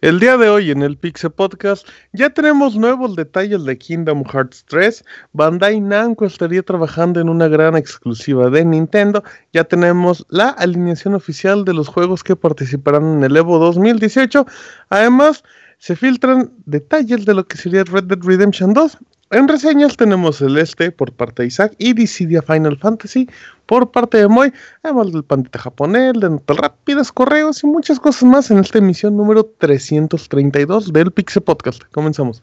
El día de hoy en el Pixel Podcast ya tenemos nuevos detalles de Kingdom Hearts 3. Bandai Namco estaría trabajando en una gran exclusiva de Nintendo. Ya tenemos la alineación oficial de los juegos que participarán en el Evo 2018. Además, se filtran detalles de lo que sería Red Dead Redemption 2 en reseñas tenemos Celeste por parte de Isaac y Dissidia Final Fantasy por parte de Moy, además del pandita japonés, de notas rápidas, correos y muchas cosas más en esta emisión número 332 del Pixel Podcast. Comenzamos.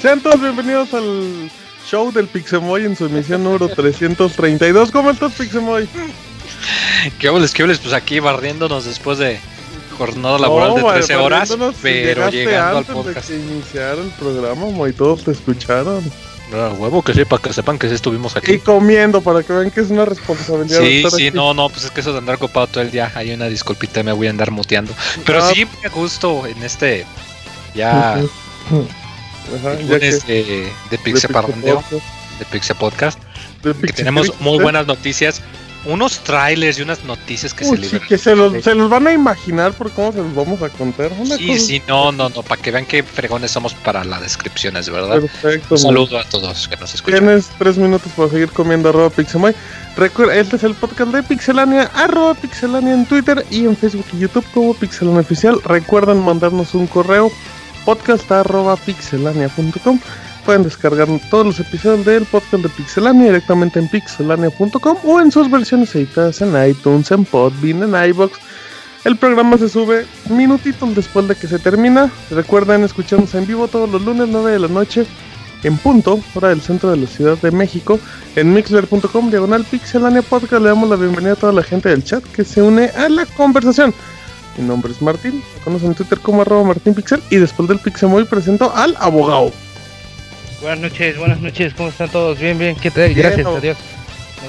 Sean todos bienvenidos al show del Pixemoy en su emisión número 332. ¿Cómo estás, Pixemoy? ¿Qué hables, qué hables? Pues aquí barriéndonos después de jornada laboral de 13 horas, pero llegando al podcast. De que iniciar el programa, Moy, todos te escucharon. No, huevo que sepa, que sepan que sí estuvimos aquí. Y comiendo, para que vean que es una responsabilidad. Sí, sí, no, no, pues es que eso de andar ocupado todo el día, hay una disculpita, me voy a andar muteando. Pero ah. sí, me gusto en este, ya... de, de Pixel Parrandeo, de Pixel Podcast. que tenemos muy buenas noticias. Unos trailers y unas noticias que se liberan. que se los, se los, van a imaginar por cómo se los vamos a contar. sí, sí, no, no, no, para que vean qué fregones somos para las descripciones, ¿verdad? Perfecto. Un saludo a todos que nos escuchan. Tienes tres minutos para seguir comiendo arroba Pixemoy. Recuerda, este es el podcast de Pixelania, arroba Pixelania en Twitter y en Facebook y YouTube como Pixelania Oficial. Recuerden mandarnos un correo podcast.pixelania.com. Pueden descargar todos los episodios del podcast de Pixelania directamente en pixelania.com o en sus versiones editadas en iTunes, en Podbean, en iBox. El programa se sube minutitos después de que se termina. Recuerden escucharnos en vivo todos los lunes 9 de la noche en punto, hora del centro de la Ciudad de México, en mixler.com, diagonal pixelania podcast. Le damos la bienvenida a toda la gente del chat que se une a la conversación. Mi nombre es Martín, me conocen en Twitter como arroba martinpixel y después del Pixemoy presento al abogado. Buenas noches, buenas noches, ¿cómo están todos? Bien, bien, ¿qué tal? Gracias, adiós.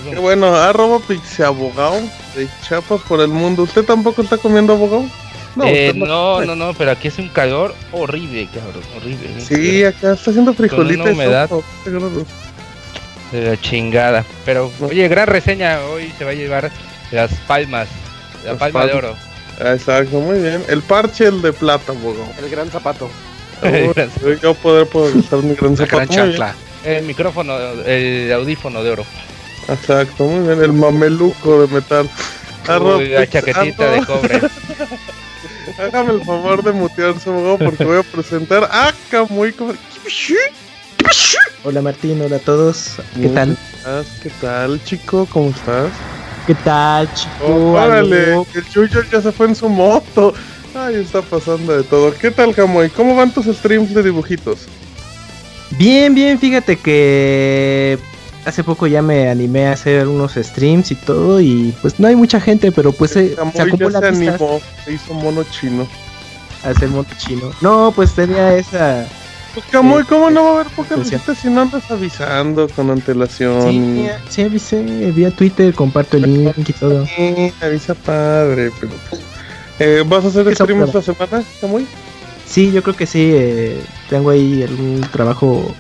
Qué bueno, arroba pixeabogado de Chiapas por el mundo. ¿Usted tampoco está comiendo abogado? No, eh, no, no, no, pero aquí es un calor horrible, cabrón, horrible. Sí, acá está haciendo frijolitos. Con humedad de la chingada. Pero, oye, gran reseña, hoy se va a llevar las palmas, la palma de oro. Exacto, muy bien. El parche, el de plata, bogo. El gran zapato. yo poder, poder usar mi gran zapato. El micrófono, el audífono de oro. Exacto, muy bien. El mameluco de metal. Uy, la chaquetita de cobre. Hágame el favor de mutearse, bogo, porque voy a presentar a Camuy. Hola Martín, hola a todos. ¿Qué tal? ¿Qué tal, chico? ¿Cómo estás? ¿Qué tal, chico? Oh, órale, el Chuyo ya se fue en su moto. Ay, está pasando de todo. ¿Qué tal, Camoy? ¿Cómo van tus streams de dibujitos? Bien, bien, fíjate que hace poco ya me animé a hacer unos streams y todo y pues no hay mucha gente, pero pues se, se acumula se animó, se hizo mono chino. Hacer mono chino. No, pues tenía esa pues Camuy, ¿cómo no va a haber pocas visitas si no andas avisando con antelación? Sí, sí avisé, vía Twitter, comparto el link y todo. Sí, avisa padre, pero... Eh, ¿Vas a hacer stream esta semana, Camuy? Sí, yo creo que sí, eh, tengo ahí algún trabajo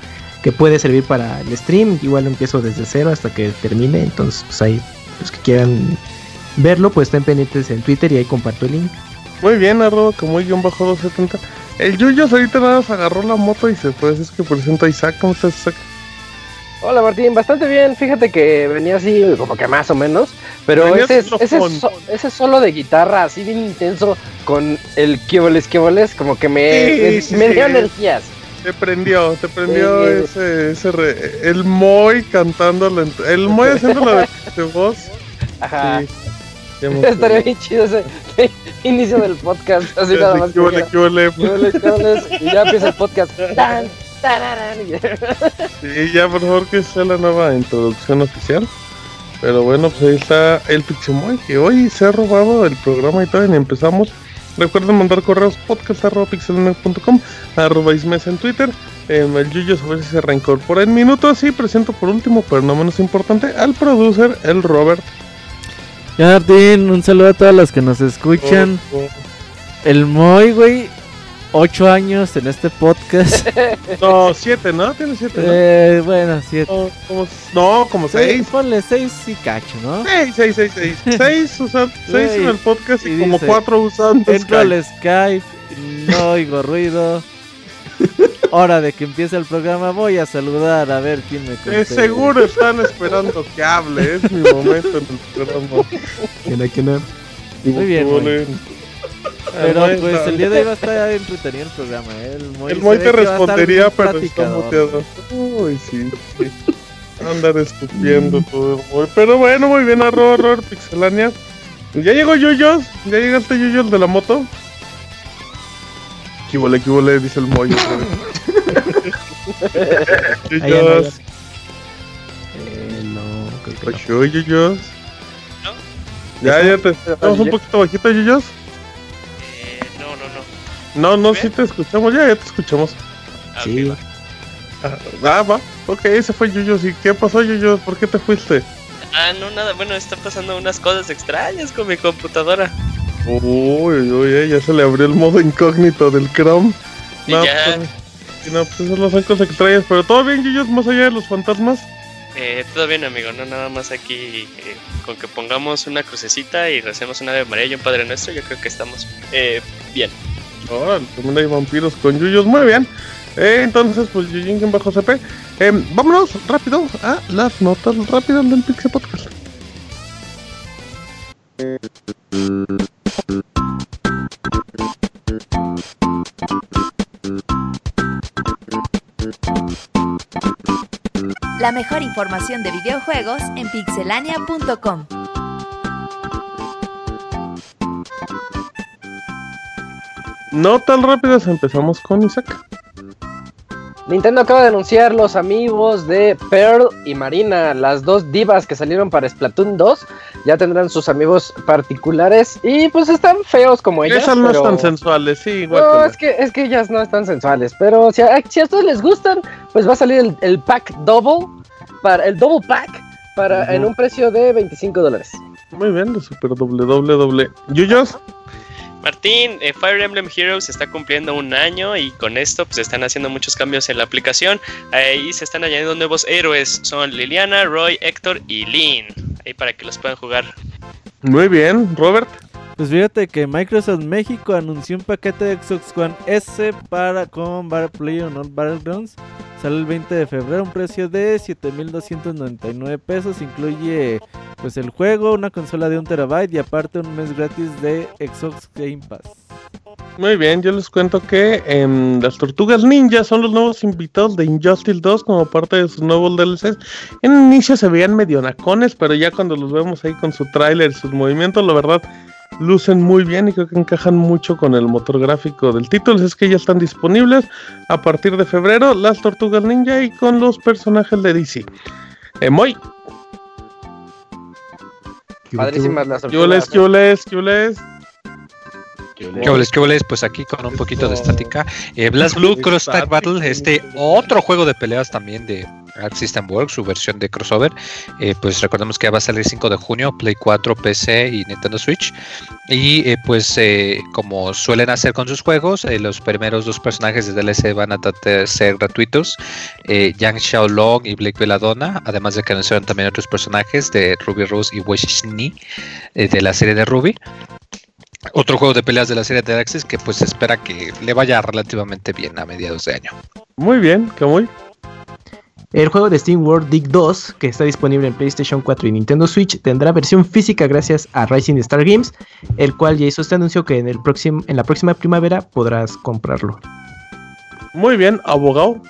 que puede servir para el stream, igual empiezo desde cero hasta que termine, entonces pues ahí los que quieran verlo, pues estén pendientes en Twitter y ahí comparto el link. Muy bien, arroba como guion bajo 270. El Yuyos ahorita nada más agarró la moto y se fue. Es que presento a Isaac. ¿Cómo estás, Isaac? Hola Martín, bastante bien. Fíjate que venía así como que más o menos. Pero ese, ese, solo de guitarra así bien intenso con el Kioboles Kioboles como que me, me, dio energías. Te prendió, te prendió ese, ese el Moy cantando, el Moy haciendo la de voz. Ajá. Estaría bien chido ese inicio del podcast. Así nada más. Y ya empieza el podcast. ¡Tan! Sí, ya por favor que sea la nueva introducción oficial. Pero bueno, pues ahí está el Pixemoy que hoy se ha robado el programa y todo. Y empezamos. Recuerden mandar correos podcast arroba arroba en Twitter. Eh, el Yuyo a ver si se reincorpora en minutos. Y presento por último, pero no menos importante, al producer, el Robert. Martín, un saludo a todas las que nos escuchan. Oh, oh. El Moy, güey, ocho años en este podcast. No, siete, ¿no? Tiene siete. Eh, bueno, siete. No, como, seis. Ponle seis y cacho, ¿no? Seis, seis, seis, seis. seis, usando, seis en el podcast y, como cuatro usando Entro al Skype, no oigo ruido. Hora de que empiece el programa, voy a saludar a ver quién me contesta. seguro están esperando que hable, es mi momento en el programa. ¿Quién hay, quién Muy bien. Pero pues el día de hoy va a estar entretenido el programa. ¿eh? El Moy, te respondería, pero está muteado. Uy, sí, sí. Andar escupiendo todo el Moy. Pero bueno, muy bien, arroba, arroba, pixelania. Ya llegó Yuyos. Ya llegaste Yuyos de la moto. Kibole, kibole, dice el Moy. Yuyos. Eh, no, ¿Qué Yuyos? ¿No? Ya, ya te. Estamos un poquito bajito, Yuyos. No, no, sí te escuchamos, ya, ya te escuchamos. Ah, sí. Ah, ah, va. Ok, ese fue Yuyos. ¿Y qué pasó, Yuyos? ¿Por qué te fuiste? Ah, no, nada. Bueno, está pasando unas cosas extrañas con mi computadora. Uy, uy, ya se le abrió el modo incógnito del Chrome. No, ya. Pues, no, pues esas son cosas extrañas. Pero todo bien, Yuyos, más allá de los fantasmas. Eh, todo bien, amigo. No, nada más aquí eh, con que pongamos una crucecita y recemos una de María y un Padre Nuestro. Yo creo que estamos eh, bien. Oh, también hay vampiros con yuyos. Muy bien. Eh, entonces, pues Yujin bajo CP. Eh, vámonos rápido a las notas rápidas del Pixel Podcast. La mejor información de videojuegos en pixelania.com. No tan rápidas, empezamos con Isaac. Nintendo acaba de anunciar los amigos de Pearl y Marina, las dos divas que salieron para Splatoon 2. Ya tendrán sus amigos particulares y pues están feos como ellas. Esas no están sensuales, sí, igual. No, es que, es que ellas no están sensuales, pero si a, si a ustedes les gustan, pues va a salir el, pack double, para el double pack, para, en un precio de 25 dólares. Muy bien, super doble doble doble. ¿Yuyos? Martín, eh, Fire Emblem Heroes está cumpliendo un año y con esto pues están haciendo muchos cambios en la aplicación. Ahí se están añadiendo nuevos héroes. Son Liliana, Roy, Héctor y Lynn. Ahí para que los puedan jugar. Muy bien, Robert. Pues fíjate que Microsoft México anunció un paquete de Xbox One S para con PlayerUnknown's Battlegrounds. Sale el 20 de febrero, un precio de 7.299 pesos. Incluye pues el juego, una consola de 1 terabyte y aparte un mes gratis de Xbox Game Pass. Muy bien, yo les cuento que em, las tortugas ninja son los nuevos invitados de Injustice 2 como parte de sus nuevos DLCs. En inicio se veían medio nacones, pero ya cuando los vemos ahí con su tráiler y sus movimientos, la verdad lucen muy bien y creo que encajan mucho con el motor gráfico del título. Es que ya están disponibles a partir de febrero las Tortugas Ninja y con los personajes de DC. Emoy. Padrísimas las tortugas. ¿Qué les, qué les? ¿Qué voles? Pues aquí con un poquito de estática. Eh, Blast Blue Cross Tag Battle, este otro juego de peleas también de Arc System Works, su versión de crossover. Eh, pues recordemos que va a salir 5 de junio, Play 4, PC y Nintendo Switch. Y eh, pues eh, como suelen hacer con sus juegos, los primeros dos personajes de DLC van a ser gratuitos. Yang Xiaolong y Blake Belladonna, además de que anunciaron también otros personajes de Ruby Rose y Wei Shini de la serie de Ruby otro juego de peleas de la serie de Access que pues espera que le vaya relativamente bien a mediados de año. Muy bien, muy El juego de Steam World Dig 2, que está disponible en PlayStation 4 y Nintendo Switch, tendrá versión física gracias a Rising Star Games, el cual ya hizo este anuncio que en, el próximo, en la próxima primavera podrás comprarlo. Muy bien, abogado.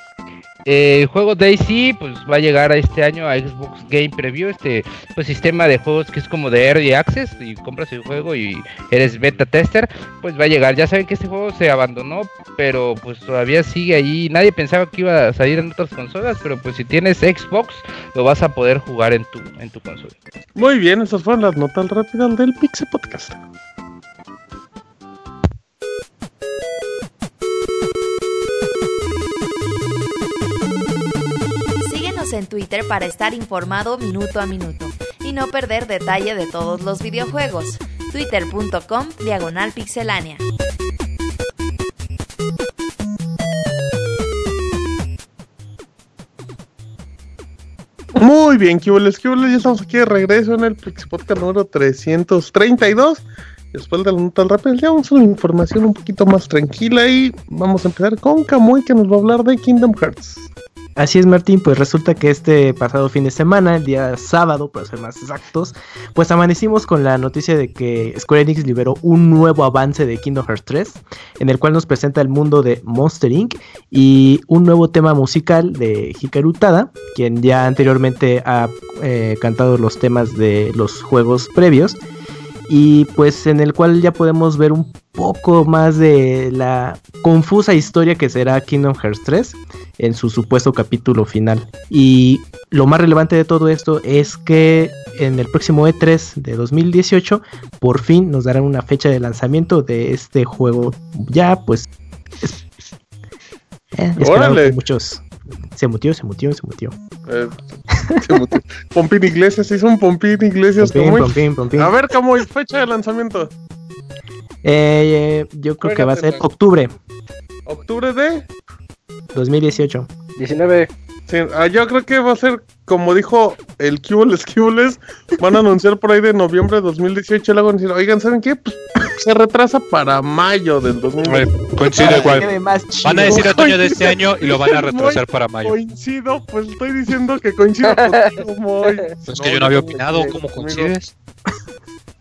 El juego Daisy pues va a llegar a este año a Xbox Game Preview, este pues, sistema de juegos que es como de Early Access y compras el juego y eres beta tester, pues va a llegar. Ya saben que este juego se abandonó, pero pues todavía sigue ahí. Nadie pensaba que iba a salir en otras consolas, pero pues si tienes Xbox lo vas a poder jugar en tu en tu consola. Muy bien, esas fueron las notas rápidas del Pixel Podcast. En Twitter para estar informado minuto a minuto y no perder detalle de todos los videojuegos. Twitter.com Diagonal Pixelánea. Muy bien, ¿qué Ya estamos aquí de regreso en el Podcast número 332. Después de la nota rápida, ya vamos a una información un poquito más tranquila y vamos a empezar con Kamui que nos va a hablar de Kingdom Hearts. Así es, Martín, pues resulta que este pasado fin de semana, el día sábado, para ser más exactos, pues amanecimos con la noticia de que Square Enix liberó un nuevo avance de Kingdom Hearts 3, en el cual nos presenta el mundo de Monster Inc. y un nuevo tema musical de Hikaru Tada, quien ya anteriormente ha eh, cantado los temas de los juegos previos y pues en el cual ya podemos ver un poco más de la confusa historia que será Kingdom Hearts 3 en su supuesto capítulo final. Y lo más relevante de todo esto es que en el próximo E3 de 2018 por fin nos darán una fecha de lanzamiento de este juego. Ya pues eh, muchos se mutió, se mutió, se mutió. Eh, Pompín Iglesias, hizo un Pompín Iglesias. Pompín, Pompín, A ver, ¿cómo es fecha de lanzamiento? Eh, yo creo que va a ser octubre. ¿Octubre de? 2018. 19. Ah, yo creo que va a ser, como dijo el Cubles Cubles, van a anunciar por ahí de noviembre de 2018. Y luego van a decir, oigan, ¿saben qué? Pues, se retrasa para mayo del 2018. Coincide igual. Van a decir otoño de este año y lo van a retrasar para mayo. Coincido, pues estoy diciendo que coincido contigo, Moy. Pues que yo no había opinado, ¿cómo coincides?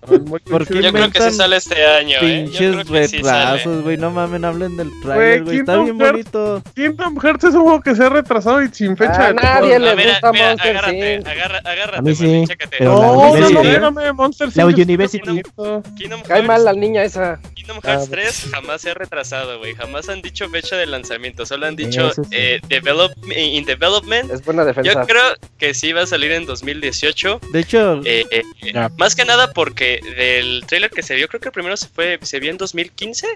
Yo creo que se sale este año, Pinches eh. retrasos, güey. no mames, hablen del trailer, güey. Está bien bonito. Kingdom Hearts es un juego que se ha retrasado y sin fecha. A nadie le gusta Monster agárrate, agárrate, A mí sí. no, no, no, Monster La University. Cae mal la niña esa. Kingdom Hearts 3 ah, jamás se ha retrasado, güey. Jamás han dicho fecha de lanzamiento. Solo han dicho eh, develop, in development. Es buena defensa. Yo creo que sí va a salir en 2018. De hecho, eh, más que nada porque del trailer que se vio, creo que el primero se fue, se vio en 2015.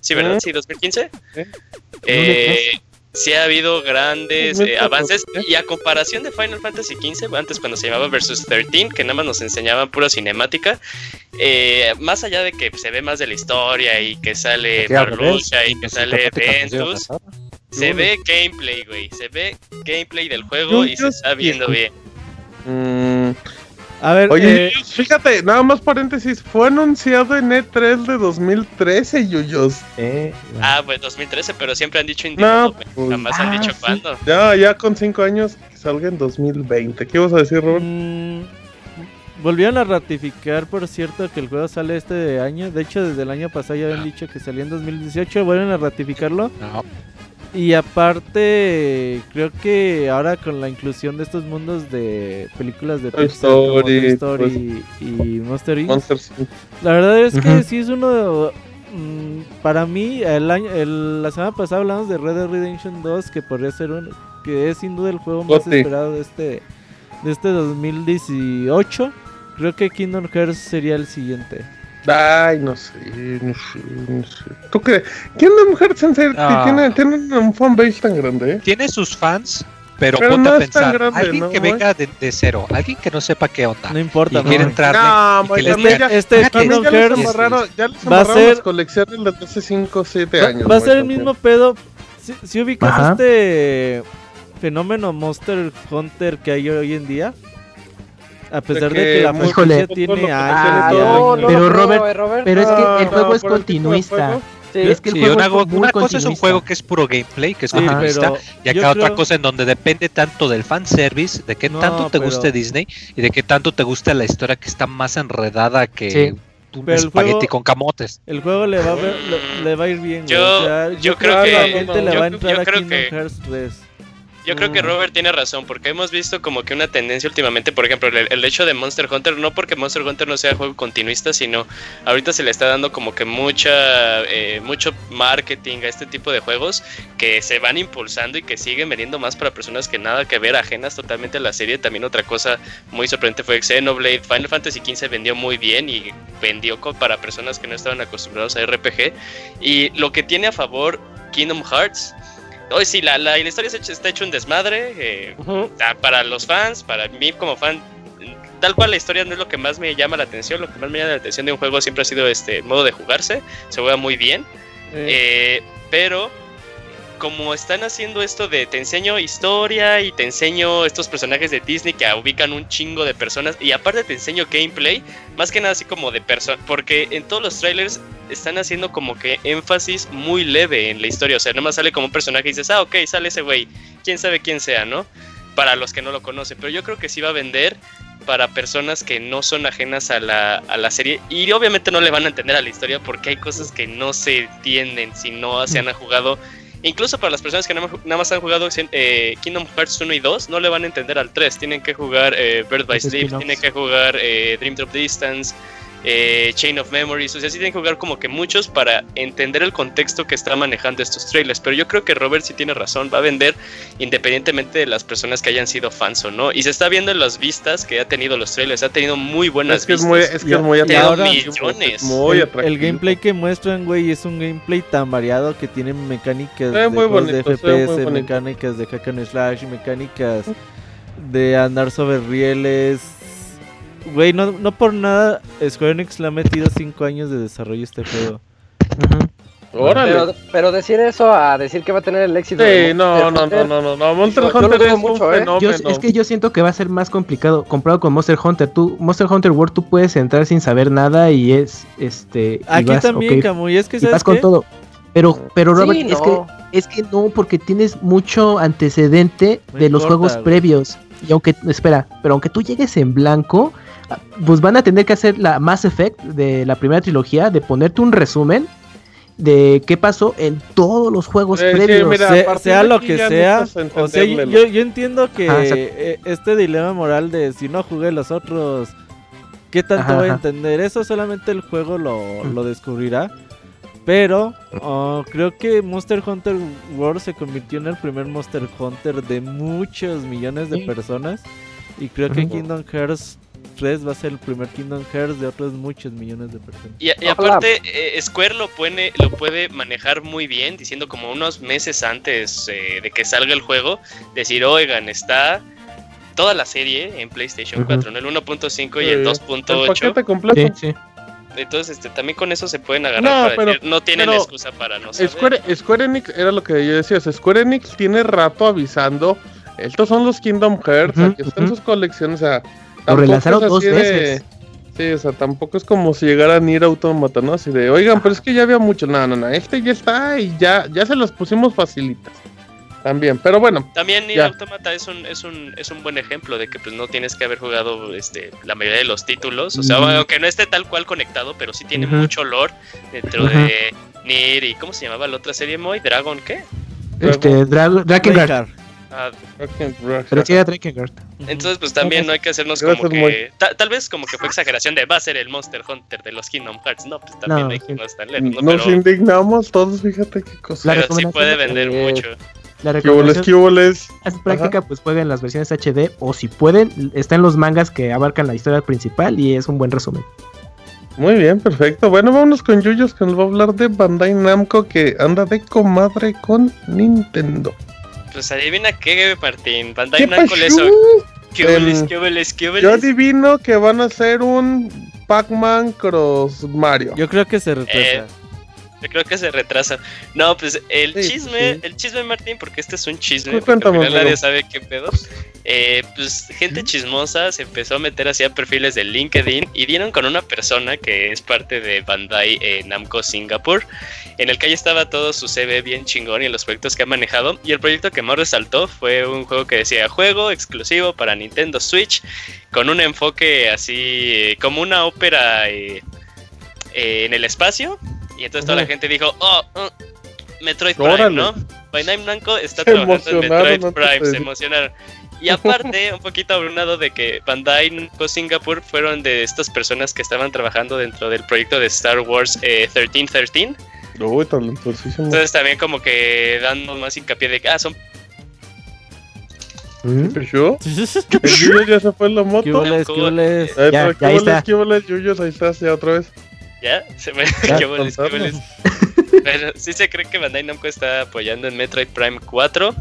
Sí, ¿verdad? Sí, 2015. Eh, sí ha habido grandes eh, avances. Y a comparación de Final Fantasy XV, antes cuando se llamaba Versus 13, que nada más nos enseñaban pura cinemática, eh, más allá de que se ve más de la historia y que sale Marlucha y que sale Ventus, se ve gameplay, güey, se ve gameplay del juego y se está viendo bien. A ver, Oye, eh, fíjate, nada más paréntesis, fue anunciado en E3 de 2013, Yuyos. Eh, ah, pues 2013, pero siempre han dicho no, pues, jamás han dicho ah, cuándo. Ya, ya con 5 años que salga en 2020. ¿Qué vas a decir, Robert? Mm, volvieron a ratificar, por cierto, que el juego sale este año. De hecho, desde el año pasado ya habían dicho que salía en 2018. Vuelven a ratificarlo. No. Y aparte, creo que ahora con la inclusión de estos mundos de películas de Pixar Story, pues, y, Monster Inc. La verdad es que sí es uno de, mm, para mí el año la semana pasada hablamos de Red Dead Redemption 2 que podría ser un que es sin duda el juego más esperado de este de este 2018. Creo que Kingdom Hearts sería el siguiente. Ay, no sé, no sé, no sé. ¿Tú crees? ¿Quién de Mujer Sensei ah. tiene, tiene un fanbase tan grande? Eh? Tiene sus fans, Pero, Pero ponte no a es tan pensar, grande, alguien ¿no, que venga de, de cero, alguien que no sepa qué onda, No importa, y quiere Moy. entrarle, No, y que les también digan, ya, Este "Fíjate, también Kingdom ya les Hearts embarraron, ya les va a embarraron las ser- colecciones desde hace 5 o 7 Va, años. va a ser el mismo pedo. Si, si ubicas Ajá. este fenómeno Monster Hunter que hay hoy en día, a pesar de que, que la muy- franquicia Híjole. tiene años Ah, Pero Robert- eh, Robert. Pero es que No, el juego no, es continuista. Sí. Es que el Sí, juego una, es una cosa es un juego que es puro gameplay, que es continuista, y acá otra creo- cosa en donde depende tanto del fanservice, de qué No, tanto te pero- guste Disney y de qué tanto te guste la historia que está más enredada que Sí. un Pero espagueti juego- con camotes. El juego le va a, ver- le, le va a ir bien. güey. Yo- O sea, yo creo que la que- gente no, le yo- va a yo entrar a creo Kingdom que- Hearts 3. Yo creo que Mm. Robert tiene razón, porque hemos visto como que una tendencia últimamente, por ejemplo, el, el hecho de Monster Hunter, no porque Monster Hunter no sea juego continuista, sino ahorita se le está dando como que mucha, eh, mucho marketing a este tipo de juegos que se van impulsando y que siguen vendiendo más para personas que nada que ver, ajenas totalmente a la serie. También otra cosa muy sorprendente fue Xenoblade. Final Fantasy XV vendió muy bien y vendió para personas que no estaban acostumbrados a RPG. Y lo que tiene a favor Kingdom Hearts Hoy sí, la, la, la historia está hecho, está hecho un desmadre. eh, para los fans, para mí como fan, tal cual la historia no es lo que más me llama la atención. Lo que más me llama la atención de un juego siempre ha sido este modo de jugarse. Se juega muy bien. Eh, pero como están haciendo esto de te enseño historia y te enseño estos personajes de Disney que ubican un chingo de personas y aparte te enseño gameplay, más que nada así como de personas, porque en todos los trailers están haciendo como que énfasis muy leve en la historia, o sea, nomás sale como un personaje y dices, ah, ok, sale ese güey, quién sabe quién sea, ¿no? Para los que no lo conocen, pero yo creo que sí va a vender para personas que no son ajenas a la, a la serie y obviamente no le van a entender a la historia porque hay cosas que no se entienden si no se han jugado Incluso para las personas que nada más, han jugado eh, Kingdom Hearts 1 y 2, no le van a entender al 3. Tienen que jugar eh, Bird by Sleep, tienen que jugar eh, Dream Drop Distance, eh, Chain of Memories. O sea, sí tienen que jugar como que muchos para entender el contexto que está manejando estos trailers. Pero yo creo que Robert sí tiene razón, va a vender independientemente de las personas que hayan sido fans o no. Y se está viendo en las vistas que ha tenido los trailers. Ha tenido muy buenas Es que es vistas. muy, es que es muy atractivo. millones. Muy el, atractivo. el gameplay que muestran, güey, es un gameplay tan variado que tiene mecánicas de, muy de bonito, muy FPS, bonito. mecánicas de hack and slash, mecánicas de andar sobre rieles. Güey, no, no por nada Square Enix le ha metido 5 años de desarrollo a este juego. Ujú. Órale. Pero, pero decir eso a decir que va a tener el éxito. de Sí, no, Monster no, no, Hunter, no, no, no. Monster Yo- yo Hunter dudo es mucho, un ¿eh? fenómeno. Yo- es que yo siento que va a ser más complicado comparado con Monster Hunter. Tú, Monster Hunter World, tú puedes entrar sin saber nada y es este. y Aquí vas, también, ok, Camuy, es que y sabes vas con qué? todo. Pero, pero Sí, Robert, es no. que es que no, porque tienes mucho antecedente No de los juegos güey. previos. Y aunque, espera, pero aunque tú llegues en blanco, pues van a tener que hacer la Mass Effect de la primera trilogía, de ponerte un resumen de qué pasó en todos los juegos Eh, sí, previos. mira, sea lo que sea, o sea, yo, entiendo que Ajá, eh, este dilema moral de si no jugué los otros, ¿qué tanto Ajá, voy a ajá. entender? Eso solamente el juego lo, lo descubrirá. Pero oh, creo que Monster Hunter World se convirtió en el primer Monster Hunter de muchos millones de personas. Y creo que. Kingdom Hearts 3 va a ser el primer Kingdom Hearts de otros muchos millones de personas. Y, aparte, eh, Square lo puede, lo puede manejar muy bien, diciendo como unos meses antes eh, de que salga el juego, decir, oigan, está toda la serie en PlayStation Ujú. 4, ¿no? el 1.5 y el El 2.8. paquete completo. Sí, sí. Entonces, este, también con eso se pueden agarrar No, para pero- decir, no tienen pero excusa para no saber. Square, Square Enix era lo que yo decía. o sea, Square Enix tiene rato avisando. Estos son los Kingdom Hearts. Ujú, aquí están ujú. sus colecciones. O sea, Lo tampoco relanzaron es dos así de- veces. Sí, o sea, tampoco es como si llegaran a ir Automata, ¿no? Así de, oigan, pero es que ya había mucho. No, no, no. Este ya está y ya, ya se los pusimos facilitas. También, pero bueno. También Nier. Automata es un, es un, es un buen ejemplo de que pues no tienes que haber jugado este, la mayoría de los títulos. O sea, Mm. aunque no esté tal cual conectado, pero sí tiene mucho lore dentro de Nier y ¿cómo se llamaba la otra serie Moy? ¿Dragon qué? Este, Dra- Drakengard. Ah, Pero sí era Drakengard. entonces pues también no hay que hacernos como que... ta- tal vez como que fue exageración de va a ser el Monster Hunter de los Kingdom Hearts. No, pues también No, hay que no estar. Nos Pero, indignamos todos, fíjate qué cosa. Pero sí puede de- vender mucho. La ¿Qué hubo, les, recomendación qué es práctica, pues jueguen las versiones HD o si pueden, están los mangas que abarcan la historia principal y es un buen resumen. Muy bien, perfecto. Bueno, vámonos con Yuyos que nos va a hablar de Bandai Namco que anda de comadre con Nintendo. Pues adivina qué, Martín. Bandai ¿Qué Namco les pasó? ¿Qué hubeles, Em, qué hubeles, qué Yo hubeles? adivino que van a hacer un Pac-Man Cross Mario. Yo creo que se retrasa. Eh, Yo creo que se retrasa. No, pues el Sí, chisme, sí. el chisme, Martín, porque este es un chisme, cuéntame, final nadie sabe qué pedo. Eh, pues gente chismosa se empezó a meter así a perfiles de LinkedIn y dieron con una persona que es parte de Bandai eh, Namco Singapur, en el que ahí estaba todo su CV bien chingón y los proyectos que ha manejado. Y el proyecto que más resaltó fue un juego que decía juego exclusivo para Nintendo Switch, con un enfoque así eh, como una ópera eh, en el espacio. Y entonces toda la gente dijo, oh, oh, Metroid Órale. Prime, ¿no? Bandai Namco está Se trabajando en Metroid Prime, se emocionaron. Y aparte, un poquito abrumado de que Bandai Namco Singapur fueron de estas personas que estaban trabajando dentro del proyecto de Star Wars eh, 1313. Uy, talentosísimo. Entonces también como que dando más hincapié de que, ah, son ¿Mm? ¿Yo? El Yuyo ya se fue en la ¿Qué moto. hueles, qué hueles? Eh, Ya, ya ¿Qué ahí boles, está. qué boles, Yuyos? Ahí estás ya otra vez. ¿Ya? Se me... Qué. Bueno, sí se cree que Bandai Namco está apoyando en Metroid Prime 4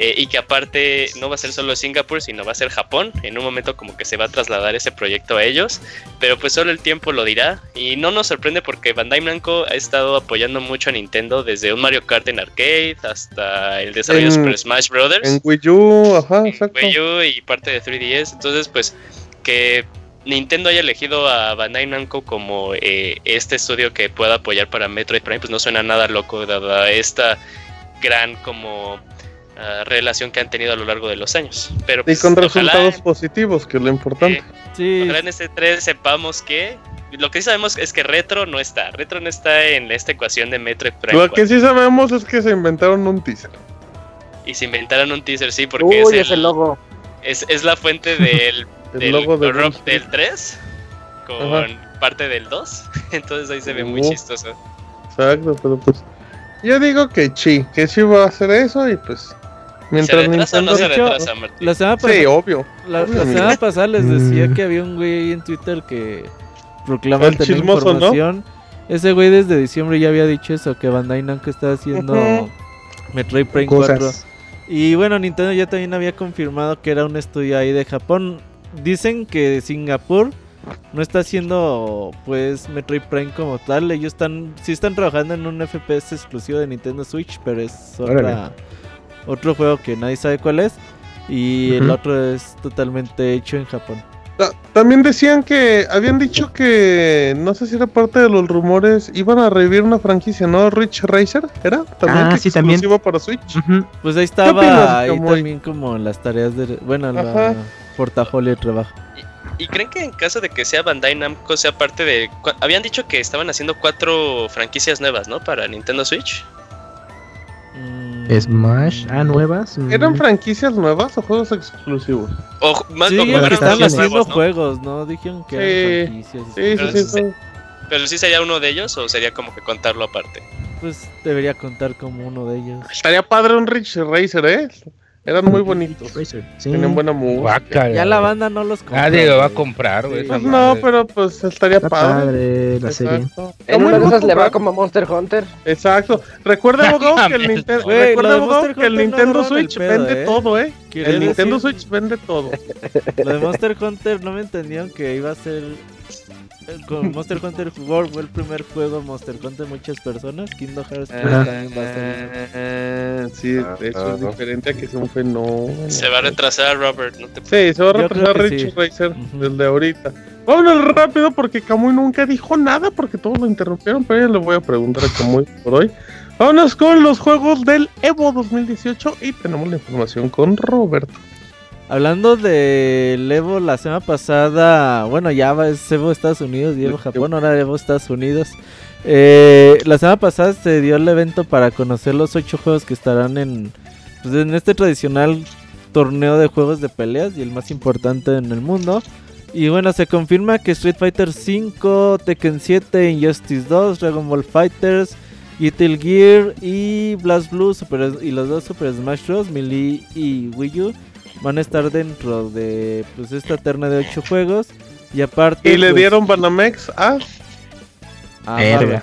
eh, y que aparte no va a ser solo Singapur, sino va a ser Japón. En un momento como que se va a trasladar ese proyecto a ellos, pero pues solo el tiempo lo dirá. Y no nos sorprende porque Bandai Namco ha estado apoyando mucho a Nintendo desde un Mario Kart en arcade hasta el desarrollo de Super Smash Brothers En Wii U, ajá, en exacto. Wii U y parte de 3DS. Entonces, pues, que Nintendo haya elegido a Bandai Namco como eh, este estudio que pueda apoyar para Metroid Prime, pues no suena nada loco, dada esta gran como ah, relación que han tenido a lo largo de los años. Pero Y pues, con resultados positivos, que es lo importante. eh, Sí, ojalá en este 3 sepamos que lo que sí sabemos es que Retro no está. Retro no está en esta ecuación de Metroid Prime. Lo 4. que sí sabemos es que se inventaron un teaser. Y se inventaron un teaser, sí, porque Uy, es, ese el, logo. es, es la fuente del El del, logo de rock del Street. 3 con parte del 2. Entonces ahí se ve muy Oh. chistoso. Exacto, pero pues. Yo digo que sí, que sí va a hacer eso y pues. ¿Se Mientras retrasa o no Nintendo. se retrasa, Martín? la semana pasada Sí, obvio. La, la Obviamente. semana pasada les decía Mm. que había un güey ahí en Twitter que proclama El tener chismoso, ¿no? información. Ese güey desde diciembre ya había dicho eso, que Bandai Namco está haciendo Ujú. Metroid Prime 4. Cosas. Y bueno, Nintendo ya también había confirmado que era un estudio ahí de Japón. Dicen que Singapur no está haciendo pues Metroid Prime como tal. Ellos están sí están trabajando en un FPS exclusivo de Nintendo Switch, pero es otra, otro juego que nadie sabe cuál es. Y el otro es totalmente hecho en Japón. Ta- También decían que habían dicho que no sé si era parte de los rumores iban a revivir una franquicia, ¿no? Rich Racer era también Ah, que sí, también. exclusivo para Switch. Pues ahí opinas, estaba ahí también como en las tareas de bueno, la portafolio de trabajo. ¿Y creen que en caso de que sea Bandai Namco sea parte de... Habían dicho que estaban haciendo cuatro franquicias nuevas, ¿no? Para Nintendo Switch. Mm, Smash, ah, nuevas. ¿Eran franquicias nuevas o juegos exclusivos? O más Sí, o que estaban juegos haciendo juegos, ¿no? Dijeron que eran Sí, franquicias. Sí, sí, Pero sí. sí. sí. Pero sí sería uno de ellos o sería como que contarlo aparte. Pues debería contar como uno de ellos. Estaría padre un Rich Racer, ¿eh? Eran muy bonitos. Sí. Tienen buena música. Guácala. Ya la banda no los compra. Nadie lo va a comprar, güey. Pues no, madre. pero pues estaría Está padre. padre la serie. Exacto. En muy una de esas le va como Monster Hunter. Exacto. Recuerda, abogado, que el, recuerda, Monster que el no Nintendo el Switch pedo, vende ¿eh? todo, ¿eh? El Nintendo decir- Switch vende todo. Lo de Monster Hunter no me entendieron que iba a ser. Eh, Con Monster Hunter World fue el primer juego Monster Hunter de muchas personas. Kingdom Hearts 3 Ajá. también va a ser. Ah, sí, eso es diferente a que sea un fenómeno. Se va a retrasar, Robert. No te... Sí, se va a retrasar Rich sí. Racer desde ahorita. Vámonos rápido porque Camuy nunca dijo nada porque todos lo interrumpieron, pero ya le voy a preguntar a Camuy por hoy. Vámonos con los juegos del Evo 2018 y tenemos la información con Roberto. Hablando del Evo, la semana pasada, bueno, ya va, es Evo Estados Unidos y Evo Japón, ahora Evo Estados Unidos. Eh, la semana pasada se dio el evento para conocer los ocho juegos que estarán en, pues, en este tradicional torneo de juegos de peleas y el más importante en el mundo. Y bueno, se confirma que Street Fighter V, Tekken 7, Injustice 2, Dragon Ball Fighters, Guilty Gear y Blast Blue Super, y los dos Super Smash Bros. Melee y Wii U van a estar dentro de pues esta terna de ocho juegos. Y aparte. Y le pues, dieron Banamex a, a. Marvel.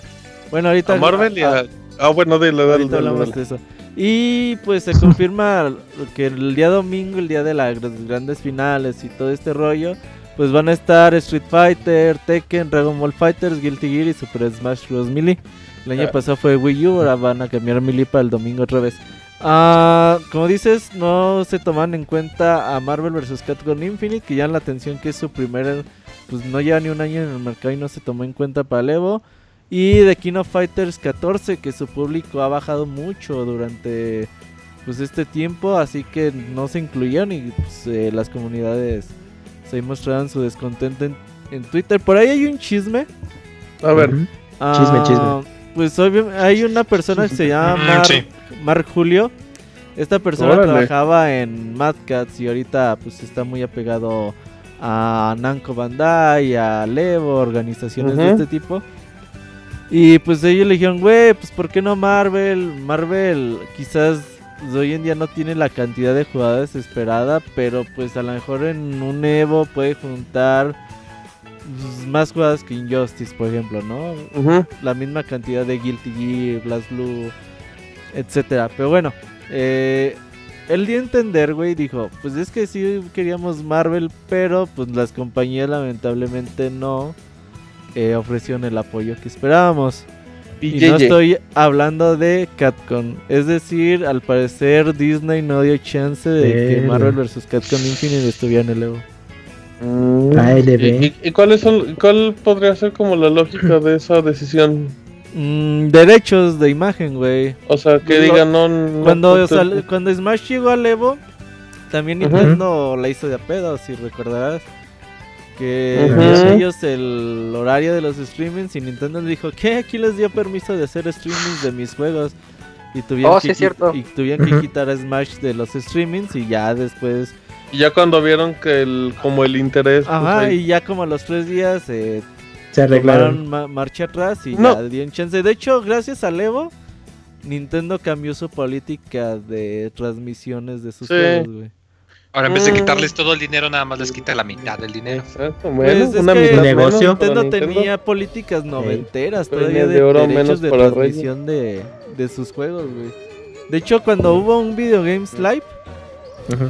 Bueno, ahorita. a Marvel y a... Ah, bueno, dile, dale, ahorita dale, hablamos dale. de eso. Y pues se confirma que el día domingo, el día de las grandes finales y todo este rollo, pues van a estar Street Fighter, Tekken, Dragon Ball Fighters, Guilty Gear y Super Smash Bros. Melee. El año ah. pasado fue Wii U, ahora van a cambiar Melee para el domingo otra vez. Ah, como dices, no se toman en cuenta a Marvel vs. Capcom Infinite, que ya la atención que es su primer, pues no lleva ni un año en el mercado y no se tomó en cuenta para el Evo. Y de King of Fighters 14, que su público ha bajado mucho durante pues este tiempo, así que no se incluyeron y pues, eh, las comunidades se mostraron su descontento en, Twitter. Por ahí hay un chisme. A ver. Ah, chisme, chisme. Pues hay una persona que se llama Mark, Julio. Esta persona trabajaba en Mad Cats y ahorita pues está muy apegado a Namco Bandai, a Levo, organizaciones de este tipo. Y pues ellos le dijeron, güey, pues ¿por qué no Marvel? Marvel quizás pues, hoy en día no tiene la cantidad de jugadores esperada, pero pues a lo mejor en un Evo puede juntar más jugadas que Injustice, por ejemplo, ¿no? La misma cantidad de Guilty Gear, Blast Blue, etcétera. Pero bueno, eh, él dio a entender, güey, dijo, pues es que sí queríamos Marvel, pero pues las compañías lamentablemente no eh, ofrecieron el apoyo que esperábamos. Y, no estoy hablando de Catcon. Es decir, al parecer Disney no dio chance de que Marvel vs. Catcon Infinite estuviera en el Evo. Mm. ¿Y, cuál, es cuál podría ser como la lógica de esa decisión? Mm, derechos de imagen, güey. O sea, que digan no, cuando, cuando Smash llegó al Evo, también Nintendo la hizo de a pedo, si recordarás que ellos el horario de los streamings y Nintendo dijo que aquí les dio permiso de hacer streamings de mis juegos y tuvieron, oh, que, y tuvieron que quitar a Smash de los streamings y ya después y ya cuando vieron que el como el interés pues, ajá y ya como a los tres días eh, se arreglaron marcha atrás y ya dieron chance de hecho gracias a Evo Nintendo cambió su política de transmisiones de sus juegos güey Ahora en vez de mm. quitarles todo el dinero, nada más les quita la mitad del dinero. Exacto, bueno, pues una mitad negocio. Nintendo, tenía políticas noventeras todavía de, oro derechos de transmisión de, de, sus juegos, güey. De hecho, cuando hubo un Video Games Live,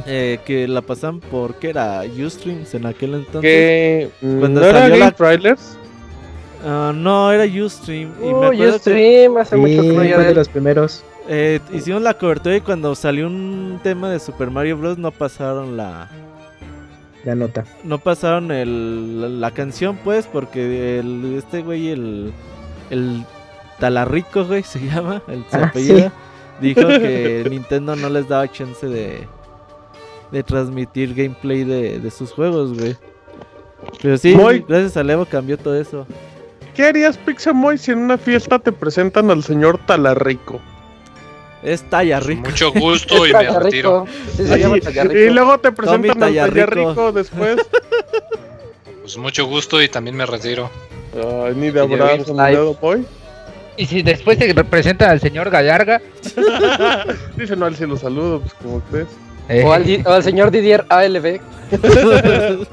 eh, que la pasan por, ¿qué era? Ustreams en aquel entonces. ¿Que cuando ¿No era Game Trailers? Uh, no, era Ustream. y me Ustream, hace mucho que no de los primeros. Eh, hicimos la cobertura y cuando salió un tema de Super Mario Bros. no pasaron la. La nota. No pasaron el, la, canción, pues, porque el, este güey, el. El Talarrico, güey, se llama, el ah, Dijo que Nintendo no les daba chance de. De transmitir gameplay de, de sus juegos, güey. Pero sí, gracias a Levo cambió todo eso. ¿Qué harías, Pixamoy, si en una fiesta te presentan al señor Talarrico? Es talla rico. Mucho gusto y me retiro. y luego te presentan al talla rico después. Pues mucho gusto y también me retiro. Ay, ni de abrazo, ni de. Y si después te presentan al señor Gallarga. Dice, no, al cielo saludo, pues como Eh. O, al, señor Didier ALB.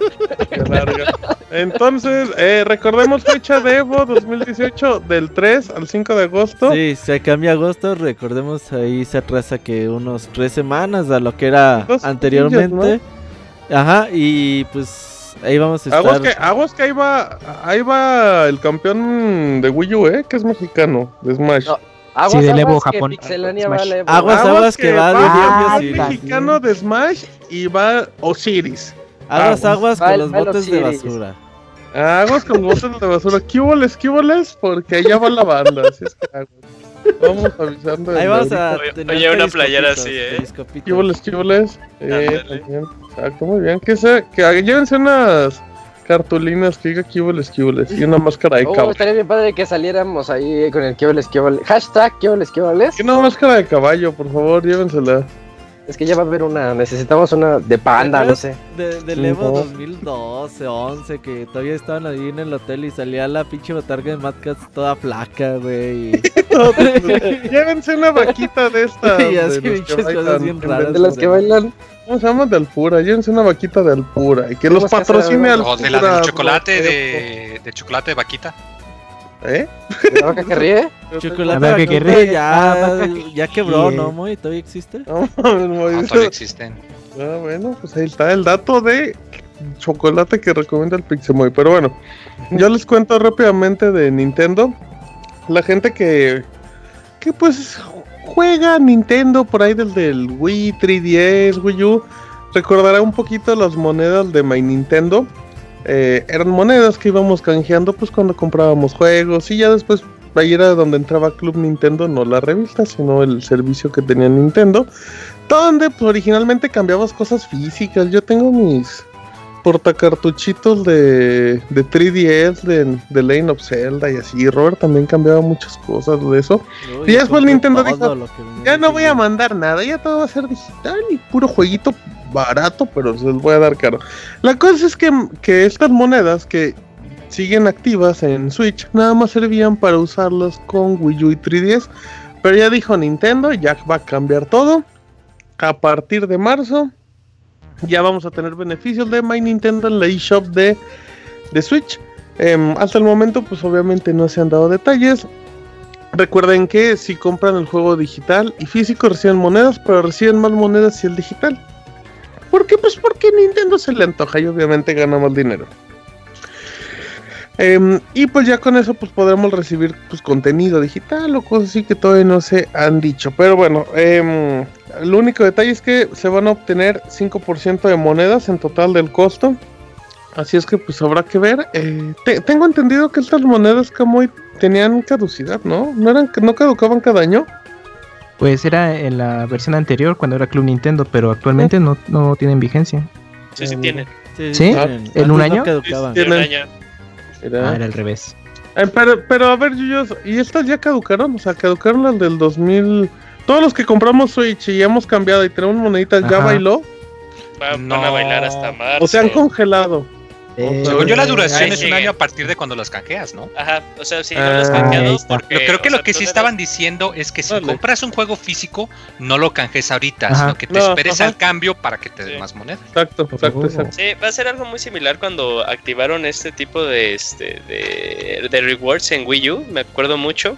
Entonces, eh, recordemos fecha de Evo 2018 del 3 al 5 de agosto. Sí, se cambia agosto, recordemos ahí se atrasa que unos 3 semanas a lo que era anteriormente. Ajá, y pues ahí vamos a estar. Aguas que, aguas que ahí va, ahí va el campeón de Wii U, ¿eh? que es mexicano, de Smash. Aguas, sí, de Evo Japón. Aguas, aguas, que, va, va de mexicano de Smash y va Osiris. Aguas, aguas con los botes de basura. Aguas con botes de basura. ¿Qué quíboles? Porque allá va la banda. Así es que aguas. Vamos avisando. Ahí vamos a tener Oye, una playera así, eh. ¿Quíboles, quíboles? Eh, exacto, muy bien. Que, se, que llévense unas cartulinas que diga Kiboles Kiboles y una máscara de oh, caballo. estaría bien padre que saliéramos ahí con el Kiboles Kiboles. Hashtag Kiboles Kiboles. Y una máscara de caballo, por favor, llévensela. Es que ya va a haber una, necesitamos una de panda, no sé. De, del Evo 2012, 11, que todavía estaban ahí en el hotel y salía la pinche botarga de Mad Cats toda flaca, güey. Llévense una vaquita de estas. Y así pinches cosas bien raras. De las que bailan. ¿Cómo se llama? De Alpura. Llévense una vaquita de Alpura. Y que los patrocine Alpura. O de la de chocolate, de, de chocolate de vaquita. ¿Eh? ¿La que ríe? Chocolate que Bacon ríe. ya, Ah, que ya quebró. ¿no, Moy? ¿Todavía existe? No, mames, Moy, No, eso- todavía existen. Ah, bueno, pues ahí está el dato de chocolate que recomienda el Pixemoy. Pero bueno, yo les cuento rápidamente de Nintendo. La gente que, que pues juega Nintendo por ahí del, del Wii, 3DS, Wii U, recordará un poquito las monedas de My Nintendo. Eh, eran monedas que íbamos canjeando pues cuando comprábamos juegos y ya después ahí era donde entraba Club Nintendo, no la revista, sino el servicio que tenía Nintendo, donde pues, originalmente cambiabas cosas físicas. Yo tengo mis portacartuchitos de, de 3DS, de, de Lane of Zelda y así. Robert también cambiaba muchas cosas de eso. Uy, Y después Nintendo dijo, Ya no voy a mandar nada, ya todo va a ser digital y puro jueguito barato, pero se los voy a dar caro. La cosa es que, que estas monedas que siguen activas en Switch nada más servían para usarlas con Wii U y 3DS. Pero ya dijo Nintendo, ya va a cambiar todo. A partir de marzo ya vamos a tener beneficios de My Nintendo en la eShop de, de Switch. Em, hasta el momento, pues obviamente no se han dado detalles. Recuerden que si compran el juego digital y físico reciben monedas, pero reciben más monedas si el digital. ¿Por qué? Pues porque Nintendo se le antoja y obviamente gana más dinero. Em, y pues ya con eso pues podremos recibir pues contenido digital o cosas así que todavía no se han dicho. Pero bueno, em, el único detalle es que se van a obtener 5% de monedas en total del costo. Así es que pues habrá que ver. Eh, te- tengo entendido que estas monedas Kamui tenían caducidad, ¿no? ¿No, eran, no caducaban cada año? Pues era en la versión anterior cuando era Club Nintendo, pero actualmente no, no tienen vigencia. Sí, sí Eh, tiene. Sí, ¿Sí? tienen. ¿En un no año? caducaban. Sí, un Tienen. año. Era- Ah, era al revés. Eh, pero, pero a ver, Yuyos, ¿y estas ya caducaron? O sea, caducaron las del 2000. Todos los que compramos Switch y hemos cambiado y tenemos moneditas, ¿ya Ajá. bailó? Va- Van No. a bailar hasta marzo. O se han congelado. Eh, Según yo, la duración es un año a partir de cuando las canjeas, ¿no? Ajá, o sea, sí, no Ah, ahí canjeado está. porque... Yo creo que lo sea, que sí estaban diciendo es que si Vale. compras un juego físico, no lo canjes ahorita, Ajá. sino que te No, esperes ajá. al cambio para que te Sí. den más monedas. Exacto, exacto, exacto. Sí, va a ser algo muy similar cuando activaron este tipo de, este, de, de rewards en Wii U, me acuerdo mucho,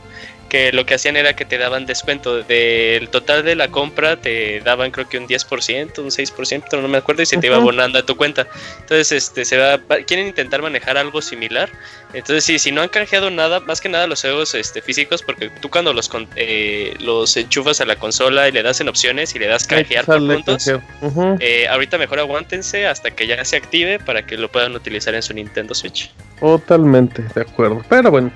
que lo que hacían era que te daban descuento del total de la compra, te daban creo que un 10%, un 6%, no me acuerdo, y se te iba abonando a tu cuenta. Entonces, este, se va, quieren intentar manejar algo similar. Entonces, sí, si no han canjeado nada, más que nada los juegos este, físicos, porque tú cuando los, con- eh, los enchufas a la consola y le das en opciones y le das canjear por puntos, eh, ahorita mejor aguántense hasta que ya se active para que lo puedan utilizar en su Nintendo Switch. Totalmente, de acuerdo. Pero bueno.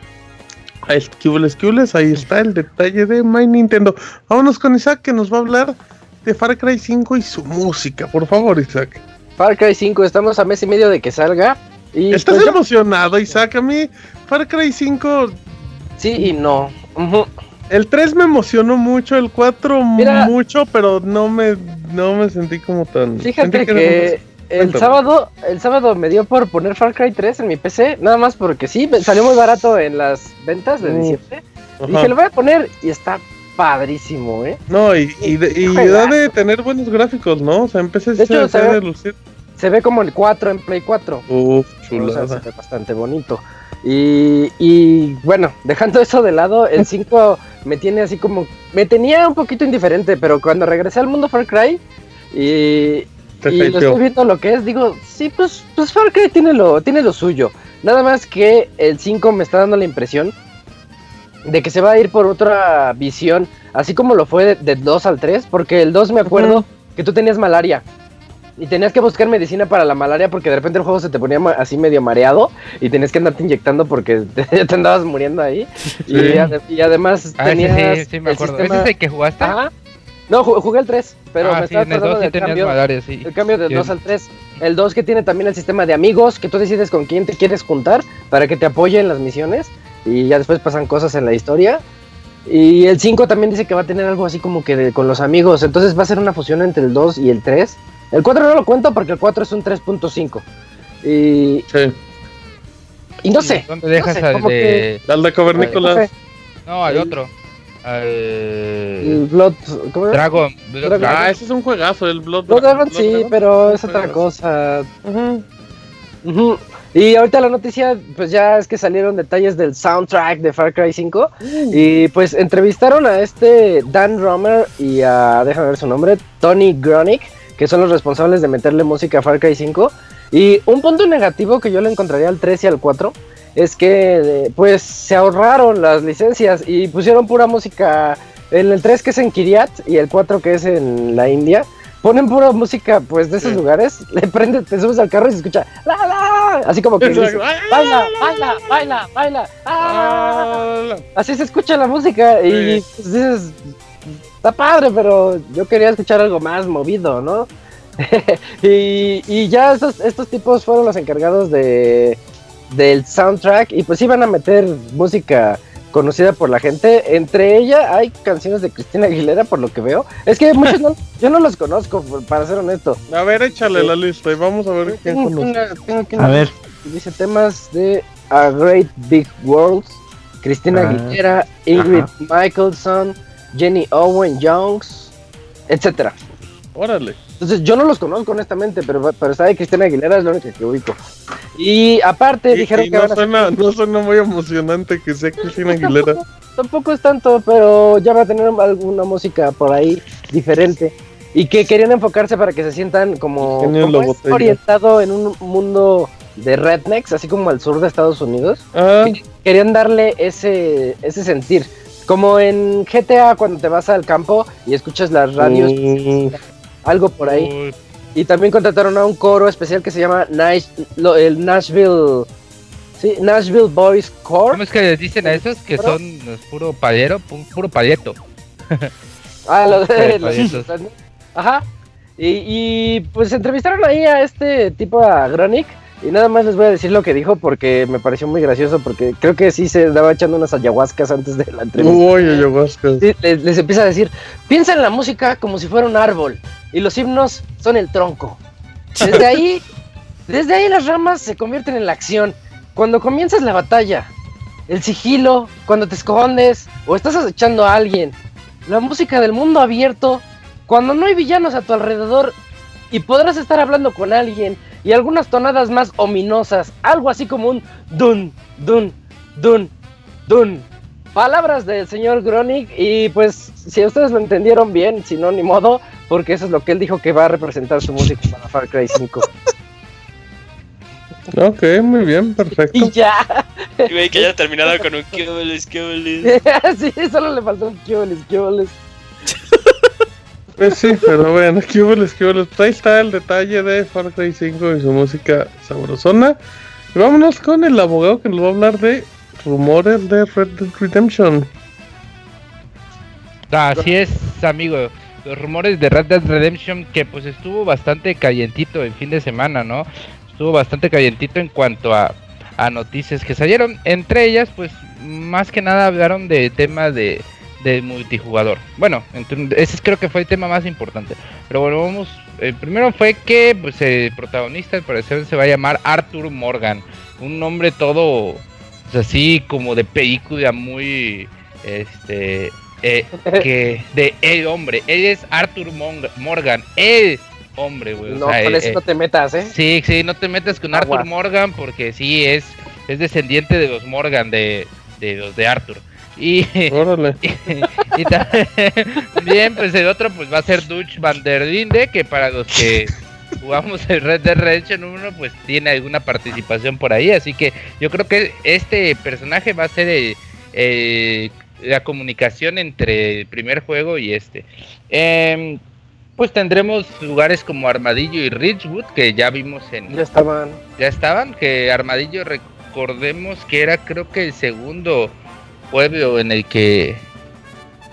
Está, Cubles, Cubles, ahí está el detalle de My Nintendo. Vámonos con Isaac que nos va a hablar de Far Cry 5 y su música. Por favor, Isaac. Far Cry 5, estamos a mes y medio de que salga. Y ¿Estás pues, yo- emocionado, Isaac? A mí, Far Cry 5, sí y no. Ujú. el 3 me emocionó mucho, el 4 Mira. mucho, pero no me, no me sentí como tan... Fíjate sentí que el sábado, el sábado me dio por poner Far Cry 3 en mi PC, nada más porque sí, me salió muy barato en las ventas de Mm. diciembre. Ajá. Dije, lo voy a poner y está padrísimo, ¿eh? No, y, y, de- da de tener buenos gráficos, ¿no? O sea, empecé De hecho, a se ve- de lucir. Se ve como el 4 en Play 4. Uf, O sea, chulada. se ve bastante bonito. Y, y bueno, dejando eso de lado, el 5 me tiene así como. Me tenía un poquito indiferente, pero cuando regresé al mundo Far Cry y, y lo estoy viendo lo que es, digo, sí, pues, pues Far Cry tiene lo, tiene lo suyo. Nada más que el 5 me está dando la impresión de que se va a ir por otra visión, así como lo fue de- del 2 al 3, porque el 2 me acuerdo que tú tenías malaria. Y tenías que buscar medicina para la malaria porque de repente el juego se te ponía así medio mareado y tenías que andarte inyectando porque te, te andabas muriendo ahí. Y, Sí. ade- y además Ah, tenías sí, sí, me el acuerdo. sistema- ¿Ese es el que jugaste? Ajá. No, ju- jugué el 3, pero ah, me sí, estaba acordando 2 sí del tenías cambio, malaria, sí. el cambio del Sí. 2 al 3. El 2 que tiene también el sistema de amigos, que tú decides con quién te quieres juntar para que te apoye en las misiones y ya después pasan cosas en la historia. Y el 5 también dice que va a tener algo así como que de- con los amigos, entonces va a ser una fusión entre el 2 y el 3. El 4 no lo cuento porque el 4 es un 3.5. Y, Sí. y no sé. ¿Dónde dejas no sé, al como de.? Al de Cavernícolas. no al el- otro. El Al. Blood, ¿cómo era? Dragon. Blood Dragon. Dragon. Ah, ese es un juegazo, el Blood, Blood Dragon Blood sí, Dragon. pero es otra cosa. Y ahorita la noticia, pues ya es que salieron detalles del soundtrack de Far Cry 5. Y pues entrevistaron a este Dan Romer y a, déjame ver su nombre, Tony Gronick, que son los responsables de meterle música a Far Cry 5. Y un punto negativo que yo le encontraría al 3 y al 4 es que pues se ahorraron las licencias y pusieron pura música en el 3 que es en Kiryat y el 4 que es en la India. Ponen pura música pues de esos lugares, le prendes, te subes al carro y se escucha la la, así como que dice, baila, baila, baila, baila, ah". así se escucha la música y pues, dices, está padre, pero yo quería escuchar algo más movido, ¿no? y, y, ya estos, estos tipos fueron los encargados de del soundtrack y pues iban a meter música conocida por la gente. Entre ella hay canciones de Cristina Aguilera, por lo que veo. Es que muchos no, yo no los conozco, para ser honesto. A ver, échale la lista y vamos a ver quién conoce. a ver. Dice temas de A Great Big World, Cristina ah. Aguilera, Ingrid Michaelson, Jenny Owen Jones, etcétera. Órale. Entonces yo no los conozco honestamente, pero, pero sabe Cristina Aguilera es la única que ubico. Y aparte dijeron que no suena, no suena muy emocionante que sea Cristina Aguilera. Tampoco, es tanto, pero ya va a tener alguna música por ahí diferente. Y que querían enfocarse para que se sientan como, orientado en un mundo de rednecks, así como al sur de Estados Unidos. Ah. Querían darle ese, ese sentir. Como en GTA cuando te vas al campo y escuchas las radios, mm. Algo por ahí. Y también contrataron a un coro especial que se llama el Nashville. Sí, Nashville Boys Core. ¿Cómo es que les dicen a esos que son puro payero, puro palieto? ah, los de los, Ajá. Y, y, pues entrevistaron ahí a este tipo, a Gronick. Y nada más les voy a decir lo que dijo porque me pareció muy gracioso. Porque creo que sí se daba echando unas ayahuascas antes de la entrevista. Uy, ayahuascas. les, les, empieza a decir: piensa en la música como si fuera un árbol y los himnos son el tronco. Desde ahí, desde ahí las ramas se convierten en la acción. Cuando comienzas la batalla, el sigilo, cuando te escondes o estás acechando a alguien, la música del mundo abierto, cuando no hay villanos a tu alrededor y podrás estar hablando con alguien y algunas tonadas más ominosas, algo así como un dun, dun, dun, dun, palabras del señor Gronig y pues si ustedes lo entendieron bien, si no ni modo, porque eso es lo que él dijo que va a representar su música para Far Cry 5. Ok, muy bien, perfecto. Y ya. Y que haya terminado con un Kiobles, sí, solo le faltó un Kiobles, Kiobles. Pues sí, pero bueno, Kiobles, Kiobles. Ahí está el detalle de Far Cry 5 y su música sabrosona. Y vámonos con el abogado que nos va a hablar de rumores de Red Dead Redemption. Así es, amigo. Los rumores de Red Dead Redemption que pues estuvo bastante calientito el fin de semana, ¿no? Estuvo bastante calientito en cuanto a, a noticias que salieron. Entre ellas, pues más que nada hablaron de tema de, de multijugador. Bueno, ese creo que fue el tema más importante. Pero bueno, vamos. El primero fue que pues, el protagonista, al parecer, se va a llamar Arthur Morgan. Un nombre todo pues, así como de película muy este eh, que de el hombre él es Arthur Morgan el hombre güey no con eh, eso no te metas eh sí sí no te metas con Arthur Morgan porque sí es es descendiente de los Morgan de, de los de Arthur y, y, también pues el otro pues va a ser Dutch van der Linde que para los que jugamos el Red Dead Redemption 1, pues tiene alguna participación por ahí. Así que yo creo que este personaje va a ser la comunicación entre el primer juego y este. Em, pues tendremos lugares como Armadillo y Ridgewood, que ya vimos en... Ya estaban. Ya estaban, que Armadillo recordemos que era creo que el segundo pueblo en el que...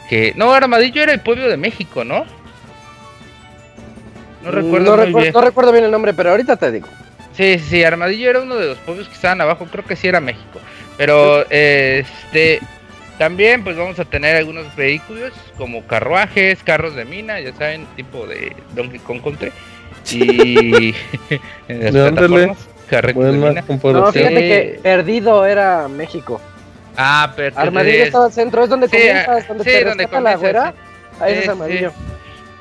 que no, Armadillo era el pueblo de México, ¿no? No recuerdo, no, recuerdo bien el nombre, pero ahorita te digo. Sí, sí, Armadillo era uno de los pueblos que estaban abajo, creo que sí era México. Pero este también pues vamos a tener algunos vehículos como carruajes, carros de mina, ya saben, tipo de Donkey Kong Country. Y en las plataformas, de mina. No, fíjate que perdido era México. Ah, pero Armadillo estaba al centro, es donde comienza, donde sí, te donde comienza, la güera. Ahí es Armadillo.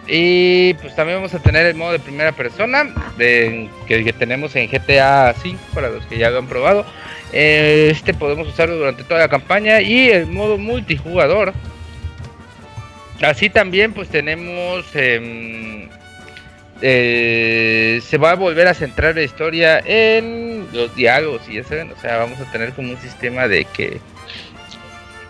Y pues también vamos a tener el modo de primera persona que, que, tenemos en GTA 5 para los que ya lo han probado. este podemos usarlo durante toda la campaña y el modo multijugador. Así también pues tenemos... Em, eh, se va a volver a centrar la historia en los diálogos y ya saben, o sea, vamos a tener como un sistema de que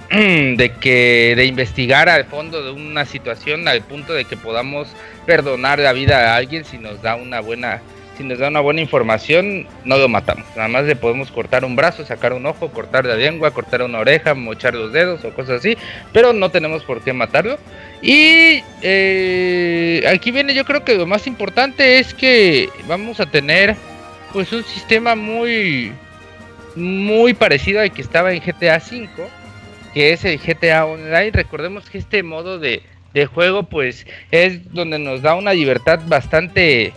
de que de investigar al fondo de una situación al punto de que podamos perdonar la vida a alguien si nos da una buena si nos da una buena información no lo matamos. Nada más le podemos cortar un brazo sacar un ojo cortar la lengua cortar una oreja mochar los dedos o cosas así pero no tenemos por qué matarlo. Y eh, aquí viene yo creo que lo más importante es que vamos a tener pues un sistema muy muy parecido al que estaba en GTA V que es el GTA Online. Recordemos que este modo de, juego pues es donde nos da una libertad bastante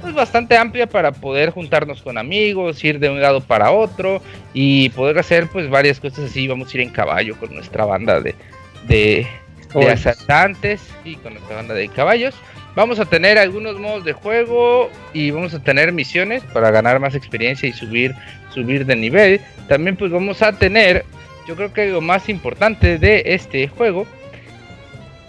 pues bastante amplia para poder juntarnos con amigos, ir de un lado para otro y poder hacer pues varias cosas así. Vamos a ir en caballo con nuestra banda de, de, de asaltantes y con nuestra banda de caballos. Vamos a tener algunos modos de juego y vamos a tener misiones para ganar más experiencia y subir, subir de nivel. También pues vamos a tener yo creo que lo más importante de este juego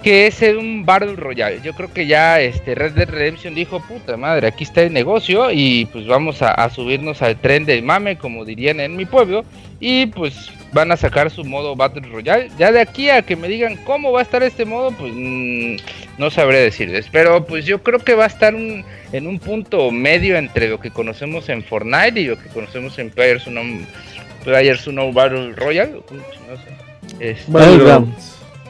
que es un Battle Royale. Yo creo que ya este Red Dead Redemption dijo, puta madre, aquí está el negocio y pues vamos a, subirnos al tren del mame, como dirían en mi pueblo, y pues van a sacar su modo Battle Royale. Ya de aquí a que me digan cómo va a estar este modo, pues mm, no sabré decirles, pero pues yo creo que va a estar en un punto medio entre lo que conocemos en Fortnite y lo que conocemos en Players Players Uno Battle Royale. No sé. Es,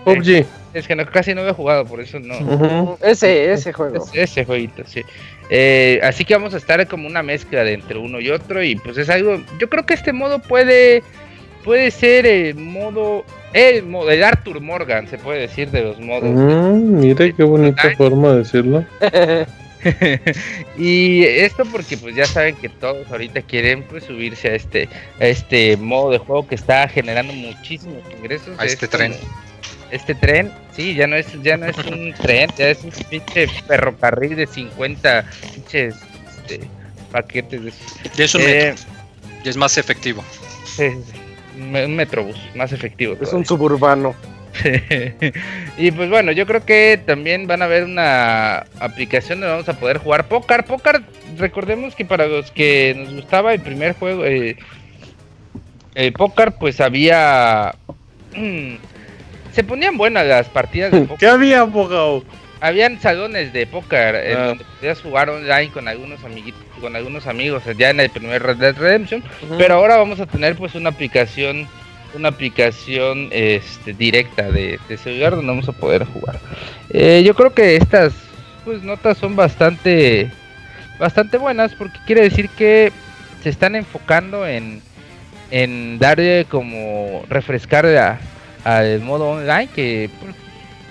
PUBG. Es que no, casi no he jugado, por eso no. Ese, ese juego. ese jueguito, sí. Eh, así que vamos a estar como una mezcla de entre uno y otro. Y pues es algo. Yo creo que este modo puede. Puede ser el modo. El modo. El Arthur Morgan, se puede decir, de los modos. Mm, mire qué bonita forma de decirlo. y esto porque pues ya saben que todos ahorita quieren pues subirse a este a este modo de juego que está generando muchísimos ingresos. A este tren. Este tren, sí, ya no es ya no es un tren, ya es un pinche ferrocarril de 50 pinches este, paquetes de Ya es un metro. Eh, ya es más efectivo. un metrobús, más efectivo. Es un suburbano. y pues bueno, yo creo que también van a haber una aplicación donde vamos a poder jugar póker. Póker, recordemos que para los que nos gustaba el primer juego, eh, el póker, pues había... se ponían buenas las partidas de póker. ¿Qué había, abogado? Habían salones de póker en ah. donde podías jugar online con algunos amiguitos, con algunos amigos ya en el primer Red Dead Redemption, pero ahora vamos a tener pues una aplicación una aplicación este, directa de, de, celular donde vamos a poder jugar. Eh, yo creo que estas pues notas son bastante bastante buenas porque quiere decir que se están enfocando en, en darle como refrescar al modo online que pues,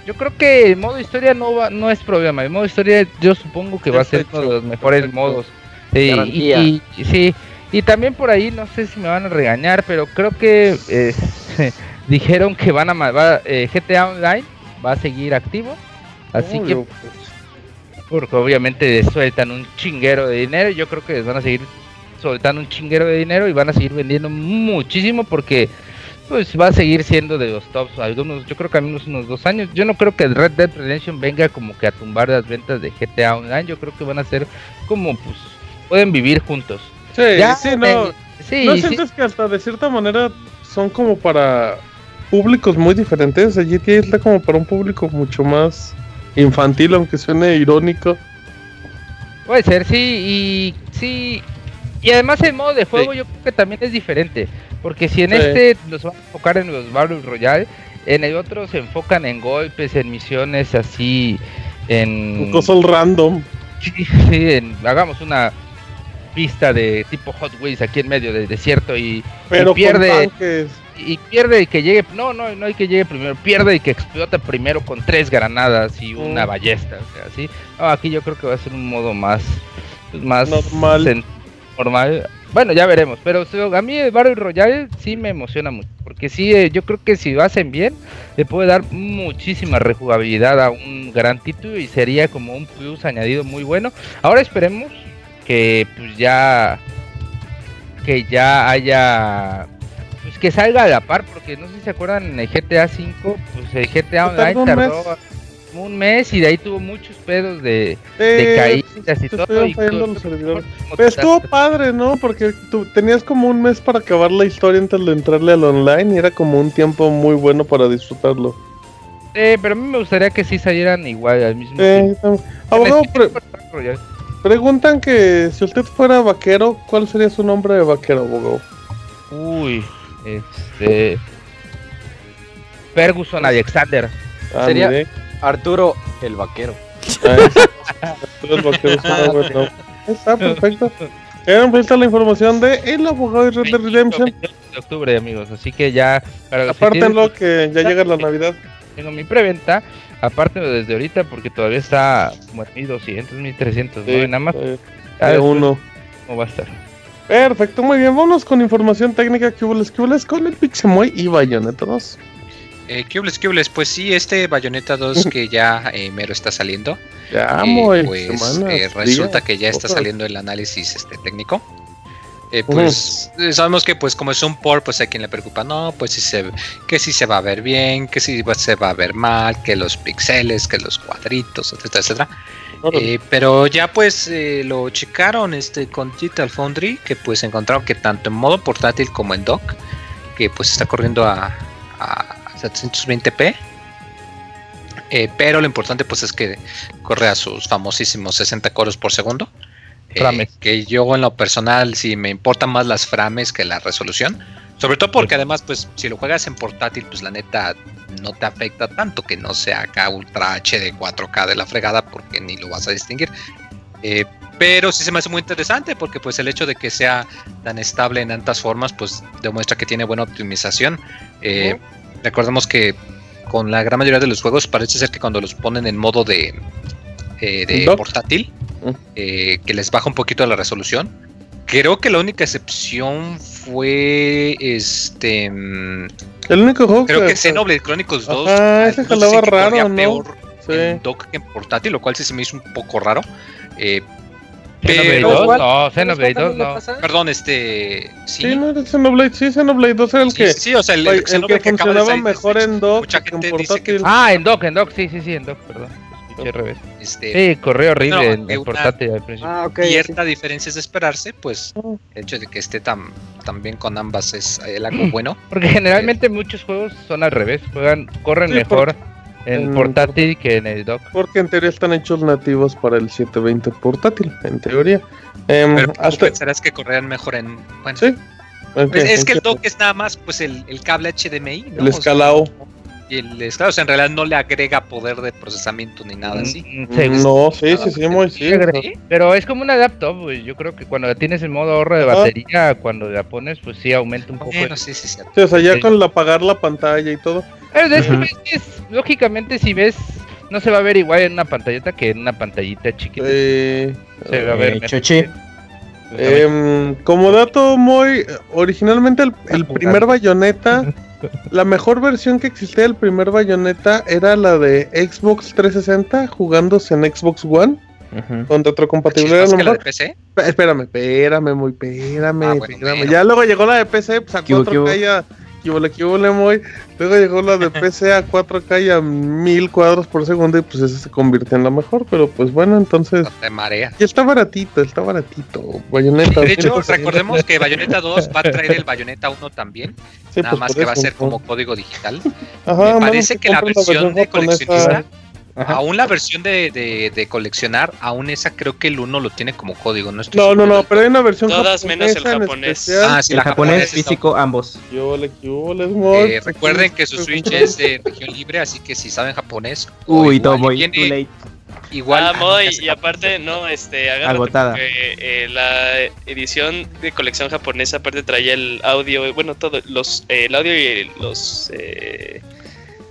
yo creo que el modo historia no va, no es problema. El modo historia yo supongo que va a ser uno de los mejores modos. y, sí, y también por ahí, no sé si me van a regañar, pero creo que eh, dijeron que van a va, eh, GTA Online va a seguir activo. Así que, porque obviamente sueltan un chinguero de dinero. Yo creo que les van a seguir soltando un chinguero de dinero y van a seguir vendiendo muchísimo porque pues va a seguir siendo de los tops algunos yo creo que algunos unos dos años yo no creo que el Red Dead Redemption venga como que a tumbar las ventas de GTA Online yo creo que van a ser como pues pueden vivir juntos Sí, sí, no. ¿No sientes que hasta de cierta manera son como para públicos muy diferentes? Allí está como para un público mucho más infantil, aunque suene irónico. Puede ser, sí, y sí. Y además el modo de juego yo creo que también es diferente. Porque si en este nos van a enfocar en los Battle Royale, en el otro se enfocan en golpes, en misiones así, en... Cosas random. Sí, hagamos una pista de tipo Hot Wheels aquí en medio del desierto y, pierde y pierde y que llegue no no no hay que llegue primero pierde y que explote primero con tres granadas y una ballesta o sea así aquí yo creo que va a ser un modo más más normal normal. Bueno, ya veremos, pero a mí el Battle Royale sí me emociona mucho, porque sí, eh, yo creo que si lo hacen bien, le puede dar muchísima rejugabilidad a un gran título y sería como un plus añadido muy bueno. Ahora esperemos que pues ya que ya haya pues que salga a la par, porque no sé si se acuerdan en el GTA 5, pues el GTA Online tardó un mes y de ahí tuvo muchos pedos de, caídas y todo. Pero estuvo padre, ¿no? Porque tú tenías como un mes para acabar la historia antes de entrarle al online y era como un tiempo muy bueno para disfrutarlo. Eh, pero a mí me gustaría que sí salieran igual al mismo tiempo. Abogado, preguntan que si usted fuera vaquero, ¿cuál sería su nombre de vaquero, abogado? Uy, este. Ferguson Alexander. Ah, sería. Arturo el Vaquero. Arturo el Vaquero Está perfecto. Era pues, la información de El Abogado de Red Dead Redemption. De octubre, amigos. Así que ya. Para Apártenlo que ya llega la Navidad. Tengo mi preventa. Aparte desde ahorita porque todavía está como 1200, 1300, ¿no? Nada más. de uno. ¿Cómo va a estar? Perfecto, muy bien. Vámonos con información técnica que hubo con el Pixemoy y Bayonetta 2. Eh, Cubles, pues sí, este Bayonetta 2 que ya eh, mero está saliendo. Ya, eh, pues eh, resulta que ya está saliendo el análisis este técnico. Pues sabemos que pues como es un port, pues a quien le preocupa, no, pues si se, que si se va a ver bien, que si se va a ver mal, que los pixeles, que los cuadritos, etcétera, etcétera. pero ya pues lo checaron este con Digital Foundry, que pues encontraron que tanto en modo portátil como en dock, que pues está corriendo a 720p. Eh, pero lo importante pues es que corre a sus famosísimos 60 coros por segundo. Eh, que yo en lo personal sí me importan más las frames que la resolución. Sobre todo porque además pues si lo juegas en portátil pues la neta no te afecta tanto que no sea acá Ultra HD 4K de la fregada porque ni lo vas a distinguir. Eh, pero sí se me hace muy interesante porque pues el hecho de que sea tan estable en tantas formas pues demuestra que tiene buena optimización. Recordemos que con la gran mayoría de los juegos parece ser que cuando los ponen en modo de, eh, portátil, mm. eh, que les baja un poquito la resolución. Creo que la única excepción fue este. Mm, el único juego creo que, Xenoblade Chronicles 2. Ah, ese jalaba raro, ¿no? Peor en dock que en portátil, lo cual sí se me hizo un poco raro. Eh, Xenoblade 2, no, Xenoblade 2 no. Perdón, este. Sí, sí no era Xenoblade, sí, Xenoblade 2 era el que. Sí, o sea, el, el, el que, que funcionaba mejor en dock que en portátil. Ah, en dock, en dock, sí, sí, sí, en dock, perdón. Al revés. Este, sí, corrió horrible en, en portátil al principio. Ah, okay, cierta sí. diferencia es de esperarse, pues oh. el hecho de que esté tan, tan bien con ambas es algo bueno. Porque generalmente muchos juegos son al revés, juegan, corren sí, mejor. Porque en portátil que en el dock. Porque en teoría están hechos nativos para el 720 portátil, en teoría. Eh, Pero hasta... pensarás que correrían mejor en. Bueno. Sí. Okay, pues es que el dock es nada más pues el, el cable HDMI. ¿no? El escalado. Y el escalado, o sea, en realidad no le agrega poder de procesamiento ni nada así. Mm, no, sí, sí, sí, muy sí. Pero es como una laptop, pues yo creo que cuando la tienes en modo ahorro de batería, cuando la pones, pues sí aumenta un poco. Bueno, sí, sí, sí. sí o sea, ya con el apagar la pantalla y todo. Pero de hecho, es, lógicamente, si ves, no se va a ver igual en una pantallita que en una pantallita chiquita. Eh, se va a ver. Eh, eh, como dato muy originalmente el, el primer bayoneta la mejor versión que existía del primer bayoneta era la de Xbox 360 jugándose en Xbox One uh -huh. con retrocompatibilidad ¿La de PC? espérame espérame muy espérame, ah, bueno, espérame. Ya luego llegó la de PC pues a 4K ya que muy. Luego llegó la de PC a 4K y a 1000 cuadros por segundo y pues ese se convirtió en la mejor. Pero pues bueno, entonces. De marea. Ya está baratito, está baratito. Bayonetta. De hecho, recordemos que Bayonetta 2 va a traer el Bayonetta 1 también. Sí, nada pues más que va a ser como código digital. Ajá, Me parece no, que la versión, versión de coleccionista. Ajá. Aún la versión de, de, de, coleccionar, aún esa creo que el 1 lo tiene como código. No, estoy no, no, no, pero hay una versión Todas menos el japonés. Ah, sí, el japonés físico, no. ambos. Yo le eh, Recuerden que su Switch es de región libre, así que si saben japonés. Uy, todo muy late. Igual. Ah, y aparte, no, este, agotada. Porque, eh, la edición de colección japonesa, aparte traía el audio, bueno, todo, los, eh, el audio y los. Eh,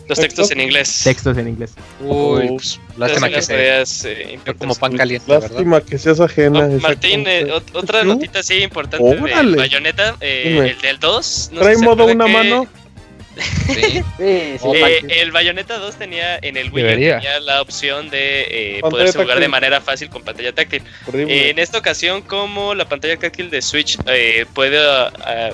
Los textos en inglés. Textos en inglés. Uy, pues, lástima que sea eh, como pan caliente, Lástima que seas ajena. Oh, Martín, eh, otra notita así importante Órale. de Bayonetta, eh, el del 2. No Trae modo una que- mano. Sí. Sí, sí. Eh, el Bayonetta 2 tenía en el Wii tenía la opción de eh, poderse jugar de manera fácil con pantalla táctil. Eh, en esta ocasión, como la pantalla táctil de Switch eh, puede, ah,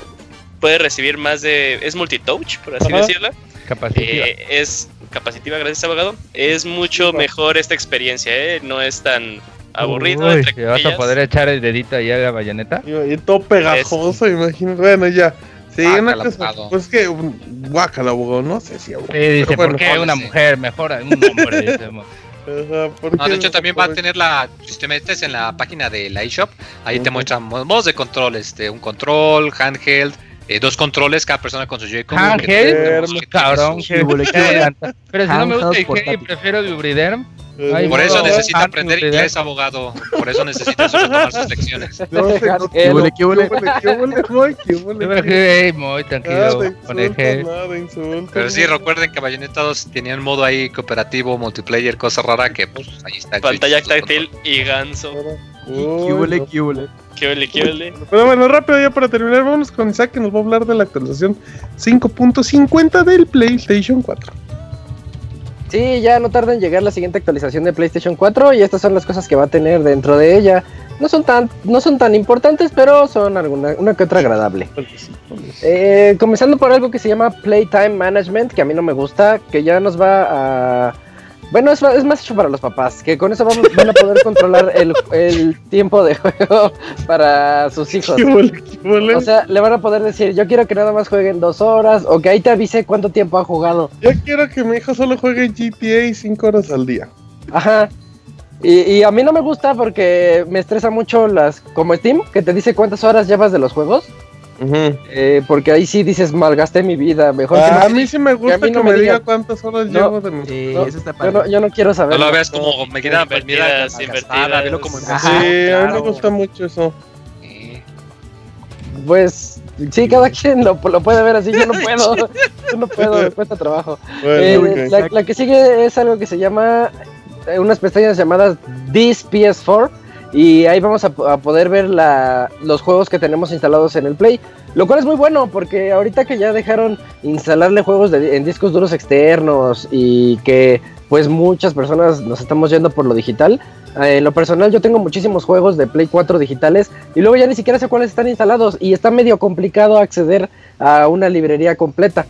puede recibir más de... es multitouch, por así Ajá. decirlo. Capacitiva. Eh, es capacitiva, gracias abogado. Es mucho mejor esta experiencia, ¿eh? no es tan aburrido. Uy, entre ¿te vas a poder echar el dedito ahí a la bayoneta? Y, y todo pegajoso, imagínate. Bueno, ya. Sí, una cosa. abogado. Pues que, um, guácala, abogado, no sé si abogado. Sí, dice, bueno, ¿por qué una sí. mujer mejor a un hombre? Dice, Ajá, ¿por No, de hecho también va a tener la, si te metes en la página de la eShop, ahí te Ujú. muestran mo- modos de control, este, un control, handheld, eh, dos controles, cada persona con su Joy-Con. Cabrón. Pero si no me gusta el prefiero el Ubriderm. Eh, Ay, Por eso necesita aprender ¿verdad? inglés, abogado. Por eso necesita retomar sus lecciones. No no, ¿Qué ¿qué huele, qué muy tranquilo, insultos. Pero sí, recuerden que Bayonetta 2 tenía un modo ahí cooperativo, multiplayer, cosa rara que pues ahí está. Pantalla táctil y ganso. ¿Qué huele, no. qué huele? ¿Qué ole, qué ole? Pero bueno, rápido ya para terminar, vamos con Isaac que nos va a hablar de la actualización 5.50 del PlayStation 4. Sí, ya no tarda en llegar la siguiente actualización de PlayStation 4 y estas son las cosas que va a tener dentro de ella. No son tan, no son tan importantes, pero son alguna, una que otra agradable. Eh, comenzando por algo que se llama Playtime Management, que a mí no me gusta, que ya nos va a... Bueno, es, es más hecho para los papás, que con eso van a poder controlar el, el tiempo de juego para sus hijos. ¿Qué? O sea, le van a poder decir, yo quiero que nada más jueguen dos horas, o que ahí te avise cuánto tiempo ha jugado. Yo quiero que mi hijo solo juegue GTA 5 horas al día. Ajá. Y, y a mí no me gusta porque me estresa mucho las. Como Steam, que te dice cuántas horas llevas de los juegos. Eh, porque ahí sí dices, malgasté mi vida. Mejor que a no- mí sí me gusta mí que, no me me diga diga- cuántas horas No. llevo de mi... Sí, No, eso está yo, no, yo no quiero No saber. lo veas como me queda Invertidas, mira, invertidas. gastada, velo como Ajá. inversión. Sí, a mí me gusta mucho eso. Sí. Pues sí, cada quien lo, lo puede ver así. Yo no puedo. yo no puedo, me cuesta trabajo. Eh, la, la que sigue es algo que se llama eh, unas pestañas llamadas This PS4 y ahí vamos a, po- a poder ver los juegos que tenemos instalados en el Play, lo cual es muy bueno porque ahorita que ya dejaron instalarle juegos en discos duros externos y que pues muchas personas nos estamos yendo por lo digital. eh, en lo personal yo tengo muchísimos juegos de Play 4 digitales y luego ya ni siquiera sé cuáles están instalados y está medio complicado acceder a una librería completa.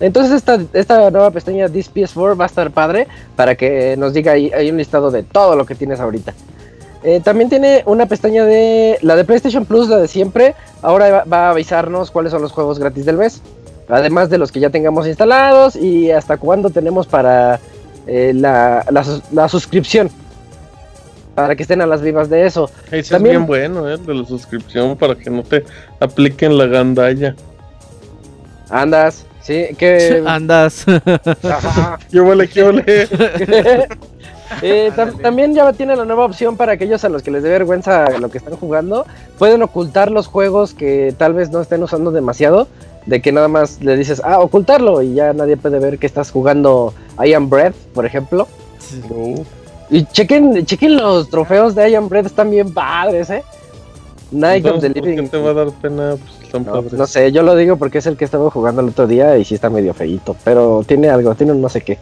Entonces esta, esta nueva pestaña This PS4 va a estar padre para que nos diga ahí un listado de todo lo que tienes ahorita. Eh, también tiene una pestaña de la de PlayStation Plus, la de siempre. Ahora va, a avisarnos cuáles son los juegos gratis del mes. Además de los que ya tengamos instalados y hasta cuándo tenemos para eh, la, la la suscripción. Para que estén a las vivas de eso. Ese es también- bien bueno, ¿eh? De la suscripción para que no te apliquen la gandalla. Andas, sí, que... Andas. Ajá. ¿Qué huele, qué huele? Eh, tam- también ya tiene la nueva opción para aquellos a los que les dé vergüenza lo que están jugando. Pueden ocultar los juegos que tal vez no estén usando demasiado. De que nada más le dices, ah, ocultarlo. Y ya nadie puede ver que estás jugando I Am Breath, por ejemplo. Y chequen, chequen los trofeos de I Am Breath, están bien padres, ¿eh? Night of the Entonces, ¿por qué Living. te va a dar pena? Pues No, padres. no sé, yo lo digo porque es el que estaba jugando el otro día y sí está medio feíto, pero tiene algo, tiene un no sé qué.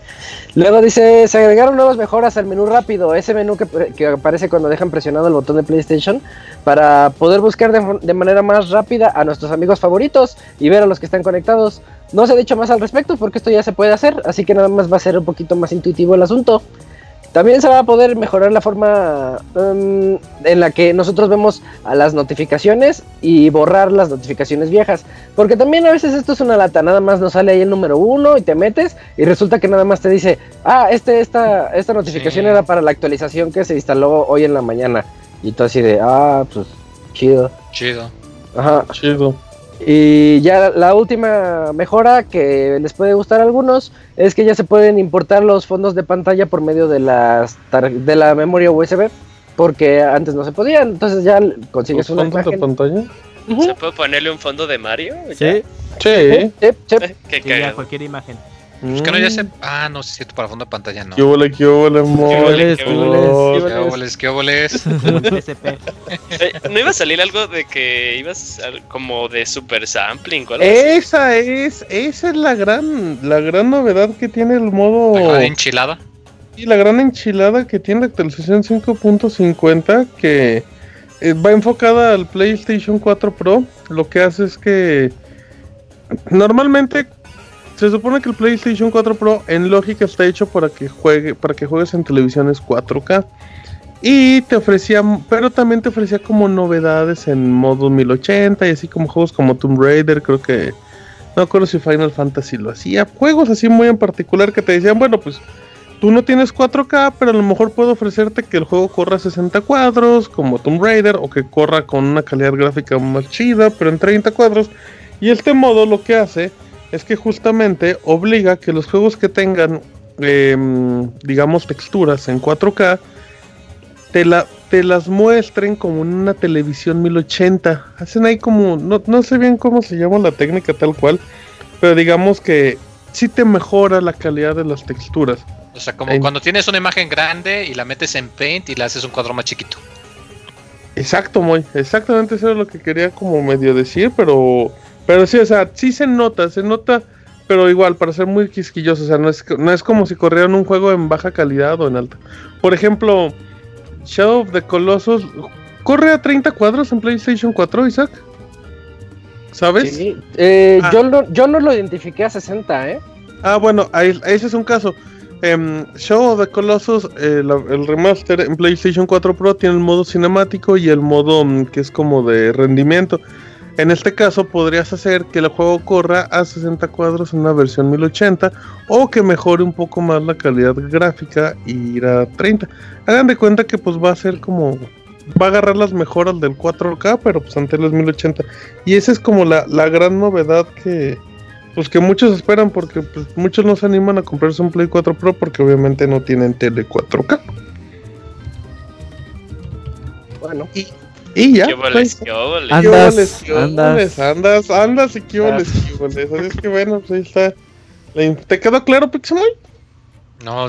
Luego dice, se agregaron nuevas mejoras al menú rápido, ese menú que, que aparece cuando dejan presionado el botón de PlayStation para poder buscar de, de manera más rápida a nuestros amigos favoritos y ver a los que están conectados. No se ha dicho más al respecto porque esto ya se puede hacer, así que nada más va a ser un poquito más intuitivo el asunto. También se va a poder mejorar la forma em, en la que nosotros vemos a las notificaciones y borrar las notificaciones viejas. Porque también a veces esto es una lata, nada más nos sale ahí el número uno y te metes y resulta que nada más te dice, ah, este, esta, esta notificación Sí. era para la actualización que se instaló hoy en la mañana. Y tú así de, ah, pues chido. Chido. Ajá. Chido. Y ya la última mejora que les puede gustar a algunos es que ya se pueden importar los fondos de pantalla por medio de las tar- de la memoria USB porque antes no se podían, entonces ya consigues ¿Los una fondos de imagen. pantalla? ¿Se puede ponerle un fondo de Mario? Sí. Sí. Sí, sí. Sí, ya, cagado. cualquier imagen. Pues que no, ya se. Ah, no, si siento para fondo de pantalla, no. ¿Qué ole, qué ole, óboles, qué óboles, qué óboles. Eh, ¿No iba a salir algo de que ibas a- como de super sampling o algo así? Esa es, esa es la gran, la gran novedad que tiene el modo. La gran enchilada. Y la gran enchilada que tiene la actualización 5.50 que eh, va enfocada al PlayStation 4 Pro. Lo que hace es que normalmente se supone que el PlayStation 4 Pro en lógica está hecho para que juegue, para que jueges en televisiones 4K. Y te ofrecía, pero también te ofrecía como novedades en modo 1080 y así como juegos como Tomb Raider, creo que no recuerdo si Final Fantasy lo hacía. Juegos así muy en particular que te decían, bueno, pues tú no tienes 4K, pero a lo mejor puedo ofrecerte que el juego corra a 60 cuadros, como Tomb Raider, o que corra con una calidad gráfica más chida, pero en 30 cuadros. Y este modo lo que hace es que justamente obliga que los juegos que tengan, em, digamos, texturas en 4K, te, la, te las muestren como en una televisión 1080. Hacen ahí como, no, no sé bien cómo se llama la técnica tal cual, pero digamos que sí te mejora la calidad de las texturas. O sea, como En- cuando tienes una imagen grande y la metes en Paint y le haces un cuadro más chiquito. Exacto, muy, exactamente eso es lo que quería como medio decir, pero, pero sí, o sea, sí se nota, se nota, pero igual, para ser muy quisquilloso, o sea, no es, no es como si corrieran un juego en baja calidad o en alta. Por ejemplo, Shadow of the Colossus, ¿corre a 30 cuadros en PlayStation 4, Isaac? ¿Sabes? Sí, eh, Ah. yo, no, yo no lo identifiqué a 60, ¿eh? Ah, bueno, ahí- ese es un caso. Em, Show of the Colossus, eh, la- el remaster en PlayStation 4 Pro tiene el modo cinemático y el modo mm, que es como de rendimiento. En este caso podrías hacer que el juego corra a 60 cuadros en una versión 1080 o que mejore un poco más la calidad gráfica y ir a 30. Hagan de cuenta que pues va a ser como... Va a agarrar las mejoras del 4K, pero pues ante los 1080. Y esa es como la, la gran novedad que, pues que muchos esperan porque pues, muchos no se animan a comprarse un Play 4 Pro porque obviamente no tienen tele 4K. Bueno, Y ya. ¿Qué boles, qué boles? Ah, ¿Qué Andas, qué andas. andas, andas y qué boles, qué boles. Así es que bueno, pues ahí está. ¿Te quedó claro, Pixemoy? No,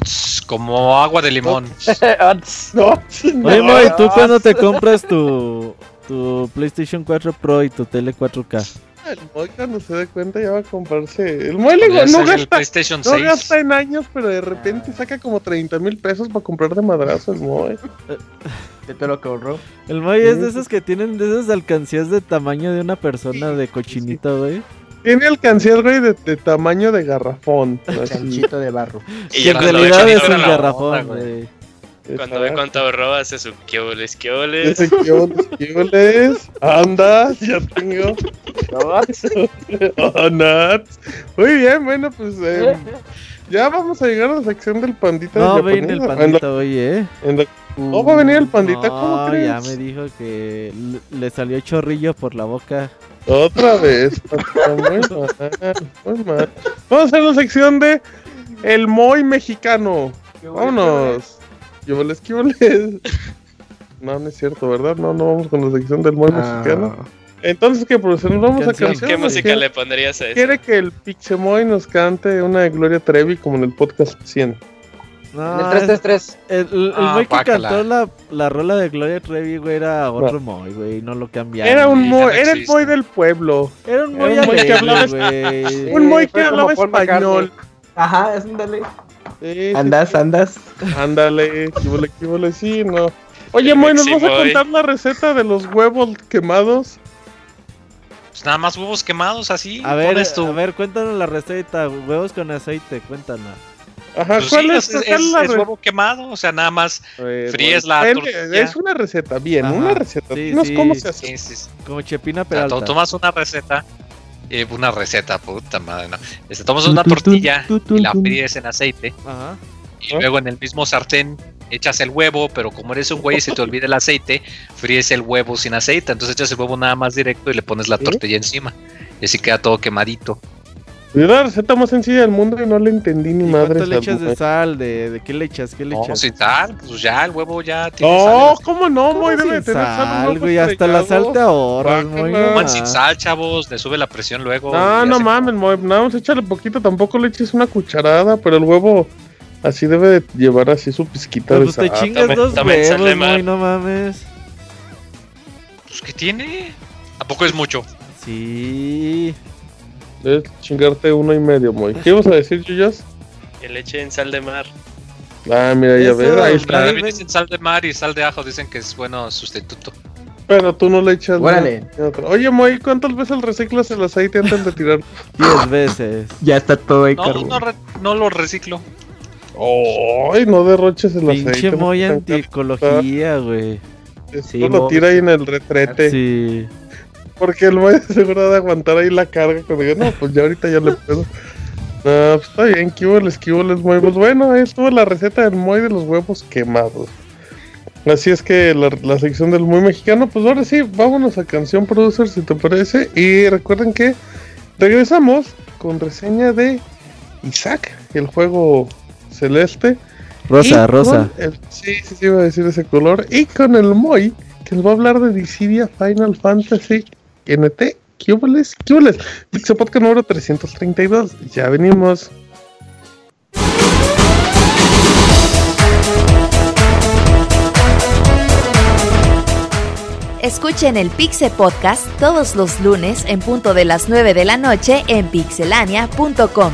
como agua de limón. No. Oye, no. Moy, ¿tú cuándo te compras tu, tu PlayStation 4 Pro y tu tele 4K? El Moy cuando se dé cuenta ya va a comprarse. El Moy no gasta, PlayStation no 6. gasta en años, pero de repente saca como 30 mil pesos para comprar de madrazo el Moy. Todo lo ahorró. El Moy es de esos que tienen de esas alcancías de tamaño de una persona de cochinito, güey. Tiene alcancías, güey, de, de tamaño de garrafón. Chanchito de barro. Y en realidad es un garrafón, güey. Cuando ve cuánto ahorró, hace su ¿qué boles, qué boles? Andas, ya tengo. Oh, nuts. Muy bien, bueno, pues eh, ya vamos a llegar a la sección del pandita. No, de ven el japonés. pandita hoy, eh. La- no va a venir el pandita, ¿cómo No, crees? ya me dijo que le- salió chorrillo por la boca. Otra vez. pandita, Muy mal, muy mal. Vamos a hacer la sección de El Moy Mexicano. Vámonos. ¿Qué boles, qué boles? No, no es cierto, ¿verdad? No, no vamos con la sección del Moy Ah, Mexicano. Entonces, ¿qué, profesor? ¿Nos vamos a Canción. ¿Qué música qué? le pondrías a eso? quiere que el Pixemoy nos cante una de Gloria Trevi como en el podcast 100. No, el 333. el, el, el Ah, güey que cantó la, la rola de Gloria Trevi, güey, era otro Moy, güey, no lo cambiaron. Era un Moy, no era el. Moy del pueblo. Era un Moy un que hablaba güey. Un Moy que hablaba español. Ajá, ándale. Sí, sí, Andas, andas. Ándale, qué vole, sí, no. Oye, Moy, ¿nos vas a contar la receta de los huevos quemados? Pues nada más huevos quemados así. A ver, pones tu- a ver, cuéntanos la receta, huevos con aceite, cuéntanos. Ajá, Pues ¿cuál sí, es, es, es- la huevo quemado, o sea, nada más Eh, fríes bueno, la tortilla. Es una receta, bien, Ajá. una receta. Sí, sí. cómo se hace. Como Chepina o sea, Peralta. to- tomas una receta, eh, una receta, puta madre, no. Este, tomas una tortilla y la fríes en aceite Ajá. y luego en el mismo sartén echas el huevo, pero como eres un güey y se te olvida el aceite, fríes el huevo sin aceite, entonces echas el huevo nada más directo y le pones la tortilla encima y así queda todo quemadito. La receta más sencilla del mundo y no le entendí ni madre. ¿Cuánto le echas de sal? ¿De, ¿De, qué le echas? ¿Qué le echas? No, sin sal, pues ya el huevo ya tiene No, ¿cómo no, Moy? Debe tener sal, güey. Hasta la sal te ahorras, Moy. No sin sal, chavos. Le sube la presión luego. No, no mames, Moy. Nada más échale poquito. Tampoco le eches una cucharada, pero el huevo así debe de llevar así su pizquita de sal. te chingas dos huevos, Moy, no mames. Pues, ¿qué tiene? ¿A poco es mucho? Sí. Debes chingarte uno y medio, Moy. ¿Qué ibas a decir, Chuyas? Que le echen sal de mar. Ah, mira, ya ves, ahí está. También dicen sal de mar y sal de ajo, dicen que es bueno sustituto. Pero tú no le echas. Órale. Oye, Moy, ¿cuántas veces reciclas el aceite antes de tirar? Diez veces. Ya está todo ahí, No, no, no, lo reciclo. Ay, no derroches el aceite. Pinche Moy antiecología, güey. Sí, lo tira ahí en el retrete. Sí. Porque el Moy seguro de aguantar ahí la carga. Cuando diga, no, pues ya ahorita ya le puedo. No, pues está bien, les les Moy. Pues bueno, ahí estuvo la receta del Moy de los huevos quemados. Así es que la, la, sección del muy mexicano, pues ahora sí, vámonos a canción producer si te parece. Y recuerden que regresamos con reseña de Isaac, el juego celeste. Rosa, rosa. sí, sí, sí, iba a decir ese color. Y con el Moy, que les va a hablar de Dissidia Final Fantasy NT, ¿qué hubles? ¿Qué hubles? Pixel Podcast número 332. Ya venimos. Escuchen el Pixel Podcast todos los lunes en punto de las 9 de la noche en pixelania.com.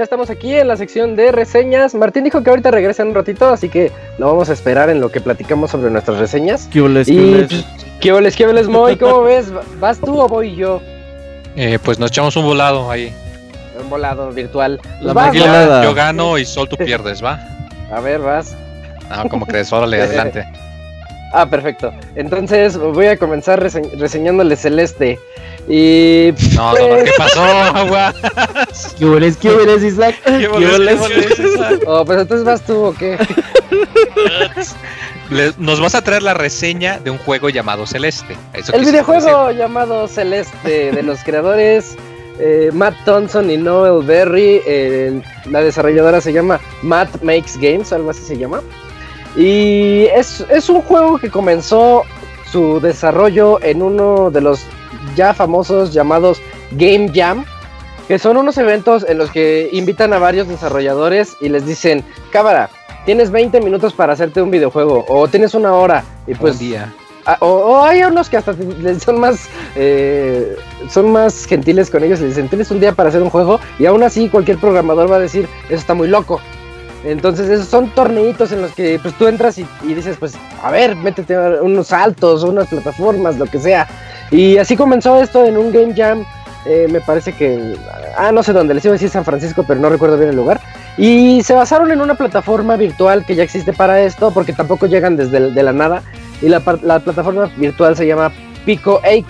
Ya estamos aquí en la sección de reseñas. Martín dijo que ahorita regresa en un ratito, así que lo vamos a esperar en lo que platicamos sobre nuestras reseñas. ¿Qué oles, qué Y oles? pues, ¿qué oles, qué oles, Moy? ¿Cómo ves? ¿Vas tú o voy yo? Eh, pues nos echamos un volado ahí. Un volado virtual. La Pues vas. Yo gano y Sol tú pierdes, ¿va? A ver, vas. Ah, como crees, órale, adelante. Ah, perfecto. Entonces voy a comenzar rese- reseñándole Celeste. Y No, no, no, ¿qué pasó, agua? ¿Qué hueles, qué hueles, Isaac? ¿Qué qué boles? Oh, pues entonces vas tú o qué? Le- Nos vas a traer la reseña de un juego llamado Celeste. Eso El videojuego llamado Celeste de los creadores eh, Matt Thompson y Noel Berry. eh, la desarrolladora se llama Matt Makes Games, algo así se llama. Y es, es un juego que comenzó su desarrollo en uno de los ya famosos llamados Game Jam, que son unos eventos en los que invitan a varios desarrolladores y les dicen, cámara, tienes 20 minutos para hacerte un videojuego o tienes una hora y pues Un día. Ah, o, o hay unos que hasta son más eh, son más gentiles con ellos. Les dicen, tienes un día para hacer un juego y aún así cualquier programador va a decir, eso está muy loco. Entonces esos son torneitos en los que pues tú entras y, y dices, pues a ver, métete unos saltos, unas plataformas, lo que sea. Y así comenzó esto en un Game Jam. Eh, me parece que, ah, no sé dónde, les iba a decir San Francisco, pero no recuerdo bien el lugar. Y se basaron en una plataforma virtual que ya existe para esto, porque tampoco llegan desde la nada. Y la, la plataforma virtual se llama Pico 8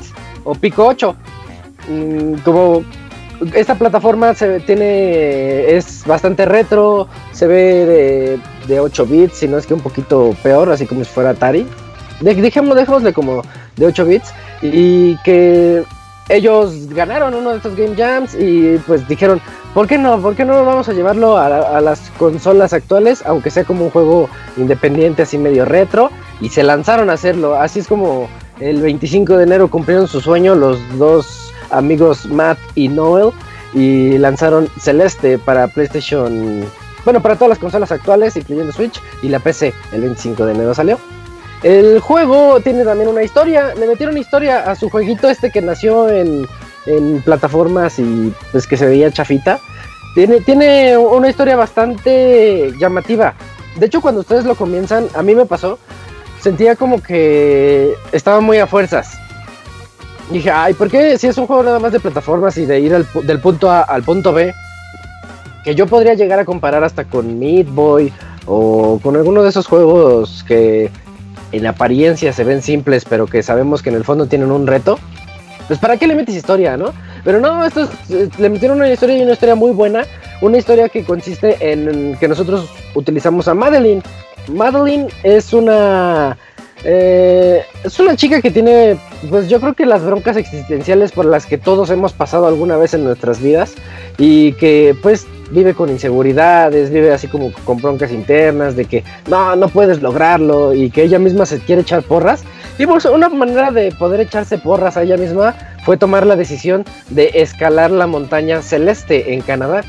o Pico 8. Mm, como esta plataforma se tiene es bastante retro, se ve de, de 8 bits, si no es que un poquito peor, así como si fuera Atari. Dejémosle como de 8 bits y que ellos ganaron uno de estos Game Jams y pues dijeron, ¿por qué no? ¿Por qué no vamos a llevarlo a, a las consolas actuales, aunque sea como un juego independiente así medio retro? Y se lanzaron a hacerlo. Así es como el 25 de enero cumplieron su sueño los dos amigos Matt y Noel y lanzaron Celeste para PlayStation, bueno, para todas las consolas actuales, incluyendo Switch y la PC. El 25 de enero salió. El juego tiene también una historia. Le metieron historia a su jueguito este que nació en, en plataformas y pues que se veía chafita. Tiene, tiene una historia bastante llamativa. De hecho, cuando ustedes lo comienzan, a mí me pasó, sentía como que estaba muy a fuerzas. Dije, ay, ¿por qué si es un juego nada más de plataformas y de ir del punto A al punto B? Que yo podría llegar a comparar hasta con Meat Boy o con alguno de esos juegos que en apariencia se ven simples, pero que sabemos que en el fondo tienen un reto. Pues para qué le metes historia, ¿no? Pero no, esto es- eh, le metieron una historia y una historia muy buena. Una historia que consiste en que nosotros utilizamos a Madeline. Madeline es una eh, es una chica que tiene, pues yo creo que las broncas existenciales por las que todos hemos pasado alguna vez en nuestras vidas y que pues vive con inseguridades, vive así como con broncas internas de que no, no puedes lograrlo y que ella misma se quiere echar porras. Y pues una manera de poder echarse porras a ella misma fue tomar la decisión de escalar la montaña celeste en Canadá.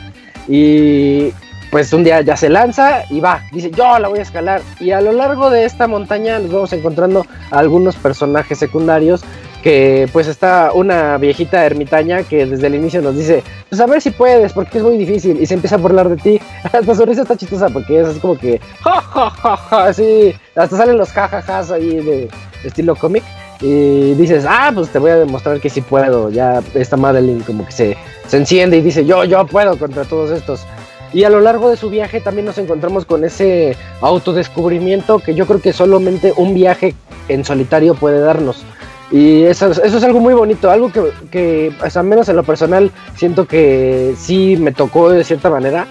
Y pues un día ya se lanza y va, dice yo la voy a escalar. Y a lo largo de esta montaña nos vamos encontrando algunos personajes secundarios que pues está una viejita ermitaña que desde el inicio nos dice, pues a ver si puedes, porque es muy difícil, y se empieza a burlar de ti. Hasta su está chistosa porque es como que, ja, ja, ja, ja, así, hasta salen los jajajas ahí de estilo cómic. Y dices, ah, pues te voy a demostrar que sí puedo. Ya esta Madeline como que se, se enciende y dice, yo, yo puedo contra todos estos. Y a lo largo de su viaje también nos encontramos con ese autodescubrimiento que yo creo que solamente un viaje en solitario puede darnos. Y eso, es- eso es algo muy bonito, algo que, que pues, al menos en lo personal siento que sí me tocó de cierta manera.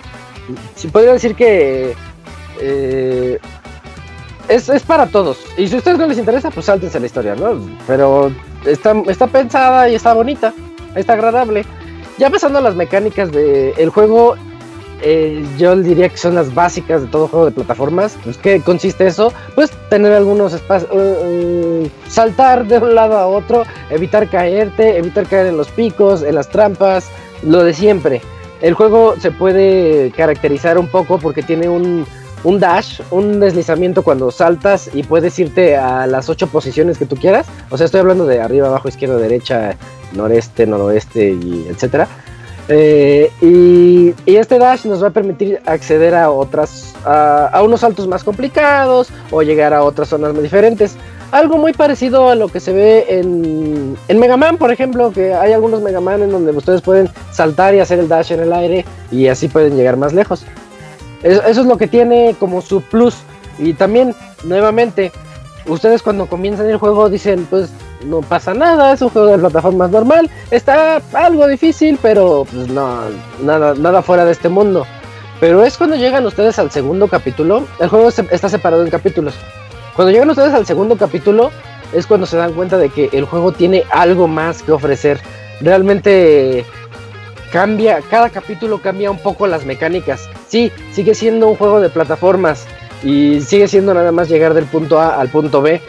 Sí, podría decir que eh, es, es para todos. Y si a ustedes no les interesa, pues sáltense la historia, ¿no? Pero está, está pensada y está bonita, está agradable. Ya pasando a las mecánicas del juego, eh, yo diría que son las básicas de todo juego de plataformas. Pues, ¿Qué consiste eso? Pues tener algunos espacios, uh, uh, saltar de un lado a otro, evitar caerte, evitar caer en los picos, en las trampas, lo de siempre. El juego se puede caracterizar un poco porque tiene un, un dash, un deslizamiento cuando saltas y puedes irte a las ocho posiciones que tú quieras. O sea, estoy hablando de arriba, abajo, izquierda, derecha, noreste, noroeste y etcétera. Eh, y, este dash nos va a permitir acceder a otras, a, unos saltos más complicados o llegar a otras zonas muy diferentes. Algo muy parecido a lo que se ve en, Mega Man, por ejemplo, que hay algunos Mega Man en donde ustedes pueden saltar y hacer el dash en el aire y así pueden llegar más lejos. Eso es lo que tiene como su plus. Y también, nuevamente, ustedes cuando comienzan el juego dicen, pues no pasa nada, es un juego de plataformas normal, está algo difícil, pero pues no, nada, nada fuera de este mundo. Pero es cuando llegan ustedes al segundo capítulo, el juego está separado en capítulos. Cuando llegan ustedes al segundo capítulo es cuando se dan cuenta de que el juego tiene algo más que ofrecer. Realmente cambia, cada capítulo cambia un poco las mecánicas. Sí, sigue siendo un juego de plataformas y sigue siendo nada más llegar del punto A al punto B,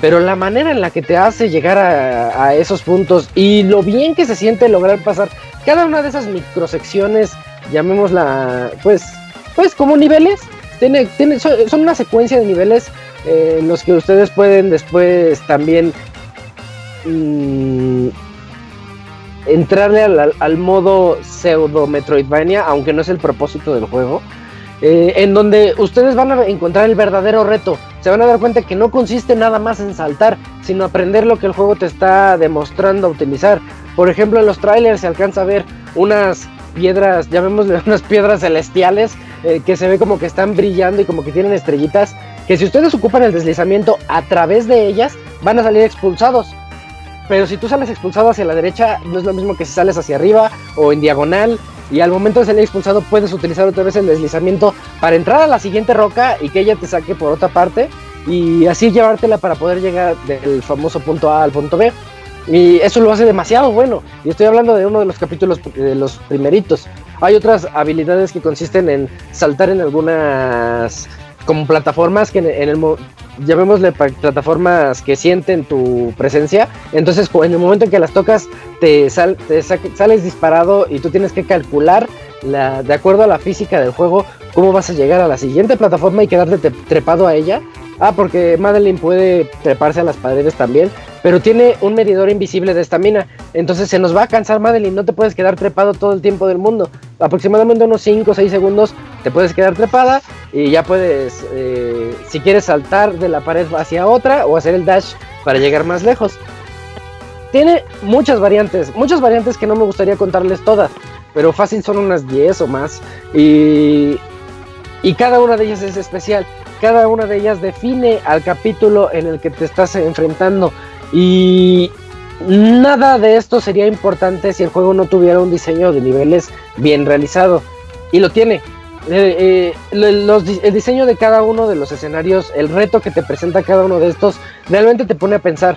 pero la manera en la que te hace llegar a, esos puntos y lo bien que se siente lograr pasar cada una de esas microsecciones, llamémosla, pues, pues como niveles, tiene, tiene, son, una secuencia de niveles eh, en los que ustedes pueden después también mm, entrarle al, al, modo pseudo Metroidvania, aunque no es el propósito del juego. Eh, en donde ustedes van a encontrar el verdadero reto. Se van a dar cuenta que no consiste nada más en saltar, sino aprender lo que el juego te está demostrando a utilizar. Por ejemplo, en los trailers se alcanza a ver unas piedras, llamémosle unas piedras celestiales, eh, que se ve como que están brillando y como que tienen estrellitas, que si ustedes ocupan el deslizamiento a través de ellas, van a salir expulsados. Pero si tú sales expulsado hacia la derecha, no es lo mismo que si sales hacia arriba o en diagonal y al momento de salir expulsado puedes utilizar otra vez el deslizamiento para entrar a la siguiente roca y que ella te saque por otra parte y así llevártela para poder llegar del famoso punto A al punto B. Y eso lo hace demasiado bueno. Y estoy hablando de uno de los capítulos de los primeritos. Hay otras habilidades que consisten en saltar en algunas como plataformas que en el, llamémosle plataformas que sienten tu presencia. Entonces, en el momento en que las tocas, te, sales disparado y tú tienes que calcular, la, de acuerdo a la física del juego, cómo vas a llegar a la siguiente plataforma y quedarte trepado a ella. Ah, porque Madeline puede treparse a las paredes también, pero tiene un medidor invisible de estamina. Entonces se nos va a cansar Madeline, no te puedes quedar trepado todo el tiempo del mundo. Aproximadamente unos 5 o 6 segundos te puedes quedar trepada y ya puedes, eh, si quieres saltar de la pared hacia otra o hacer el dash para llegar más lejos. Tiene muchas variantes, muchas variantes que no me gustaría contarles todas, pero fácil son unas 10 o más. Y, y cada una de ellas es especial. Cada una de ellas define al capítulo en el que te estás enfrentando. Y nada de esto sería importante si el juego no tuviera un diseño de niveles bien realizado. Y lo tiene. Eh, eh, el diseño de cada uno de los escenarios, el reto que te presenta cada uno de estos, realmente te pone a pensar.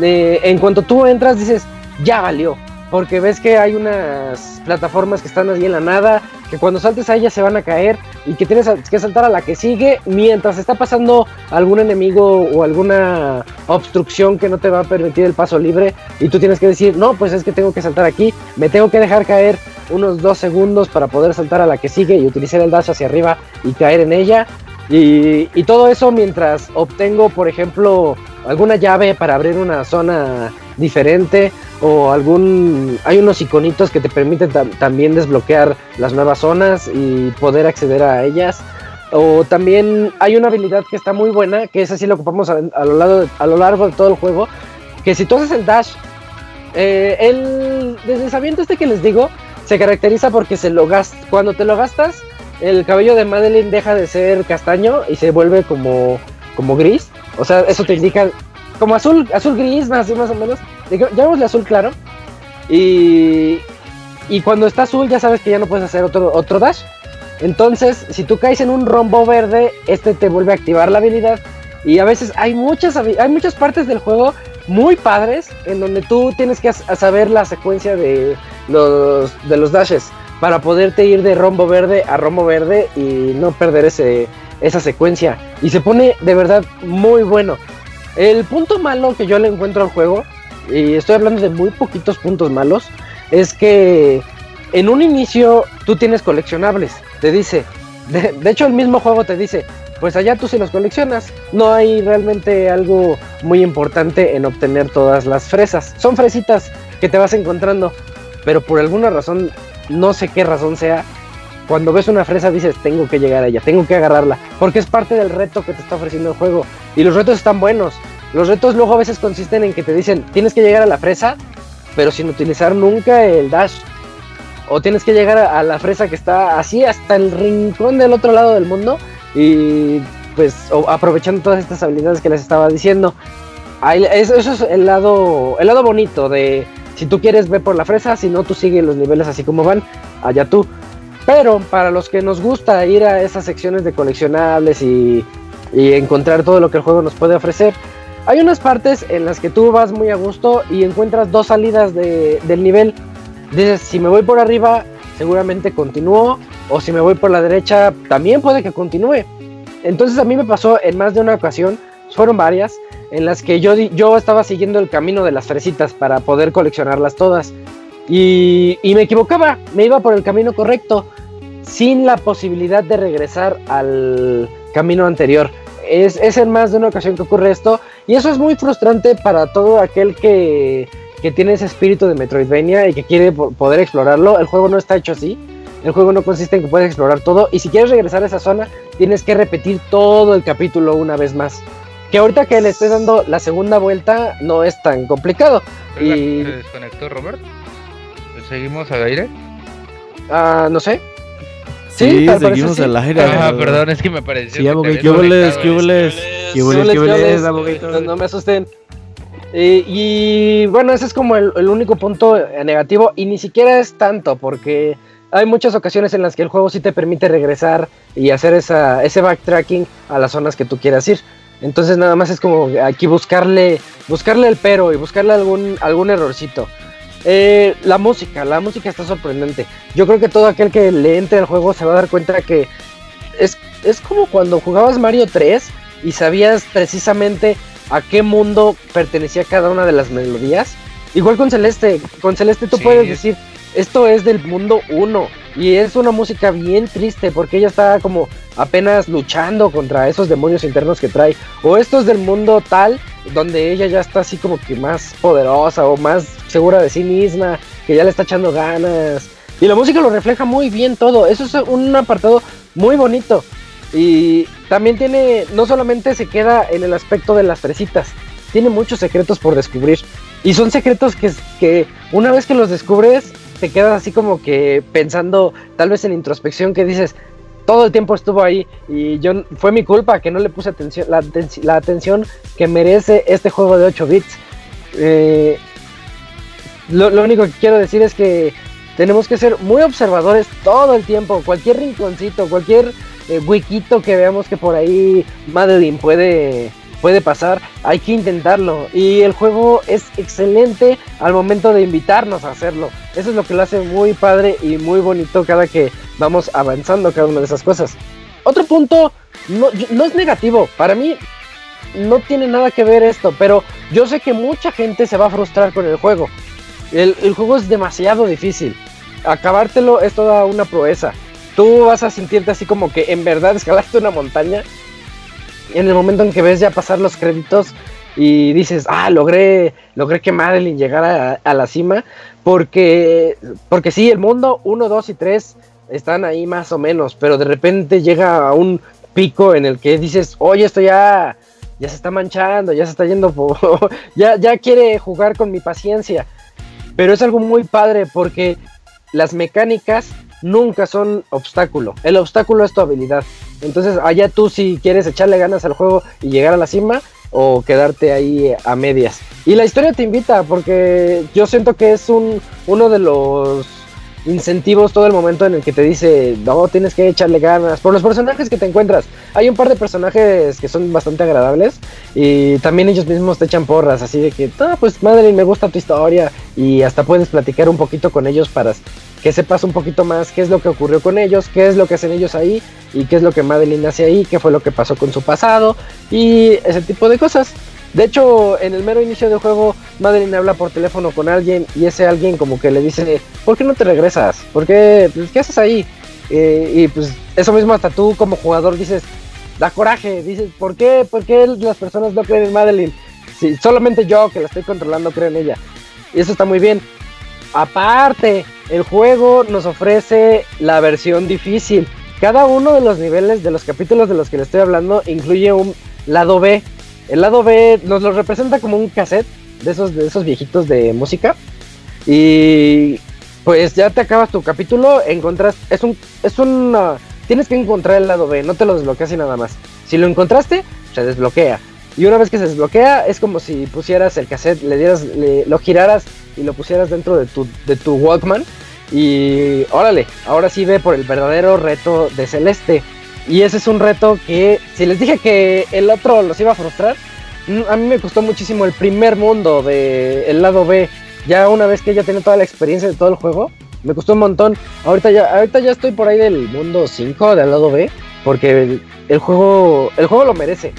Eh, en cuanto tú entras, dices, ya valió porque ves que hay unas plataformas que están ahí en la nada, que cuando saltes a ellas se van a caer y que tienes que saltar a la que sigue mientras está pasando algún enemigo o alguna obstrucción que no te va a permitir el paso libre y tú tienes que decir, no, pues es que tengo que saltar aquí, me tengo que dejar caer unos dos segundos para poder saltar a la que sigue y utilizar el dash hacia arriba y caer en ella. Y, todo eso mientras obtengo, por ejemplo, alguna llave para abrir una zona diferente o algún hay unos iconitos que te permiten también desbloquear las nuevas zonas y poder acceder a ellas. O también hay una habilidad que está muy buena que es así lo ocupamos a, lo, largo, a lo largo de todo el juego que si tú haces el dash eh, el deslizamiento este que les digo se caracteriza porque se lo gast cuando te lo gastas el cabello de Madeline deja de ser castaño y se vuelve como como gris o sea eso te indica como azul, azul gris, más, más o menos. Llamémosle azul claro. Y, y cuando está azul ya sabes que ya no puedes hacer otro, otro dash. Entonces, si tú caes en un rombo verde, este te vuelve a activar la habilidad. Y a veces hay muchas, hay muchas partes del juego muy padres en donde tú tienes que saber la secuencia de los, de los dashes. Para poderte ir de rombo verde a rombo verde y no perder ese, esa secuencia. Y se pone de verdad muy bueno. El punto malo que yo le encuentro al juego, y estoy hablando de muy poquitos puntos malos, es que en un inicio tú tienes coleccionables. Te dice, de, de hecho el mismo juego te dice, pues allá tú sí los coleccionas. No hay realmente algo muy importante en obtener todas las fresas. Son fresitas que te vas encontrando, pero por alguna razón, no sé qué razón sea, cuando ves una fresa dices, tengo que llegar a ella, tengo que agarrarla, porque es parte del reto que te está ofreciendo el juego. Y los retos están buenos. Los retos luego a veces consisten en que te dicen, tienes que llegar a la fresa, pero sin utilizar nunca el dash. O tienes que llegar a, la fresa que está así hasta el rincón del otro lado del mundo y pues aprovechando todas estas habilidades que les estaba diciendo. eso, es el lado, el lado bonito de si tú quieres ver por la fresa, si no tú sigues los niveles así como van, allá tú. Pero para los que nos gusta ir a esas secciones de coleccionables y, encontrar todo lo que el juego nos puede ofrecer, hay unas partes en las que tú vas muy a gusto y encuentras dos salidas del nivel. Dices, si me voy por arriba, seguramente continúo, o si me voy por la derecha, también puede que continúe. Entonces a mí me pasó en más de una ocasión, fueron varias, en las que yo, yo estaba siguiendo el camino de las fresitas para poder coleccionarlas todas. Y, me equivocaba, me iba por el camino correcto, sin la posibilidad de regresar al camino anterior. Es, en más de una ocasión que ocurre esto, y eso es muy frustrante para todo aquel que, que tiene ese espíritu de Metroidvania y que quiere poder explorarlo. El juego no está hecho así. El juego no consiste en que puedes explorar todo y si quieres regresar a esa zona tienes que repetir todo el capítulo una vez más. Que ahorita que le estés dando la segunda vuelta no es tan complicado. Y... ¿Se desconectó Robert? ¿Seguimos al aire? Ah, no sé. Sí, seguimos al aire. Ah, perdón, es que me pareció. Sí. No me asusten. Eh, y bueno, ese es como el, el, único punto negativo y ni siquiera es tanto porque hay muchas ocasiones en las que el juego sí te permite regresar y hacer esa, ese backtracking a las zonas que tú quieras ir. Entonces nada más es como aquí buscarle, buscarle el pero y buscarle algún, algún errorcito. Eh, la música, la música está sorprendente. Yo creo que todo aquel que le entre al juego se va a dar cuenta que es, es como cuando jugabas Mario 3 y sabías precisamente a qué mundo pertenecía cada una de las melodías. Igual con Celeste, con Celeste tú puedes decir, esto es del mundo 1 y es una música bien triste porque ella está como apenas luchando contra esos demonios internos que trae. O esto es del mundo tal donde ella ya está así como que más poderosa o más segura de sí misma, que ya le está echando ganas. Y la música lo refleja muy bien todo. Eso es un apartado muy bonito. Y también tiene, no solamente se queda en el aspecto de las fresitas, tiene muchos secretos por descubrir. Y son secretos que, que una vez que los descubres, te quedas así como que pensando tal vez en introspección que dices, todo el tiempo estuvo ahí y yo fue mi culpa que no le puse atención, la, atención que merece este juego de 8 bits. Eh, lo, único que quiero decir es que tenemos que ser muy observadores todo el tiempo, cualquier rinconcito, cualquier eh, huequito que veamos que por ahí Madeline puede puede pasar, hay que intentarlo. Y el juego es excelente al momento de invitarnos a hacerlo. Eso es lo que lo hace muy padre y muy bonito cada que vamos avanzando cada una de esas cosas. Otro punto, no, es negativo, para mí no tiene nada que ver esto, pero yo sé que mucha gente se va a frustrar con el juego. El, el juego es demasiado difícil. Acabártelo es toda una proeza. Tú vas a sentirte así como que en verdad escalaste una montaña en el momento en que ves ya pasar los créditos y dices, ah, logré, logré que Madeline llegara a, la cima, porque, porque sí, el mundo 1, 2 y 3 están ahí más o menos, pero de repente llega a un pico en el que dices, oye, esto ya, ya se está manchando, ya se está yendo, ya, ya quiere jugar con mi paciencia. Pero es algo muy padre porque las mecánicas nunca son obstáculo. El obstáculo es tu habilidad. Entonces, allá tú si quieres echarle ganas al juego y llegar a la cima o quedarte ahí a medias. Y la historia te invita porque yo siento que es un, uno de los incentivos todo el momento en el que te dice, no, tienes que echarle ganas. Por los personajes que te encuentras. Hay un par de personajes que son bastante agradables y también ellos mismos te echan porras, así de que, ah, pues madre, me gusta tu historia y hasta puedes platicar un poquito con ellos para que sepas un poquito más qué es lo que ocurrió con ellos, qué es lo que hacen ellos ahí y qué es lo que Madeline hace ahí, qué fue lo que pasó con su pasado y ese tipo de cosas. De hecho, en el mero inicio del juego, Madeline habla por teléfono con alguien y ese alguien como que le dice, ¿por qué no te regresas? ¿Por qué? Pues, ¿Qué haces ahí? Eh, y pues eso mismo hasta tú como jugador dices, da coraje, dices, ¿por qué? ¿Por qué las personas no creen en Madeline? Si solamente yo que la estoy controlando creo en ella. Y eso está muy bien. Aparte, el juego nos ofrece la versión difícil. Cada uno de los niveles de los capítulos de los que le estoy hablando incluye un lado B. El lado B nos lo representa como un cassette de esos, de esos viejitos de música. Y pues ya te acabas tu capítulo, encontras, es un, es una, tienes que encontrar el lado B, no te lo desbloqueas y nada más. Si lo encontraste, se desbloquea. Y una vez que se desbloquea, es como si pusieras el cassette, le dieras, lo giraras y lo pusieras dentro de tu, de tu Walkman. Y órale, ahora sí ve por el verdadero reto de Celeste. Y ese es un reto que, si les dije que el otro los iba a frustrar, mm, a mí me costó muchísimo el primer mundo de el lado B. Ya una vez que ya tiene toda la experiencia de todo el juego, me costó un montón. Ahorita ya, ahorita ya estoy por ahí del mundo 5 del lado B, porque el, juego, el juego lo merece.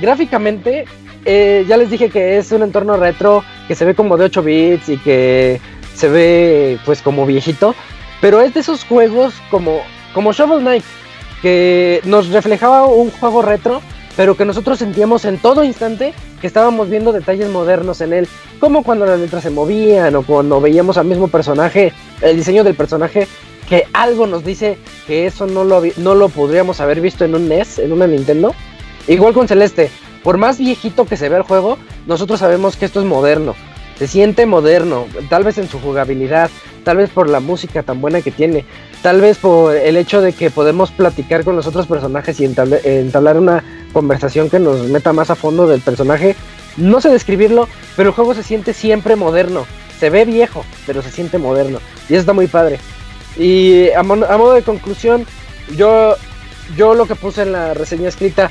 Gráficamente, eh, ya les dije que es un entorno retro que se ve como de 8 bits y que se ve pues como viejito, pero es de esos juegos como, como Shovel Knight, que nos reflejaba un juego retro, pero que nosotros sentíamos en todo instante que estábamos viendo detalles modernos en él, como cuando las letras se movían o cuando veíamos al mismo personaje, el diseño del personaje, que algo nos dice que eso no lo, no lo podríamos haber visto en un NES, en una Nintendo. Igual con Celeste, por más viejito que se vea el juego, nosotros sabemos que esto es moderno. Se siente moderno, tal vez en su jugabilidad, tal vez por la música tan buena que tiene, tal vez por el hecho de que podemos platicar con los otros personajes y entablar una conversación que nos meta más a fondo del personaje. No sé describirlo, pero el juego se siente siempre moderno. Se ve viejo, pero se siente moderno. Y eso está muy padre. Y a, modo de conclusión, yo, yo lo que puse en la reseña escrita,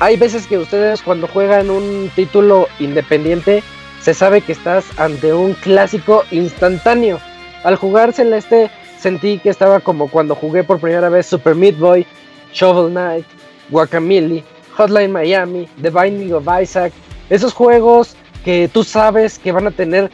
hay veces que ustedes cuando juegan un título independiente, se sabe que estás ante un clásico instantáneo. Al jugar Celeste sentí que estaba como cuando jugué por primera vez Super Meat Boy, Shovel Knight, Guacamole, Hotline Miami, The Binding of Isaac. Esos juegos que tú sabes que van a tener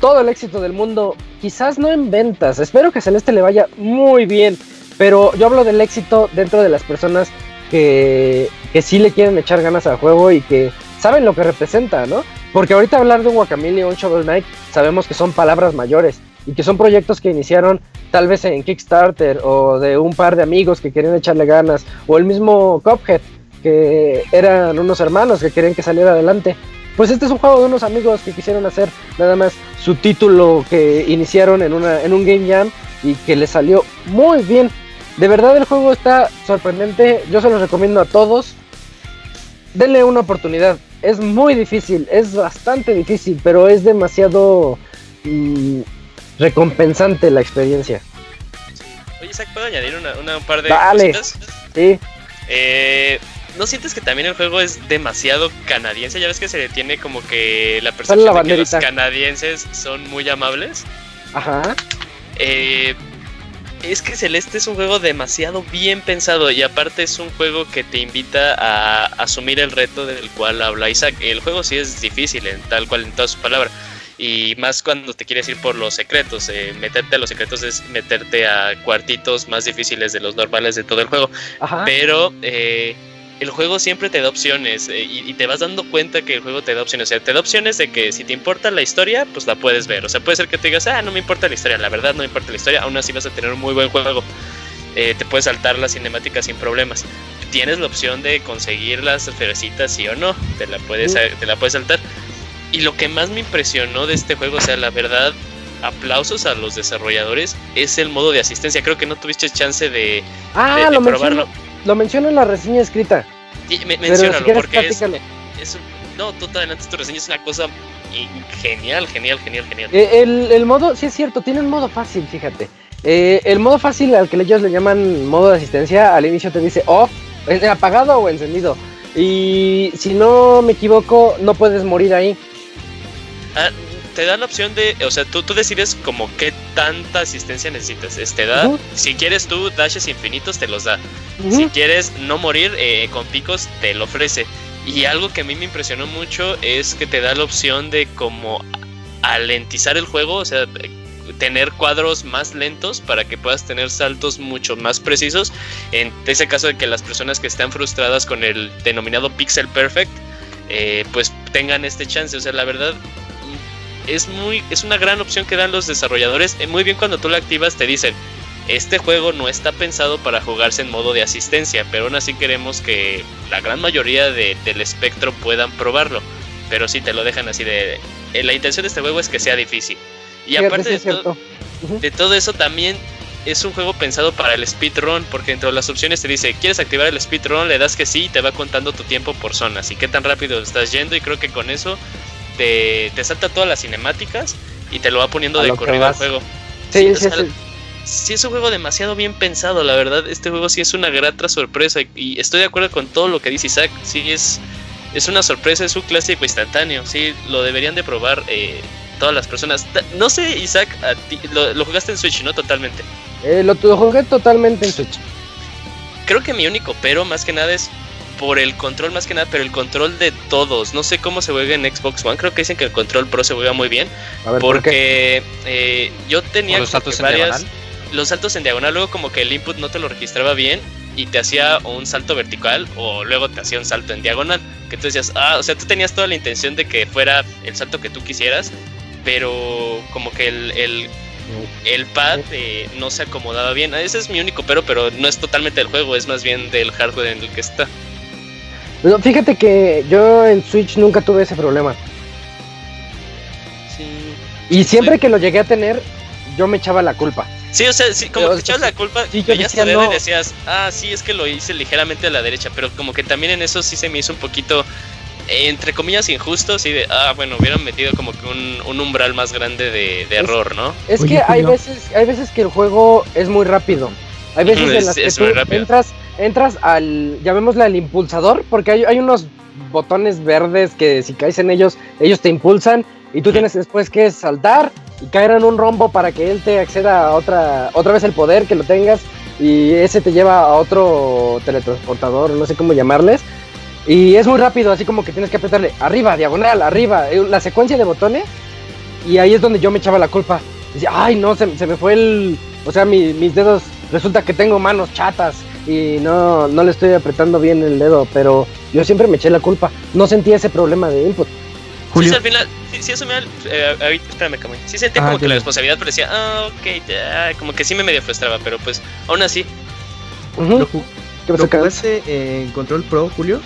todo el éxito del mundo, quizás no en ventas, espero que Celeste le vaya muy bien, pero yo hablo del éxito dentro de las personas que, que sí le quieren echar ganas al juego y que saben lo que representa, ¿no? Porque ahorita hablar de un Guacamole o un Shovel Knight sabemos que son palabras mayores y que son proyectos que iniciaron tal vez en Kickstarter o de un par de amigos que querían echarle ganas o el mismo Cuphead que eran unos hermanos que querían que saliera adelante. Pues este es un juego de unos amigos que quisieron hacer nada más su título que iniciaron en, una, en un Game Jam y que le salió muy bien. De verdad el juego está sorprendente, yo se lo recomiendo a todos. Denle una oportunidad es muy difícil, es bastante difícil, pero es demasiado mm, recompensante la experiencia. Oye, Zach, ¿puedo añadir una, un par de Dale. Sí. Eh, ¿No sientes que también el juego es demasiado canadiense? Ya ves que se detiene como que la percepción de que los canadienses son muy amables. Ajá. Eh, es que Celeste es un juego demasiado bien pensado y aparte es un juego que te invita a asumir el reto del cual habla Isaac. El juego sí es difícil, en tal cual en todas sus palabras. Y más cuando te quieres ir por los secretos. Eh, meterte a los secretos es meterte a cuartitos más difíciles de los normales de todo el juego. Pero eh, el juego siempre te da opciones eh, y, te vas dando cuenta que el juego te da opciones. O sea, te da opciones de que si te importa la historia, pues la puedes ver. O sea, puede ser que te digas, ah, no me importa la historia. La verdad, no me importa la historia. Aún así vas a tener un muy buen juego. Eh, te puedes saltar la cinemática sin problemas. Tienes la opción de conseguir las cerecitas, sí o no. Te la puedes, te la puedes saltar. Y lo que más me impresionó de este juego, o sea, la verdad, aplausos a los desarrolladores, es el modo de asistencia. Creo que no tuviste chance de, ah, probarlo lo menciono en la reseña escrita. Sí, me, menciónalo, porque es, es, No, tú adelante tu reseña es una cosa genial, genial, genial, genial. Eh, el, el, modo, sí es cierto, tiene un modo fácil, fíjate. Eh, el modo fácil al que ellos le llaman modo de asistencia, al inicio te dice off, apagado o encendido. Y si no me equivoco, no puedes morir ahí. Ah, te da la opción de, o sea, tú, tú decides como qué tanta asistencia necesitas. Este da, si quieres tú dashes infinitos, te los da. Si quieres no morir eh, con picos, te lo ofrece. Y algo que a mí me impresionó mucho es que te da la opción de como alentizar el juego, o sea, tener cuadros más lentos para que puedas tener saltos mucho más precisos. En ese caso de que las personas que están frustradas con el denominado pixel perfect, eh, pues tengan este chance. O sea, la verdad es muy es una gran opción que dan los desarrolladores. Eh, muy bien cuando tú la activas te dicen este juego no está pensado para jugarse en modo de asistencia, pero aún así queremos que la gran mayoría del espectro puedan probarlo. Pero si te lo dejan así de... Eh, la intención de este juego es que sea difícil. Y aparte de, todo, de todo eso también es un juego pensado para el speedrun, porque entre las opciones te dice, ¿quieres activar el speedrun? Le das que sí y te va contando tu tiempo por zonas y qué tan rápido estás yendo y creo que con eso te, te salta todas las cinemáticas y te lo va poniendo de corrido al juego. Sí, sí, sí, sí, es un juego demasiado bien pensado, la verdad, este juego sí es una grata sorpresa y estoy de acuerdo con todo lo que dice Isaac, sí es, es una sorpresa, es un clásico instantáneo, sí, lo deberían de probar. Eh, todas las personas. No sé, Isaac, a ti, lo, jugaste en Switch, ¿no? Totalmente. Eh, lo, jugué totalmente en Switch. Creo que mi único pero, más que nada, es por el control, más que nada, pero el control de todos. No sé cómo se juega en Xbox One. Creo que dicen que el control Pro se juega muy bien. porque eh, yo tenía los saltos en diagonal. Los saltos en diagonal, luego como que el input no te lo registraba bien y te hacía un salto vertical o luego te hacía un salto en diagonal. Que tú decías, ah, o sea, tú tenías toda la intención de que fuera el salto que tú quisieras pero como que el, el, pad eh, no se acomodaba bien. Ese es mi único pero, pero no es totalmente del juego, es más bien del hardware en el que está. Fíjate que yo en Switch nunca tuve ese problema. Sí. Y siempre que lo llegué a tener, yo me echaba la culpa. Sí, o sea, como que te echabas la culpa, sí, yo decía, no. y decías, ah, sí, es que lo hice ligeramente a la derecha, pero como que también en eso sí se me hizo un poquito entre comillas injustos y de, ah, bueno, hubieran metido como que un, umbral más grande de, error, ¿no? Es que hay veces, hay veces que el juego es muy rápido. Hay veces en las que tú entras, entras al, llamémosle al impulsador, porque hay, hay unos botones verdes que si caes en ellos, ellos te impulsan y tú tienes después que saltar y caer en un rombo para que él te acceda a otra, otra vez el poder que lo tengas y ese te lleva a otro teletransportador, no sé cómo llamarles y es muy rápido, así como que tienes que apretarle arriba, diagonal, arriba, eh, la secuencia de botones. Y ahí es donde yo me echaba la culpa. Decía, ay, no, se, me fue el. O sea, mis dedos, resulta que tengo manos chatas y no, no le estoy apretando bien el dedo, pero yo siempre me eché la culpa. No sentía ese problema de input. Julio. Sí, al final, sí, sí asumía, eh, espérame, Camuy. Sí sentía como que la responsabilidad, pero decía, ah, ok, ya, como que sí me medio frustraba, pero pues, aún así. ¿Lo, jugaste en Control Pro, Julio?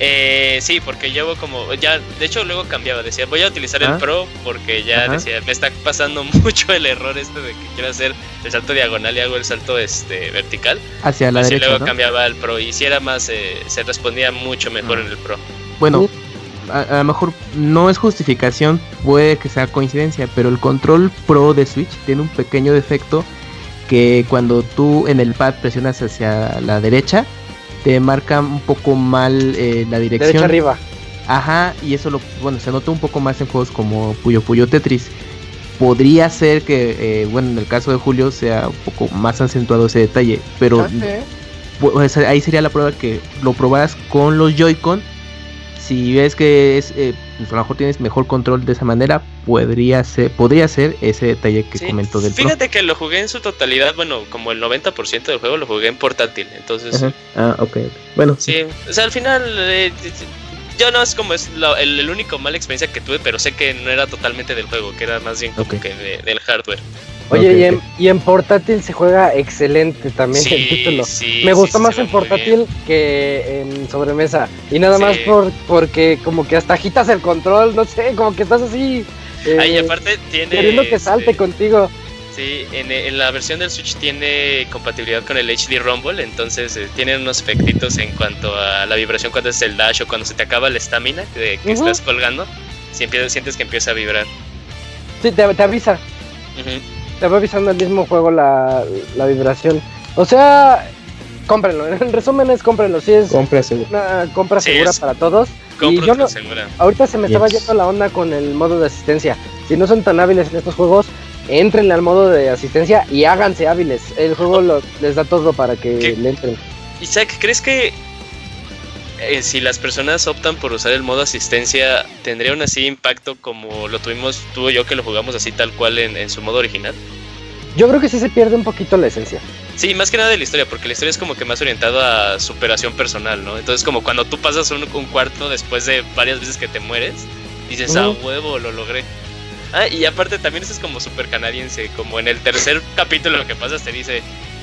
Eh, sí, porque llevo como, ya, de hecho luego cambiaba, decía, voy a utilizar el. Pro porque ya decía, me está pasando mucho el error este de que quiero hacer el salto diagonal y hago el salto este vertical. Hacia la Así luego cambiaba al Pro y si era más, eh, se respondía mucho mejor ah. en el Pro. Bueno, a, lo mejor no es justificación, puede que sea coincidencia, pero el control Pro de Switch tiene un pequeño defecto que cuando tú en el pad presionas hacia la derecha, te marca un poco mal eh, la dirección. Derecha arriba. Ajá, y eso lo, bueno, se nota un poco más en juegos como Puyo Puyo Tetris. Podría ser que, eh, bueno, en el caso de Julio sea un poco más acentuado ese detalle, pero pues, ahí sería la prueba que lo probaras con los Joy-Con si ves que es eh, pues a lo mejor tienes mejor control de esa manera, podría ser, podría ser ese detalle que comentó del Fíjate que lo jugué en su totalidad, bueno, como el 90% del juego lo jugué en portátil, entonces... Ah, ok, bueno. Sí, o sea, al final... Eh, yo no es como es el, único mala experiencia que tuve, pero sé que no era totalmente del juego, que era más bien como que del hardware. Oye, y, en, portátil se juega excelente también el título. Me gustó más en portátil que en sobremesa. Y nada más por porque como que hasta agitas el control, no sé, como que estás así. Eh, aparte tiene. Queriendo que salte este, contigo. Sí, en, la versión del Switch tiene compatibilidad con el HD Rumble, entonces eh, tiene unos efectitos en cuanto a la vibración cuando es el dash o cuando se te acaba la estamina que, estás colgando. Si empiezas, sientes que empieza a vibrar. Sí, te, avisa te va avisando el mismo juego la, vibración. O sea, cómprenlo. En resumen es cómprenlo. Si es compra segura. una compra segura para todos. Y yo segura. Ahorita se me estaba yendo la onda con el modo de asistencia. Si no son tan hábiles en estos juegos, entren al modo de asistencia y háganse hábiles. El juego les da todo para que le entren. Isaac, ¿crees que eh, si las personas optan por usar el modo asistencia, tendría un así impacto como lo tuvimos tú y yo que lo jugamos así tal cual en, su modo original? Yo creo que sí se pierde un poquito la esencia. Sí, más que nada de la historia, porque la historia es como que más orientada a superación personal, ¿no? Entonces como cuando tú pasas un, cuarto después de varias veces que te mueres, dices, ah, huevo, lo logré. Ah, y aparte también eso es como súper canadiense, como en el tercer capítulo lo que pasas te dice,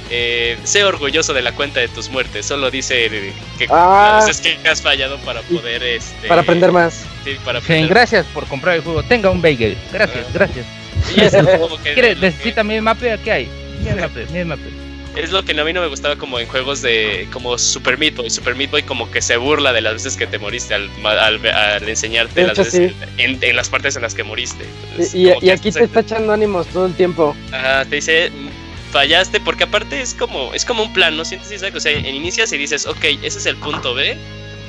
eh, sé orgulloso de la cuenta de tus muertes. Solo dice que ah, es que has fallado para poder este, para aprender más. Sí, para gracias por comprar el juego. Tenga un bagel. Gracias, ah. gracias. necesita mi mapa, ¿qué hay? Mi mapa, Es lo que a mí no me gustaba como en juegos de como Super Meat Boy. Super Meat Boy como que se burla de las veces que te moriste al, al, enseñarte las veces en, las partes en las que moriste. y, y aquí te está echando ánimos todo el tiempo. Ajá, te dice, fallaste, porque aparte es como, es como un plan, ¿no sientes, Isaac? O sea, en inicias y dices, ok, ese es el punto B,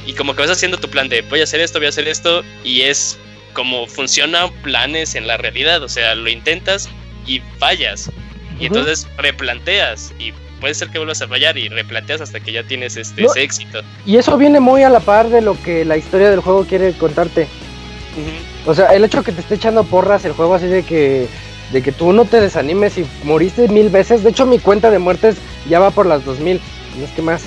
y como que vas haciendo tu plan de voy a hacer esto, voy a hacer esto, y es como funcionan planes en la realidad, o sea, lo intentas y fallas, y entonces replanteas, y puede ser que vuelvas a fallar y replanteas hasta que ya tienes este, ese éxito. Y eso viene muy a la par de lo que la historia del juego quiere contarte. O sea, el hecho que te esté echando porras el juego así de que de que tú no te desanimes y moriste mil veces. De hecho, mi cuenta de muertes ya va por las dos mil, no es que más.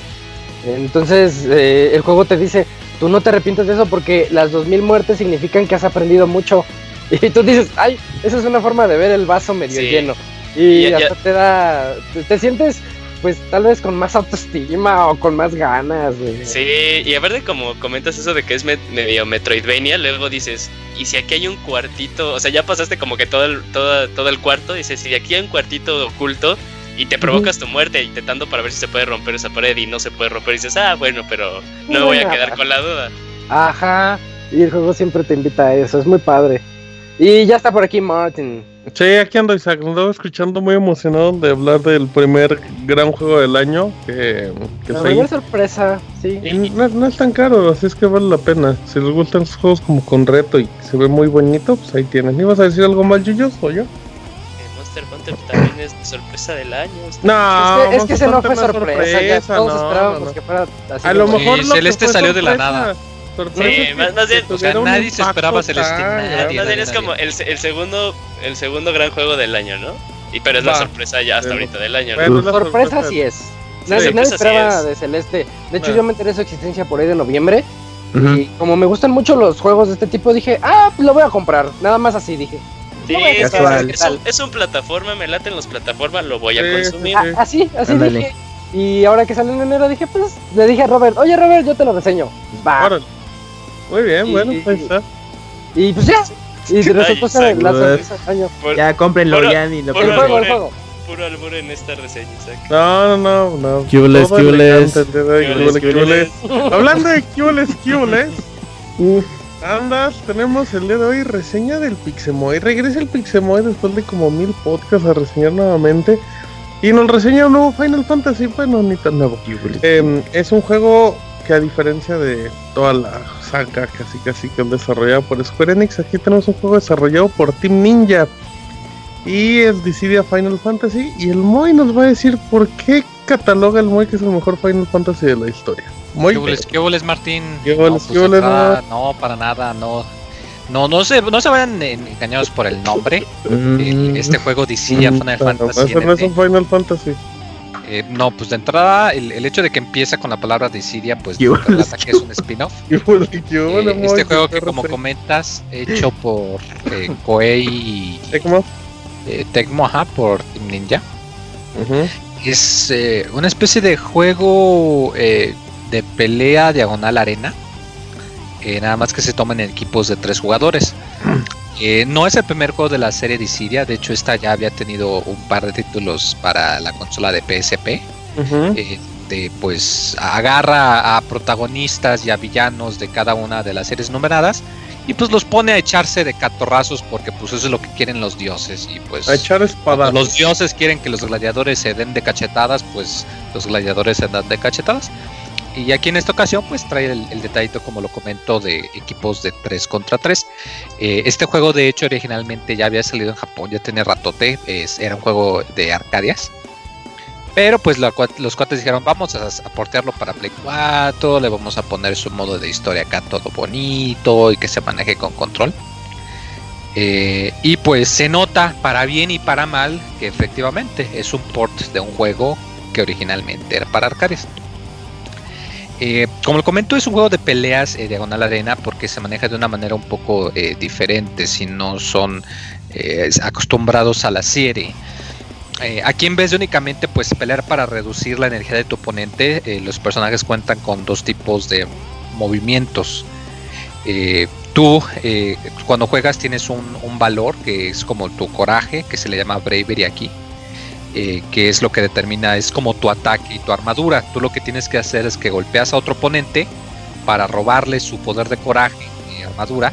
Entonces, eh, el juego te dice, tú no te arrepientes de eso porque las dos mil muertes significan que has aprendido mucho. Y tú dices, ay, esa es una forma de ver el vaso medio lleno. Y, hasta te da, te sientes pues tal vez con más autoestima o con más ganas. Sí, y a ver de como comentas eso de que es medio Metroidvania, luego dices, ¿y si aquí hay un cuartito? O sea, ya pasaste como que todo el, todo, todo el cuarto, dices, si aquí hay un cuartito oculto y te provocas tu muerte intentando para ver si se puede romper esa pared y no se puede romper, y dices, ah, bueno, pero no me voy a quedar con la duda. Ajá, y el juego siempre te invita a eso, es muy padre. Y ya está por aquí Martin. Sí, aquí ando Isaac, andaba escuchando muy emocionado de hablar del primer gran juego del año. Que, que la primera sorpresa, sí. no, es tan caro, así es que vale la pena. Si les gustan esos juegos como con reto y se ve muy bonito, pues ahí tienen. ¿Ibas a decir algo mal, Yuyos, o yo? Monster Hunter también es sorpresa del año. No, es que, ese no fue sorpresa, todos esperábamos que fuera así. A lo mejor Celeste salió de la nada. Sí, más, bien, o sea, nadie se esperaba Celeste. Más bien es como el, el, segundo, el segundo gran juego del año, ¿no? Y pero es la sorpresa ya hasta ahorita del año. ¿no? sorpresa sí es. Nadie, esperaba de Celeste. De hecho, yo me enteré de su existencia por ahí de noviembre. Y como me gustan mucho los juegos de este tipo, dije, ah, pues lo voy a comprar. Nada más así dije. Sí, es, un, es, un, plataforma, me laten las plataformas, lo voy a consumir. así, así dije. Y ahora que sale en enero dije, pues le dije a Robert, oye Robert, yo te lo reseño. Va. Muy bien, bueno, pues está. Y pues ya. Y resultó ser la sorpresa año. Ya cómprenlo ya y lo El juego, el juego. Puro albur en esta reseña, Isaac. No, no, no, no. Cules, cules. Hablando de cules, cules. Andas, tenemos el día de hoy reseña del Pixemoy. Regresa el Pixemoy después de como mil podcasts a reseñar nuevamente. Y nos reseña un nuevo Final Fantasy. Bueno, ni tan nuevo. Eh, es un juego que a diferencia de toda la saga casi casi que han desarrollado por Square Enix, aquí tenemos un juego desarrollado por Team Ninja. Y es Dissidia Final Fantasy. Y el Moy nos va a decir por qué cataloga el Moy que es el mejor Final Fantasy de la historia. Muy ¿Qué voles, Martín? ¿Qué voles, no, pues no, para nada, no. No, no se, no se vayan engañados por el nombre. Mm. este juego Dissidia Final Fantasy. no es un Final Fantasy. Eh, no, pues de entrada, el, hecho de que empieza con la palabra Dissidia, pues relata que es un spin-off. Eh, este juego que, como comentas, hecho por eh, Koei y. Tecmo. Tecmo, ajá, por Ninja. Es una especie de juego de pelea diagonal arena. nada más que se toman en equipos de tres jugadores. Eh, no es el primer juego de la serie Dissidia, de hecho esta ya había tenido un par de títulos para la consola de PSP. Eh, de, pues agarra a protagonistas y a villanos de cada una de las series numeradas y pues los pone a echarse de catorrazos porque pues eso es lo que quieren los dioses y pues a echar espadas. los dioses quieren que los gladiadores se den de cachetadas pues los gladiadores se dan de cachetadas Y aquí en esta ocasión pues trae el, detallito como lo comento de equipos de 3 contra 3. Eh, este juego de hecho originalmente ya había salido en Japón, ya tenía ratote, era un juego de Arcadias. Pero pues los cuates dijeron vamos a, a, portearlo para Play 4, le vamos a poner su modo de historia acá todo bonito y que se maneje con control. Eh, y pues se nota para bien y para mal que efectivamente es un port de un juego que originalmente era para arcades. Eh, como lo comento, es un juego de peleas eh, diagonal arena porque se maneja de una manera un poco diferente si no son acostumbrados a la serie. aquí en vez de únicamente pues pelear para reducir la energía de tu oponente, los personajes cuentan con dos tipos de movimientos. Tú eh, cuando juegas tienes un, valor que es como tu coraje, que se le llama bravery aquí, eh, que es lo que determina, es como tu ataque y tu armadura. Tú lo que tienes que hacer es que golpeas a otro oponente para robarle su poder de coraje y armadura,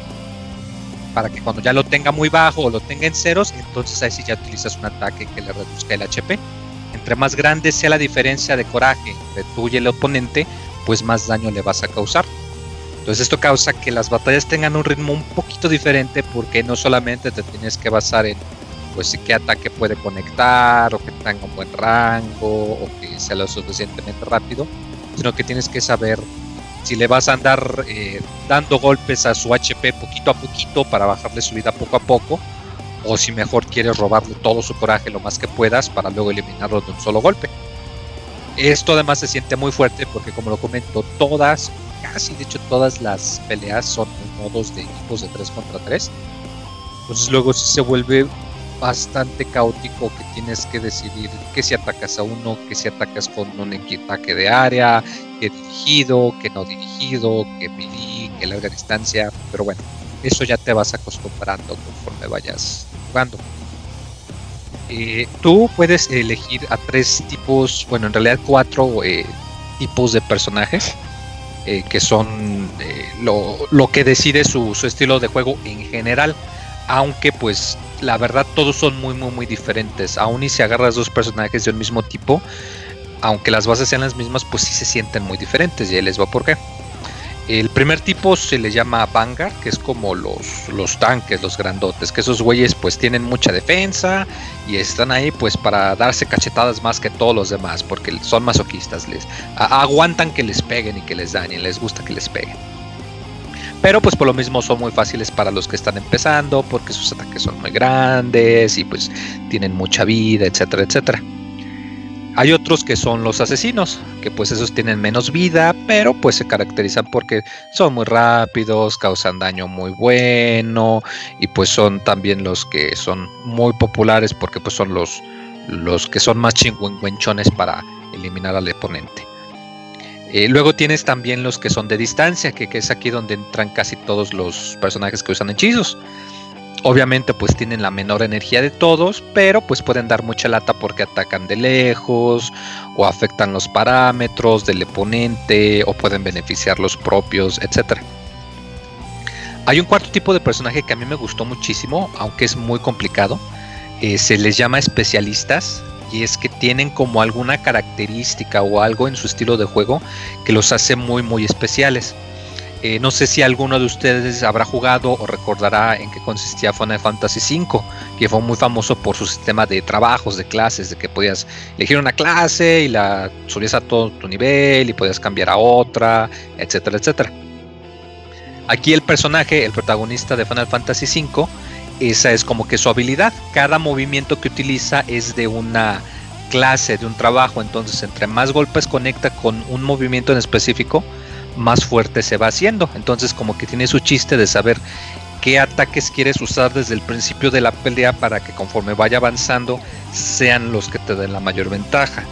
para que cuando ya lo tenga muy bajo o lo tenga en ceros, entonces ahí sí ya utilizas un ataque que le reduzca el HP. Entre más grande sea la diferencia de coraje entre tú y el oponente, pues más daño le vas a causar. Entonces esto causa que las batallas tengan un ritmo un poquito diferente porque no solamente te tienes que basar en pues qué ataque puede conectar o que tenga un buen rango o que sea lo suficientemente rápido, sino que tienes que saber si le vas a andar eh, dando golpes a su HP poquito a poquito para bajarle su vida poco a poco o si mejor quieres robarle todo su coraje lo más que puedas para luego eliminarlo de un solo golpe. Esto además se siente muy fuerte porque como lo comento, todas casi de hecho todas las peleas son modos de equipos de 3 contra 3. Entonces luego se vuelve bastante caótico que tienes que decidir que si atacas a uno, que si atacas con un ataque de área, que dirigido, que no dirigido, que melee, que larga distancia, pero bueno, eso ya te vas acostumbrando conforme vayas jugando. Eh, tú puedes elegir a tres tipos, bueno, en realidad cuatro eh, tipos de personajes eh, que son eh, lo, que decide su, estilo de juego en general. Aunque pues la verdad todos son muy muy muy diferentes. Aún y si agarras dos personajes del mismo tipo, aunque las bases sean las mismas, pues sí se sienten muy diferentes. Y les va por qué. El primer tipo se le llama Vanguard, que es como los, los tanques, los grandotes, que esos güeyes pues tienen mucha defensa y están ahí pues para darse cachetadas más que todos los demás, porque son masoquistas, les aguantan que les peguen y que les dañen, les gusta que les peguen. Pero pues por lo mismo son muy fáciles para los que están empezando, porque sus ataques son muy grandes y pues tienen mucha vida, etcétera, etcétera. Hay otros que son los asesinos, que pues esos tienen menos vida, pero pues se caracterizan porque son muy rápidos, causan daño muy bueno y pues son también los que son muy populares porque pues son los, los que son más chingüengüenchones para eliminar al oponente. Eh, luego tienes también los que son de distancia, que, es aquí donde entran casi todos los personajes que usan hechizos. Obviamente pues tienen la menor energía de todos, pero pues pueden dar mucha lata porque atacan de lejos o afectan los parámetros del oponente o pueden beneficiar los propios, etc. Hay un cuarto tipo de personaje que a mí me gustó muchísimo, aunque es muy complicado. Eh, se les llama especialistas y es que tienen como alguna característica o algo en su estilo de juego que los hace muy muy especiales. Eh, no sé si alguno de ustedes habrá jugado o recordará en qué consistía Final Fantasy V, que fue muy famoso por su sistema de trabajos, de clases, de que podías elegir una clase y la subías a todo tu nivel y podías cambiar a otra, etcétera, etcétera. Aquí el personaje, el protagonista de Final Fantasy V, esa es como que su habilidad. Cada movimiento que utiliza es de una clase, de un trabajo. Entonces, entre más golpes conecta con un movimiento en específico, más fuerte se va haciendo. Entonces como que tiene su chiste de saber qué ataques quieres usar desde el principio de la pelea para que conforme vaya avanzando sean los que te den la mayor ventaja.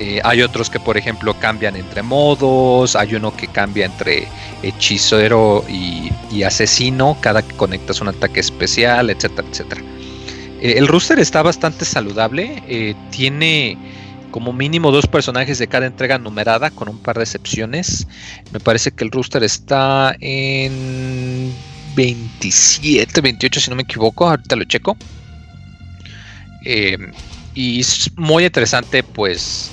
Eh, hay otros que por ejemplo cambian entre modos, hay uno que cambia entre hechicero y, asesino cada que conectas un ataque especial, etcétera, etcétera. Eh, el rooster está bastante saludable, eh, tiene como mínimo dos personajes de cada entrega numerada con un par de excepciones. Me parece que el rooster está en 27, 28 si no me equivoco, ahorita lo checo. Y es muy interesante pues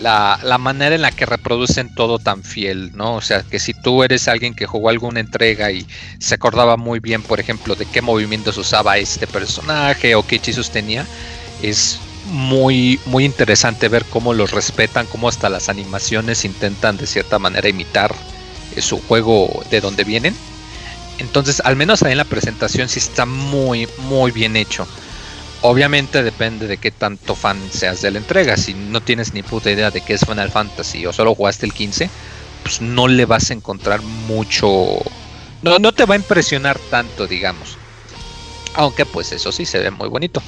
la, la, manera en la que reproducen todo tan fiel, ¿no? O sea, que si tú eres alguien que jugó alguna entrega y se acordaba muy bien, por ejemplo, de qué movimientos usaba este personaje o qué hechizos tenía, es muy, muy interesante ver cómo los respetan, cómo hasta las animaciones intentan de cierta manera imitar eh, su juego de donde vienen. Entonces, al menos ahí en la presentación sí está muy, muy bien hecho. Obviamente depende de qué tanto fan seas de la entrega. Si no tienes ni puta idea de qué es Final Fantasy o solo jugaste el 15, pues no le vas a encontrar mucho. No, no te va a impresionar tanto, digamos. Aunque pues eso sí se ve muy bonito.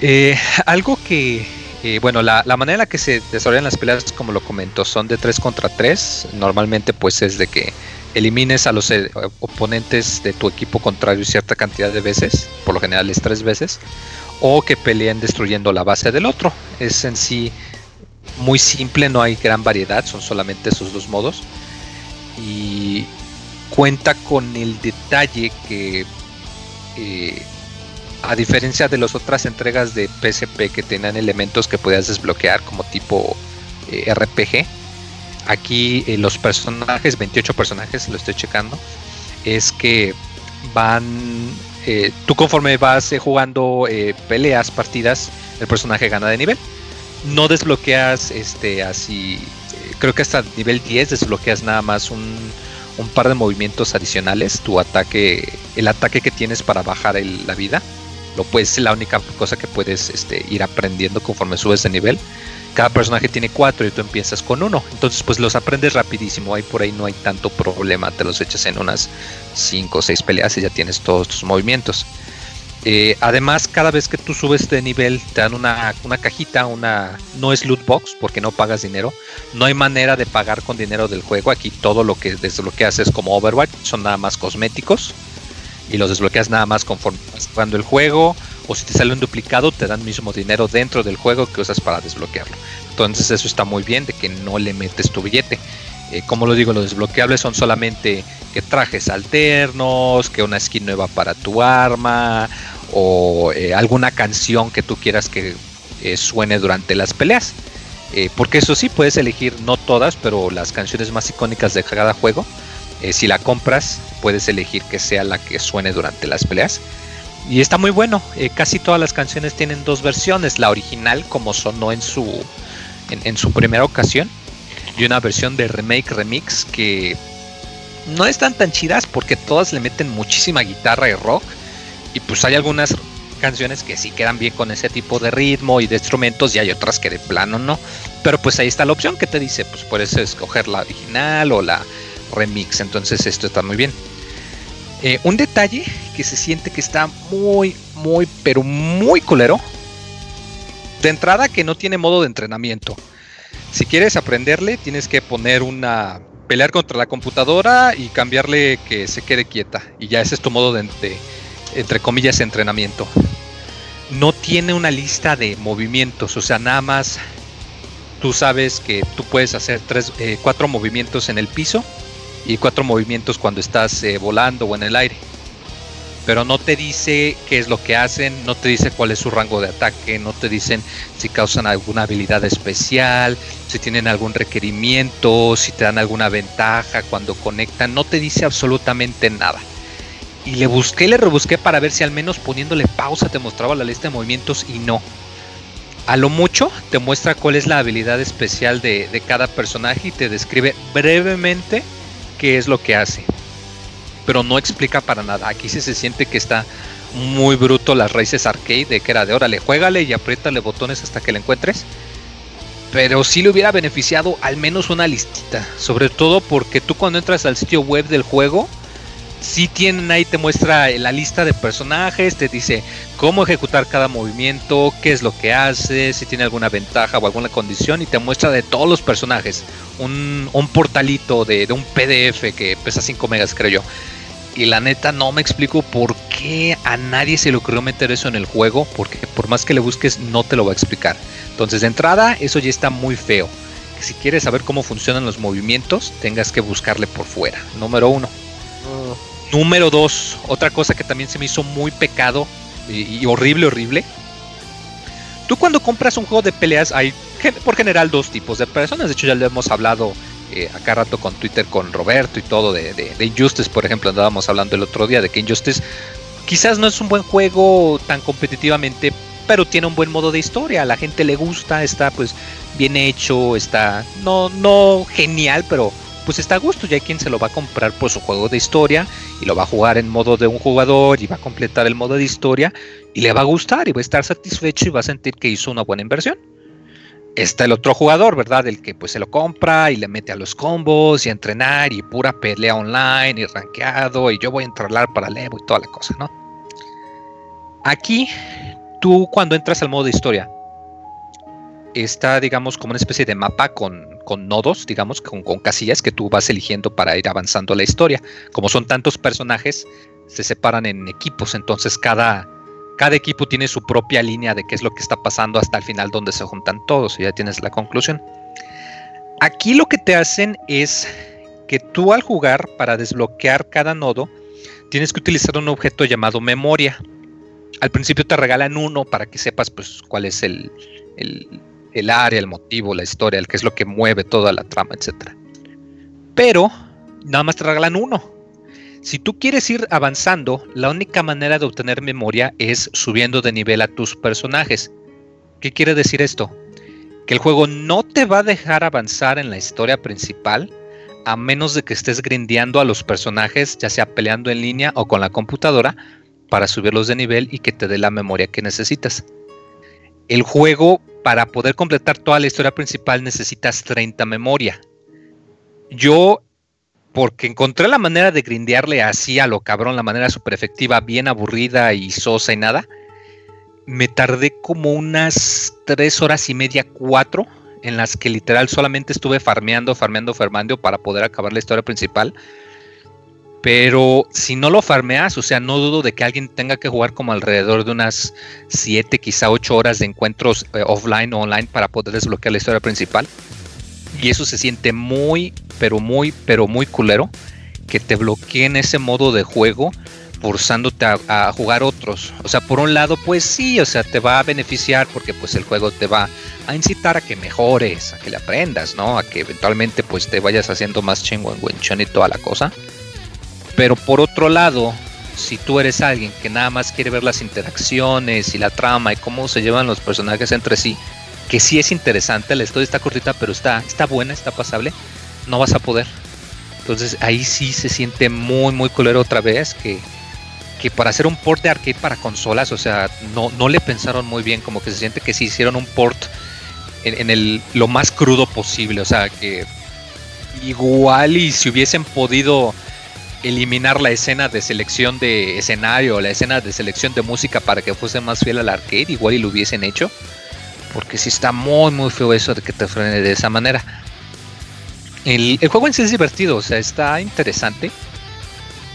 Eh, algo que, eh, bueno, la, manera en la que se desarrollan las peleas, como lo comento, son de 3 contra 3. Normalmente pues es de que elimines a los eh, oponentes de tu equipo contrario cierta cantidad de veces, por lo general es 3 veces, o que peleen destruyendo la base del otro. Es en sí muy simple, no hay gran variedad, son solamente esos dos modos. Y cuenta con el detalle que a diferencia de las otras entregas de PSP que tenían elementos que podías desbloquear como tipo eh, RPG, aquí eh, los personajes, 28 personajes, lo estoy checando, es que van, eh, tú conforme vas jugando peleas, partidas, el personaje gana de nivel. No desbloqueas este así, creo que hasta nivel 10 desbloqueas nada más un, un par de movimientos adicionales, tu ataque, el ataque que tienes para bajar la vida lo puedes, es la única cosa que puedes este, ir aprendiendo conforme subes de nivel. Cada personaje tiene cuatro y tú empiezas con uno. Entonces, pues los aprendes rapidísimo. Ahí por ahí no hay tanto problema. Te los echas en unas cinco o seis peleas y ya tienes todos tus movimientos. Eh, además, cada vez que tú subes de nivel, te dan una, una, cajita, una. No es loot box porque no pagas dinero. No hay manera de pagar con dinero del juego. Aquí todo lo que desbloqueas es como Overwatch, son nada más cosméticos y los desbloqueas nada más conforme vas jugando el juego o si te sale un duplicado te dan mismo dinero dentro del juego que usas para desbloquearlo. Entonces eso está muy bien de que no le metes tu billete. Eh, como lo digo, los desbloqueables son solamente que trajes alternos, que una skin nueva para tu arma o eh, alguna canción que tú quieras que eh, suene durante las peleas. porque eso sí, puedes elegir no todas, pero las canciones más icónicas de cada juego si la compras, puedes elegir que sea la que suene durante las peleas. Y está muy bueno. Eh, casi todas las canciones tienen dos versiones. La original, como sonó en su, en, su primera ocasión. Y una versión de remake remix que no están tan chidas porque todas le meten muchísima guitarra y rock. Y pues hay algunas canciones que sí quedan bien con ese tipo de ritmo y de instrumentos y hay otras que de plano no. Pero pues ahí está la opción que te dice, pues puedes escoger la original o la remix. Entonces esto está muy bien. Eh, un detalle que se siente que está muy, muy, pero muy culero. De entrada que no tiene modo de entrenamiento. Si quieres aprenderle, tienes que poner una... Pelear contra la computadora y cambiarle que se quede quieta. Y ya ese es tu modo de, entre comillas, entrenamiento. No tiene una lista de movimientos. O sea, nada más tú sabes que tú puedes hacer tres, eh, cuatro movimientos en el piso y cuatro movimientos cuando estás eh, volando o en el aire. Pero no te dice qué es lo que hacen, no te dice cuál es su rango de ataque, no te dicen si causan alguna habilidad especial, si tienen algún requerimiento, si te dan alguna ventaja cuando conectan, no te dice absolutamente nada. Y le busqué le rebusqué para ver si al menos poniéndole pausa te mostraba la lista de movimientos y no. A lo mucho te muestra cuál es la habilidad especial de cada personaje y te describe brevemente qué es lo que hace. Pero no explica para nada. Aquí sí se siente que está muy bruto las raíces arcade de que era de órale, juégale y apriétale botones hasta que le encuentres. Pero sí le hubiera beneficiado al menos una listita. Sobre todo porque tú cuando entras al sitio web del juego, si tienen ahí, te muestra la lista de personajes, te dice cómo ejecutar cada movimiento, qué es lo que hace, si tiene alguna ventaja o alguna condición, y te muestra de todos los personajes. Un, portalito de, un PDF que pesa 5 megas, creo yo. Y la neta no me explico por qué a nadie se le ocurrió meter eso en el juego, porque por más que le busques no te lo va a explicar. Entonces de entrada eso ya está muy feo. Si quieres saber cómo funcionan los movimientos, tengas que buscarle por fuera. Número uno. Número dos, otra cosa que también se me hizo muy pecado y, horrible, horrible. Tú cuando compras un juego de peleas hay por general dos tipos de personas. De hecho, ya lo hemos hablado eh, acá rato con Twitter con Roberto y todo de, de, Injustice, por ejemplo, andábamos hablando el otro día de que Injustice quizás no es un buen juego tan competitivamente, pero tiene un buen modo de historia. A la gente le gusta, está pues bien hecho, está no, no genial, pero pues está a gusto. Y hay quien se lo va a comprar por su juego de historia y lo va a jugar en modo de un jugador y va a completar el modo de historia y le va a gustar y va a estar satisfecho y va a sentir que hizo una buena inversión. Está el otro jugador, ¿verdad? El que pues se lo compra y le mete a los combos y a entrenar y pura pelea online y rankeado y yo voy a entrenar para Levo y toda la cosa, ¿no? Aquí, tú cuando entras al modo de historia, está, digamos, como una especie de mapa con, nodos, digamos, con, casillas que tú vas eligiendo para ir avanzando la historia. Como son tantos personajes, se separan en equipos, entonces cada, cada equipo tiene su propia línea de qué es lo que está pasando hasta el final donde se juntan todos y ya tienes la conclusión. Aquí lo que te hacen es que tú al jugar para desbloquear cada nodo, tienes que utilizar un objeto llamado memoria. Al principio te regalan uno para que sepas pues cuál es el, el área, el motivo, la historia, el que es lo que mueve toda la trama, etc. Pero nada más te regalan uno. Si tú quieres ir avanzando, la única manera de obtener memoria es subiendo de nivel a tus personajes. ¿Qué quiere decir esto? Que el juego no te va a dejar avanzar en la historia principal a menos de que estés grindeando a los personajes, ya sea peleando en línea o con la computadora, para subirlos de nivel y que te dé la memoria que necesitas. El juego para poder completar toda la historia principal necesitas 30 memoria. Yo, porque encontré la manera de grindearle así a lo cabrón, la manera super efectiva, bien aburrida y sosa y nada, me tardé como unas 3 horas y media, 4, en las que literal solamente estuve farmeando, farmeando, farmeando para poder acabar la historia principal pero si no lo farmeas, o sea, no dudo de que alguien tenga que jugar como alrededor de unas 7, quizá 8 horas de encuentros eh, offline o online para poder desbloquear la historia principal. Y eso se siente muy, pero muy, pero muy culero. Que te bloqueen ese modo de juego forzándote a, jugar otros. O sea, por un lado, pues sí, o sea, te va a beneficiar porque pues el juego te va a incitar a que mejores, a que le aprendas, ¿no? A que eventualmente pues te vayas haciendo más chingüengüenchón y toda la cosa. Pero por otro lado, si tú eres alguien que nada más quiere ver las interacciones y la trama y cómo se llevan los personajes entre sí, que sí es interesante, la historia está cortita, pero está, está buena, está pasable, no vas a poder. Entonces ahí sí se siente muy, muy colero otra vez que, que para hacer un port de arcade para consolas, o sea, no, no le pensaron muy bien, como que se siente que sí hicieron un port en, en el, lo más crudo posible, o sea, que igual y si hubiesen podido eliminar la escena de selección de escenario, la escena de selección de música para que fuese más fiel al arcade, igual y lo hubiesen hecho. Porque si está muy muy feo eso de que te frene de esa manera. El, juego en sí es divertido, o sea, está interesante.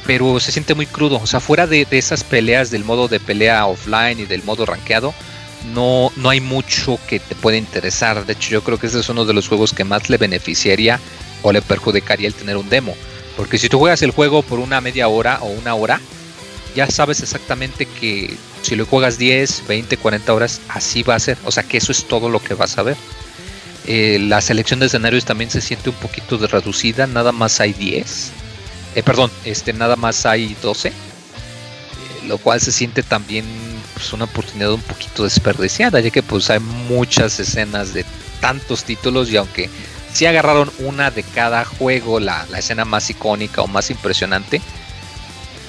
Pero se siente muy crudo. O sea, fuera de, esas peleas del modo de pelea offline y del modo rankeado, no, no hay mucho que te pueda interesar. De hecho, yo creo que ese es uno de los juegos que más le beneficiaría o le perjudicaría el tener un demo porque si tú juegas el juego por una media hora o una hora, ya sabes exactamente que si lo juegas 10, 20, 40 horas, así va a ser. O sea que eso es todo lo que vas a ver. Eh, la selección de escenarios también se siente un poquito reducida, nada más hay 10. Eh, perdón, este, nada más hay 12. Eh, lo cual se siente también pues, una oportunidad un poquito desperdiciada, ya que pues hay muchas escenas de tantos títulos y aunque si agarraron una de cada juego, la, escena más icónica o más impresionante,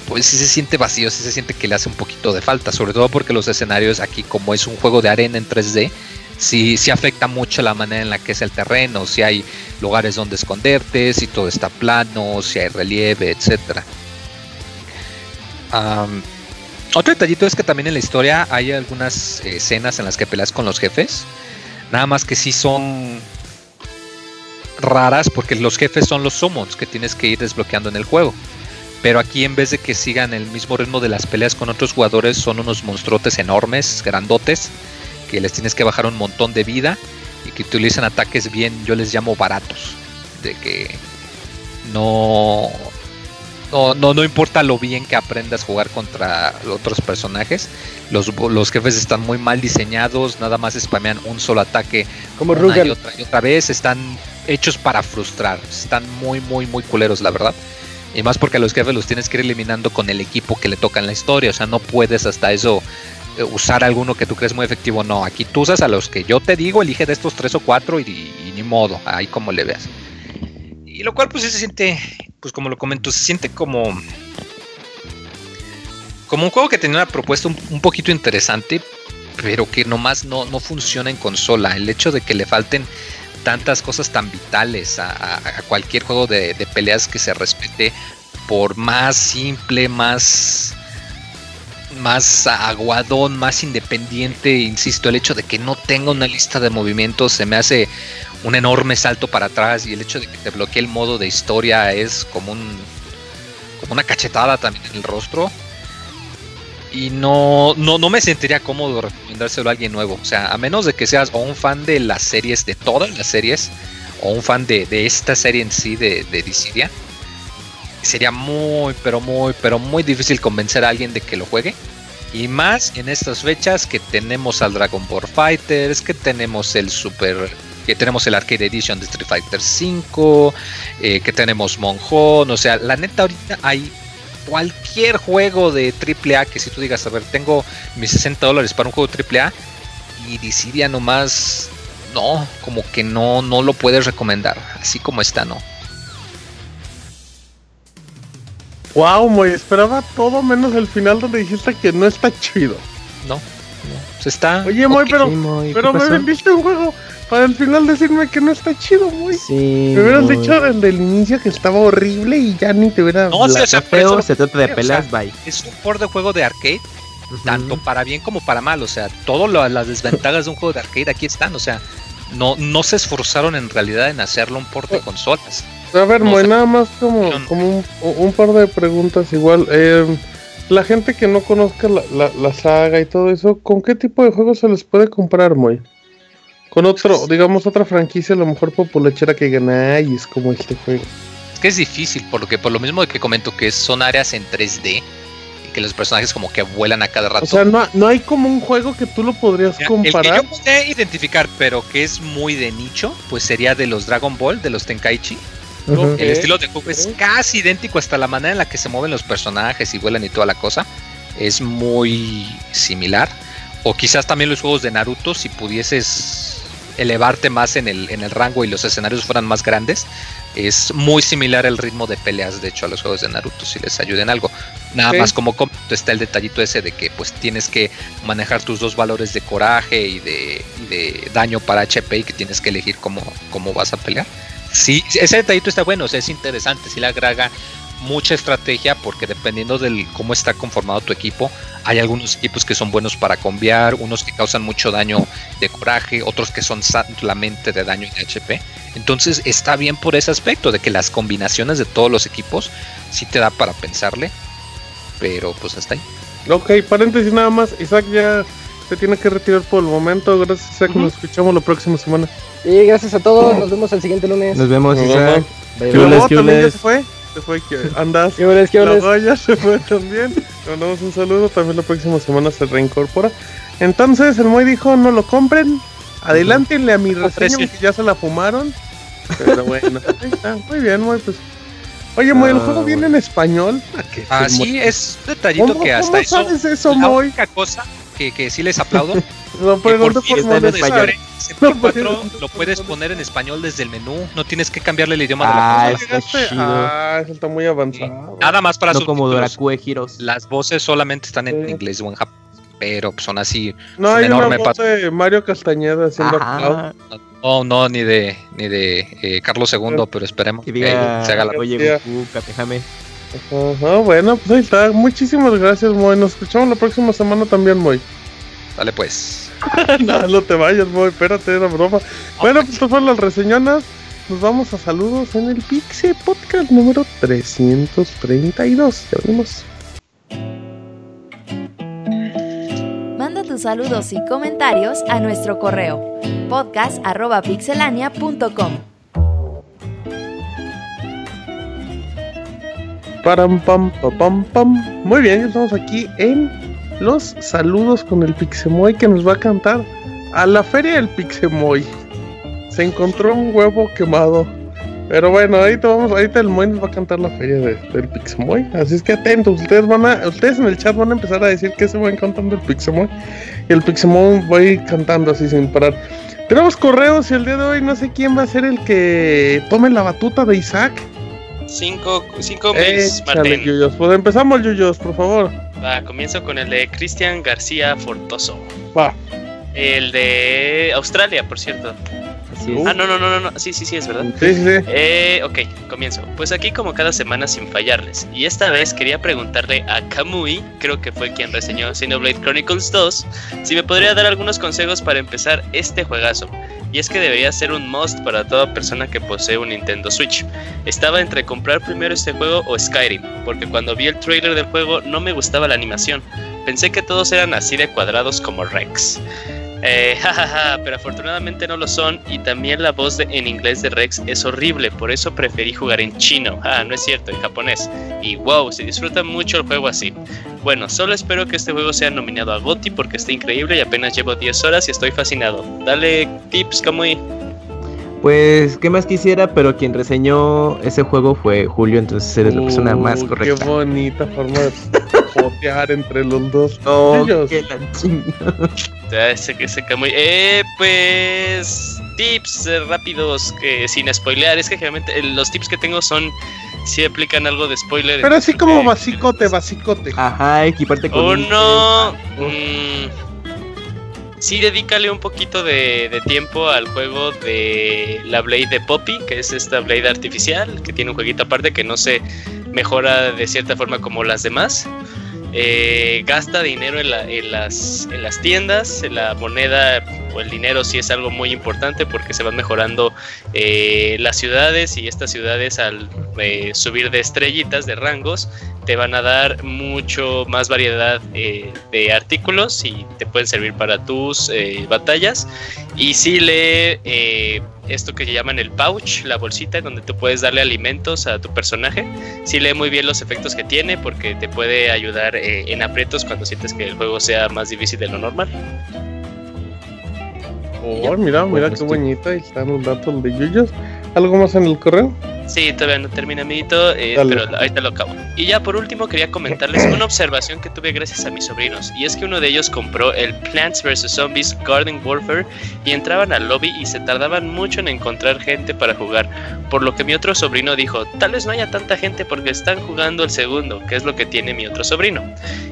pues sí se siente vacío, sí se siente que le hace un poquito de falta, sobre todo porque los escenarios aquí, como es un juego de arena en 3D, sí, sí afecta mucho la manera en la que es el terreno, si hay lugares donde esconderte, si todo está plano, si hay relieve, etc. otro detallito es que también en la historia hay algunas escenas en las que peleas con los jefes, nada más que sí son raras porque los jefes son los summons que tienes que ir desbloqueando en el juego. Pero aquí en vez de que sigan el mismo ritmo de las peleas con otros jugadores, son unos monstruotes enormes, grandotes, que les tienes que bajar un montón de vida y que utilizan ataques bien, yo les llamo baratos. De que no... no, no, no importa lo bien que aprendas a jugar contra otros personajes, los, los jefes están muy mal diseñados, nada más spamean un solo ataque Como una y otra y otra vez, están hechos para frustrar, están muy, muy, muy culeros, la verdad. Y más porque a los jefes los tienes que ir eliminando con el equipo que le toca en la historia, o sea, no puedes hasta eso eh, usar alguno que tú crees muy efectivo, no, aquí tú usas a los que yo te digo, elige de estos tres o cuatro y, y ni modo, ahí como le veas. Y lo cual pues se siente, pues como lo comento, se siente como como un juego que tenía una propuesta un, poquito interesante, pero que nomás no, no funciona en consola. El hecho de que le falten tantas cosas tan vitales a, a- a cualquier juego de, de peleas que se respete, por más simple, más más aguadón, más independiente, insisto, el hecho de que no tenga una lista de movimientos se me hace un enorme salto para atrás y el hecho de que te bloquee el modo de historia es como un como una cachetada también en el rostro y no, no, no me sentiría cómodo recomendárselo a alguien nuevo. O sea, a menos de que seas o un fan de las series, de todas las series, o un fan de, de esta serie en sí, de, de Dissidia, sería muy, pero muy, pero muy difícil convencer a alguien de que lo juegue. Y más en estas fechas que tenemos al Dragon Ball Fighters, que tenemos el Super, que tenemos el Arcade Edition de Street Fighter 5, que tenemos Monjon, o sea, la neta ahorita hay cualquier juego de AAA que si tú digas, a ver, tengo mis 60 dólares para un juego de AAA y Dissidia nomás, no, como que no, no lo puedes recomendar, así como está, no. Wow, Moy, esperaba todo menos el final donde dijiste que no está chido. No, no. Se está. Oye, Moy, ok. pero, Sí, Moy, ¿qué pero me vendiste un juego para el final decirme que no está chido, Moy. Sí. Me hubieras Moy. dicho desde el inicio que estaba horrible y ya ni te hubiera. No, sí, la- o sea, por feo, se trata de o sea, peleas, bye. Es un port de juego de arcade, tanto para bien como para mal. O sea, todas las desventajas de un juego de arcade aquí están. O sea, no, no se esforzaron en realidad en hacerlo un port de consolas. A ver, No Moy, sé. nada más como, como un, un par de preguntas igual. Eh, la gente que no conozca la, la- la saga y todo eso, ¿con qué tipo de juegos se les puede comprar, Moy? Con otro, digamos, otra franquicia a lo mejor populachera que gana, ay, es como este juego. Es que es difícil, porque por lo mismo de que comento que son áreas en 3D y que los personajes como que vuelan a cada rato. O sea, no, no hay como un juego que tú lo podrías Mira, el que comparar. yo podría identificar, pero que es muy de nicho, pues sería de los Dragon Ball, de los Tenkaichi. El estilo de juego es casi idéntico hasta la manera en la que se mueven los personajes y vuelan y toda la cosa. Es muy similar. O quizás también los juegos de Naruto, si pudieses elevarte más en el, en el rango y los escenarios fueran más grandes. Es muy similar el ritmo de peleas, de hecho, a los juegos de Naruto, si les ayuda en algo. Nada más como está el detallito ese de que pues tienes que manejar tus dos valores de coraje y de, y de daño para HP y que tienes que elegir cómo, cómo vas a pelear. Sí, ese detallito está bueno, o sea, es interesante, sí le agrega mucha estrategia porque dependiendo del cómo está conformado tu equipo, hay algunos equipos que son buenos para combiar, unos que causan mucho daño de coraje, otros que son solamente de daño de HP. Entonces está bien por ese aspecto de que las combinaciones de todos los equipos sí te da para pensarle, pero pues hasta ahí. Ok, paréntesis nada más. Isaac ya se tiene que retirar por el momento. Gracias, Isaac. Nos escuchamos la próxima semana. Y gracias a todos, nos vemos el siguiente lunes. Nos vemos, Isaac. Bye, ¿Qué bye. también ya se fue. Se fue que andas. ¿Qué holes, qué holes? Luego ya se fue también. Le mandamos un saludo. También la próxima semana se reincorpora. Entonces, el Moy dijo: no lo compren. Adelántenle a mi reseña, que ya se la fumaron. Pero bueno, ahí está. Muy bien, Moy. Pues. Oye, Moy, ¿el Ah, juego viene en español? ¿A qué? Así es detallito ¿Cómo, que hasta cómo eso. sabes eso, La Moy? única cosa que, que sí les aplaudo Lo que pregunto fin por está en molestar. español. No, MP4 pero- lo puedes poner en español desde el menú, no tienes que cambiarle el idioma Ah, de la consola. Chido. Ah, eso está muy avanzado. Nada más para No como Heroes. Las voces solamente están en Sí. inglés o en japonés, pero son así. No un hay una enorme voz paso. de Mario Castañeda haciendo. No, no, ni de ni de eh, Carlos II, pero esperemos Que se haga la. oye. Goku, Bueno, pues ahí está. Muchísimas gracias, Moy. Nos escuchamos la próxima semana también, Moy. Dale pues. no, no te vayas, Moy. Espérate, era broma. Bueno, pues estas fueron las reseñonas. Nos vamos a saludos en el Pixie Podcast número 332. Ya venimos. Manda tus saludos y comentarios a nuestro correo podcast.pixelania.com. Param, pam, pam, pam. Muy bien, estamos aquí en los saludos con el Pixemoy que nos va a cantar a la feria del Pixemoy. Se encontró un huevo quemado. Pero bueno, ahorita vamos, ahorita el Moy nos va a cantar la feria del Pixemoy. Así es que atentos, ustedes van a, ustedes en el chat van a empezar a decir que se van cantando el Pixemoy. Y el Pixemoy va a ir cantando así sin parar. Tenemos correos y el día de hoy no sé quién va a ser el que tome la batuta de Isaac. Cinco, cinco mails, Martín. Yuyos. Pues empezamos, Yuyos, por favor. Va, comienzo con el de Cristian García Fortoso. Va. El de Australia, por cierto. Ah, no, no, no, no, sí, sí, sí, es verdad. Sí, sí. Eh, ok, comienzo. Pues aquí como cada semana sin fallarles. Y esta vez quería preguntarle a Kamui, creo que fue quien reseñó Xenoblade Chronicles 2, si me podría dar algunos consejos para empezar este juegazo. Y es que debería ser un must para toda persona que posee un Nintendo Switch. Estaba entre comprar primero este juego o Skyrim, porque cuando vi el trailer del juego no me gustaba la animación. Pensé que todos eran así de cuadrados como Rex. Eh, jajaja, pero afortunadamente no lo son y también la voz en inglés de Rex es horrible, por eso preferí jugar en chino. Ah, no es cierto, en japonés. Y wow, se disfruta mucho el juego así. Bueno, solo espero que este juego sea nominado a GOTY porque está increíble y apenas llevo 10 horas y estoy fascinado. Dale tips, Kamui. Pues, ¿qué más quisiera? Pero quien reseñó ese juego fue Julio, entonces eres la persona más uh, correcta. Qué bonita forma de potear entre los dos. No, qué la ese que se muy. Eh, pues. Tips eh, rápidos que sin spoilear. Es que generalmente eh, los tips que tengo son. Si aplican algo de spoiler. Pero así como basicote, basicote. Ajá, equiparte con. Uno. Mmm, sí dedícale un poquito de, tiempo al juego de la Blade de Poppy, que es esta Blade artificial, que tiene un jueguito aparte que no se mejora de cierta forma como las demás. Eh, gasta dinero en, las, en las tiendas, en la moneda o el dinero sí es algo muy importante porque se van mejorando eh, las ciudades y estas ciudades al eh, subir de estrellitas, de rangos, te van a dar mucho más variedad eh, de artículos y te pueden servir para tus batallas. Y si lee eh, esto que llaman el pouch, la bolsita donde tú puedes darle alimentos a tu personaje. Si lee muy bien los efectos que tiene porque te puede ayudar en aprietos cuando sientes que el juego sea más difícil de lo normal. Oh, mira, mira qué bonita. Ahí están los datos de Yuyos. ¿Algo más en el correo? Sí, todavía no termina, amiguito, eh, pero ahorita lo acabo. Y ya por último quería comentarles una observación que tuve gracias a mis sobrinos, y es que uno de ellos compró el Plants vs. Zombies Garden Warfare y entraban al lobby y se tardaban mucho en encontrar gente para jugar, por lo que mi otro sobrino dijo, tal vez no haya tanta gente porque están jugando el segundo, que es lo que tiene mi otro sobrino.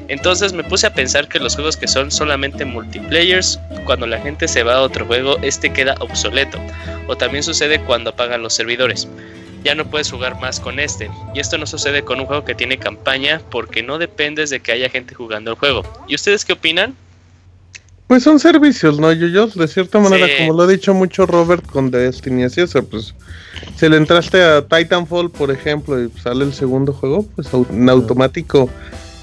Entonces me puse a pensar que los juegos que son solamente multiplayers, cuando la gente se va a otro juego, este queda obsoleto, o también sucede cuando apagan los servidores ya no puedes jugar más con este. Y esto no sucede con un juego que tiene campaña porque no dependes de que haya gente jugando el juego. ¿Y ustedes qué opinan? Pues son servicios, ¿no? Yo, de cierta manera, como lo ha dicho mucho Robert con Destiny, así es, pues si le entraste a Titanfall, por ejemplo, y sale el segundo juego, pues en automático,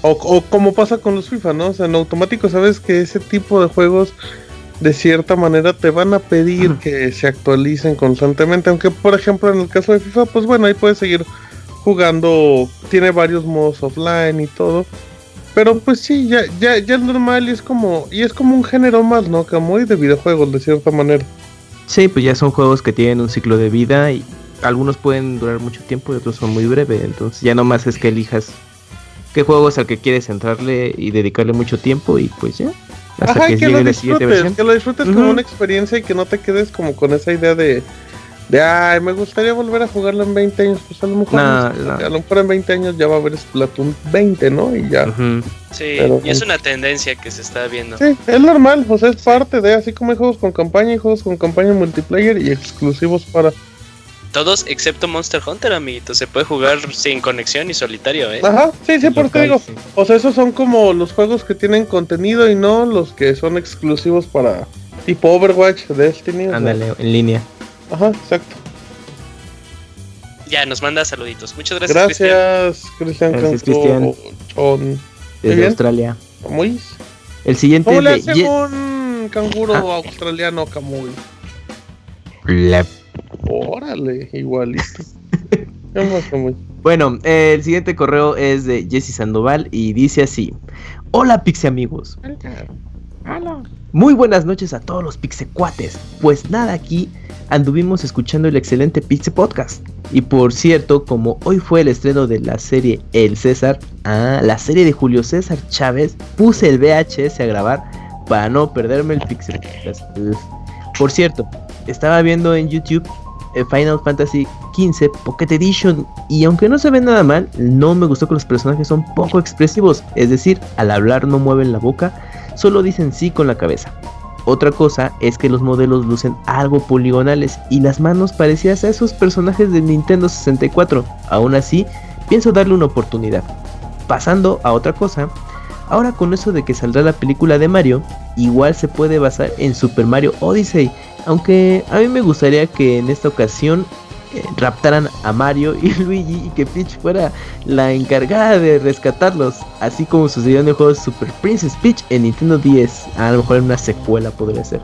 o, o como pasa con los FIFA, ¿no? O sea, en automático sabes que ese tipo de juegos de cierta manera te van a pedir que se actualicen constantemente. Aunque, por ejemplo, en el caso de FIFA, pues bueno, ahí puedes seguir jugando. Tiene varios modos offline y todo. Pero pues sí, ya, ya, ya es normal y es como. Y es como un género más, ¿no? Como de videojuegos, de cierta manera. Sí, pues ya son juegos que tienen un ciclo de vida y algunos pueden durar mucho tiempo y otros son muy breves. Entonces ya nomás es que elijas qué juegos al que quieres entrarle y dedicarle mucho tiempo y pues ya. Ajá, que, lo disfrutes, que lo disfrutes como una experiencia y que no te quedes como con esa idea de, de ay, me gustaría volver a jugarlo en 20 años. Pues a lo mejor, a lo mejor en 20 años ya va a haber Splatoon 20, ¿no? Y ya. Sí, y es una tendencia que se está viendo. Sí, es normal, o sea, es parte de, así como hay juegos con campaña y juegos con campaña multiplayer y exclusivos para todos excepto Monster Hunter, amiguito. Se puede jugar sin conexión y solitario, ¿eh? Ajá, sí, sí, por digo. O sea, esos son como los juegos que tienen contenido y no los que son exclusivos para tipo Overwatch, Destiny. Ándale, en línea. Ajá, exacto. Ya, nos manda saluditos. Muchas gracias. Gracias, Cristian. Gracias, Cristian. Desde Australia. Camuy. El siguiente. ¿Cómo le hace un canguro ah. australiano Camuy? Le Órale, igualito. ¿Qué más, Bueno, el siguiente correo es de Jesse Sandoval y dice así: Hola Pixie amigos. Muy buenas noches a todos los Pixecuates. Pues nada, aquí anduvimos escuchando el excelente Pixie Podcast. Y por cierto, como hoy fue el estreno de la serie El César, ah, la serie de Julio César Chávez, puse el VHS a grabar para no perderme el Pixie Podcast. Por cierto, estaba viendo en YouTube Final Fantasy XV Pocket Edition y aunque no se ve nada mal, no me gustó que los personajes son poco expresivos, es decir, al hablar no mueven la boca, solo dicen sí con la cabeza. Otra cosa es que los modelos lucen algo poligonales y las manos parecidas a esos personajes de Nintendo 64. Aún así, pienso darle una oportunidad. Pasando a otra cosa, ahora con eso de que saldrá la película de Mario, igual se puede basar en Super Mario Odyssey, aunque a mí me gustaría que en esta ocasión eh, raptaran a Mario y Luigi y que Peach fuera la encargada de rescatarlos, así como sucedió en el juego Super Princess Peach en Nintendo 10. A lo mejor en una secuela podría ser.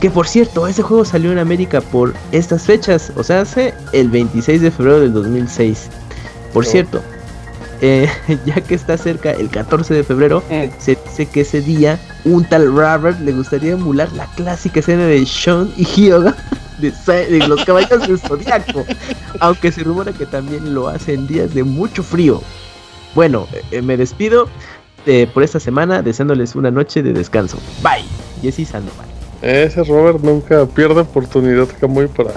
Que por cierto, ese juego salió en América por estas fechas, o sea, hace el 26 de febrero del 2006. Por cierto, eh, ya que está cerca el 14 de febrero, Eh. se dice que ese día un tal Robert le gustaría emular la clásica escena de Sean y Hyoga de, los caballos del zodiaco, aunque se rumora que también lo hace en días de mucho frío. Bueno, eh, me despido eh, por esta semana deseándoles una noche de descanso. Bye, Jesse Sandoval. Ese Robert nunca pierde oportunidad, Camuy, para,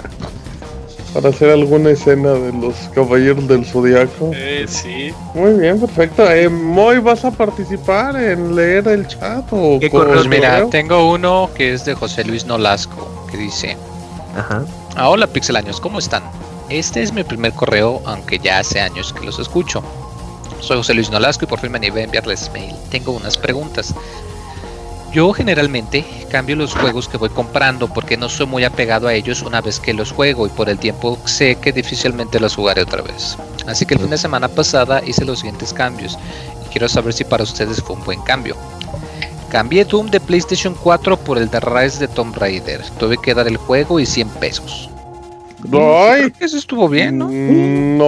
para hacer alguna escena de los caballeros del zodiaco. Eh, sí. Muy bien, perfecto. Eh, Moy, ¿vas a participar en leer el chat o. Pues mira, correo? tengo uno que es de José Luis Nolasco, que dice, Ajá. ah, hola pixelaños, ¿cómo están? Este es mi primer correo, aunque ya hace años que los escucho. Soy José Luis Nolasco y por fin me animé a enviarles mail. Tengo unas preguntas. Yo generalmente cambio los juegos que voy comprando porque no soy muy apegado a ellos una vez que los juego y por el tiempo sé que difícilmente los jugaré otra vez. Así que el fin de semana pasada hice los siguientes cambios y quiero saber si para ustedes fue un buen cambio. Cambié Doom de PlayStation 4 por el de Rise de Tomb Raider. Tuve que dar el juego y 100 pesos. Ay, Creo que Eso estuvo bien, ¿no? Mm, No,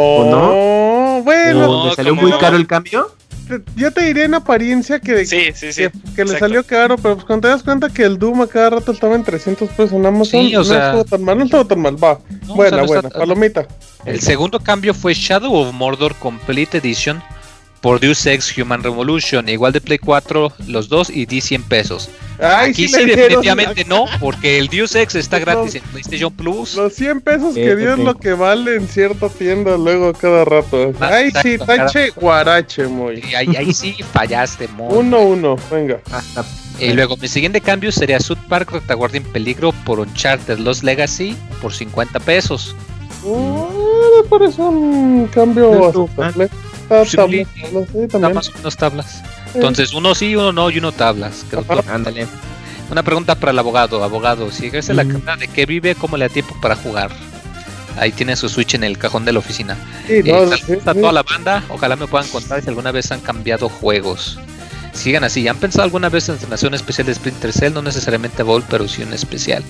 ¿O bueno, ¿O ¿Le salió muy no? caro el cambio? Te- ya te diré en apariencia que, Sí, sí, sí. que, que le salió caro, pero pues cuando te das cuenta que el Doom a cada rato estaba en 300 pesos en Amazon, Sí, o no sea- estuvo tan mal, no estuvo tan mal, va. No, buena, o sea, no buena, está- palomita. El segundo cambio fue Shadow of Mordor Complete Edition por Deus Ex Human Revolution. Igual de Play 4, los dos y di 100 pesos. Ay, Aquí sí, sí, definitivamente no, porque el Deus Ex está No. gratis en PlayStation Plus. Los 100 pesos que dio es lo que vale en cierta tienda luego cada rato. Ah, Ay, sí, exacto, tache guarache, muy. Y ahí, ahí sí fallaste, mo. Uno, uno, venga. Hasta Y luego mi siguiente cambio sería South Park Retaguardia en Peligro por Uncharted Lost Legacy por 50 pesos. Uh, me parece un cambio aceptable. Está Sí, tabla, sí. también. más o menos tablas. Entonces, uno sí, uno no y uno tablas. creo que- ándale. Una pregunta para el abogado. Abogado, si ejerce la Mm. carrera de que vive, ¿cómo le da tiempo para jugar? Ahí tiene su Switch en el cajón de la oficina. Sí, Eh, no, saludos sí, a toda la banda. Ojalá me puedan contar si alguna vez han cambiado juegos. Sigan así. ¿Han pensado alguna vez en hacer una especial de Splinter Cell? No necesariamente Bowl, pero sí un especial.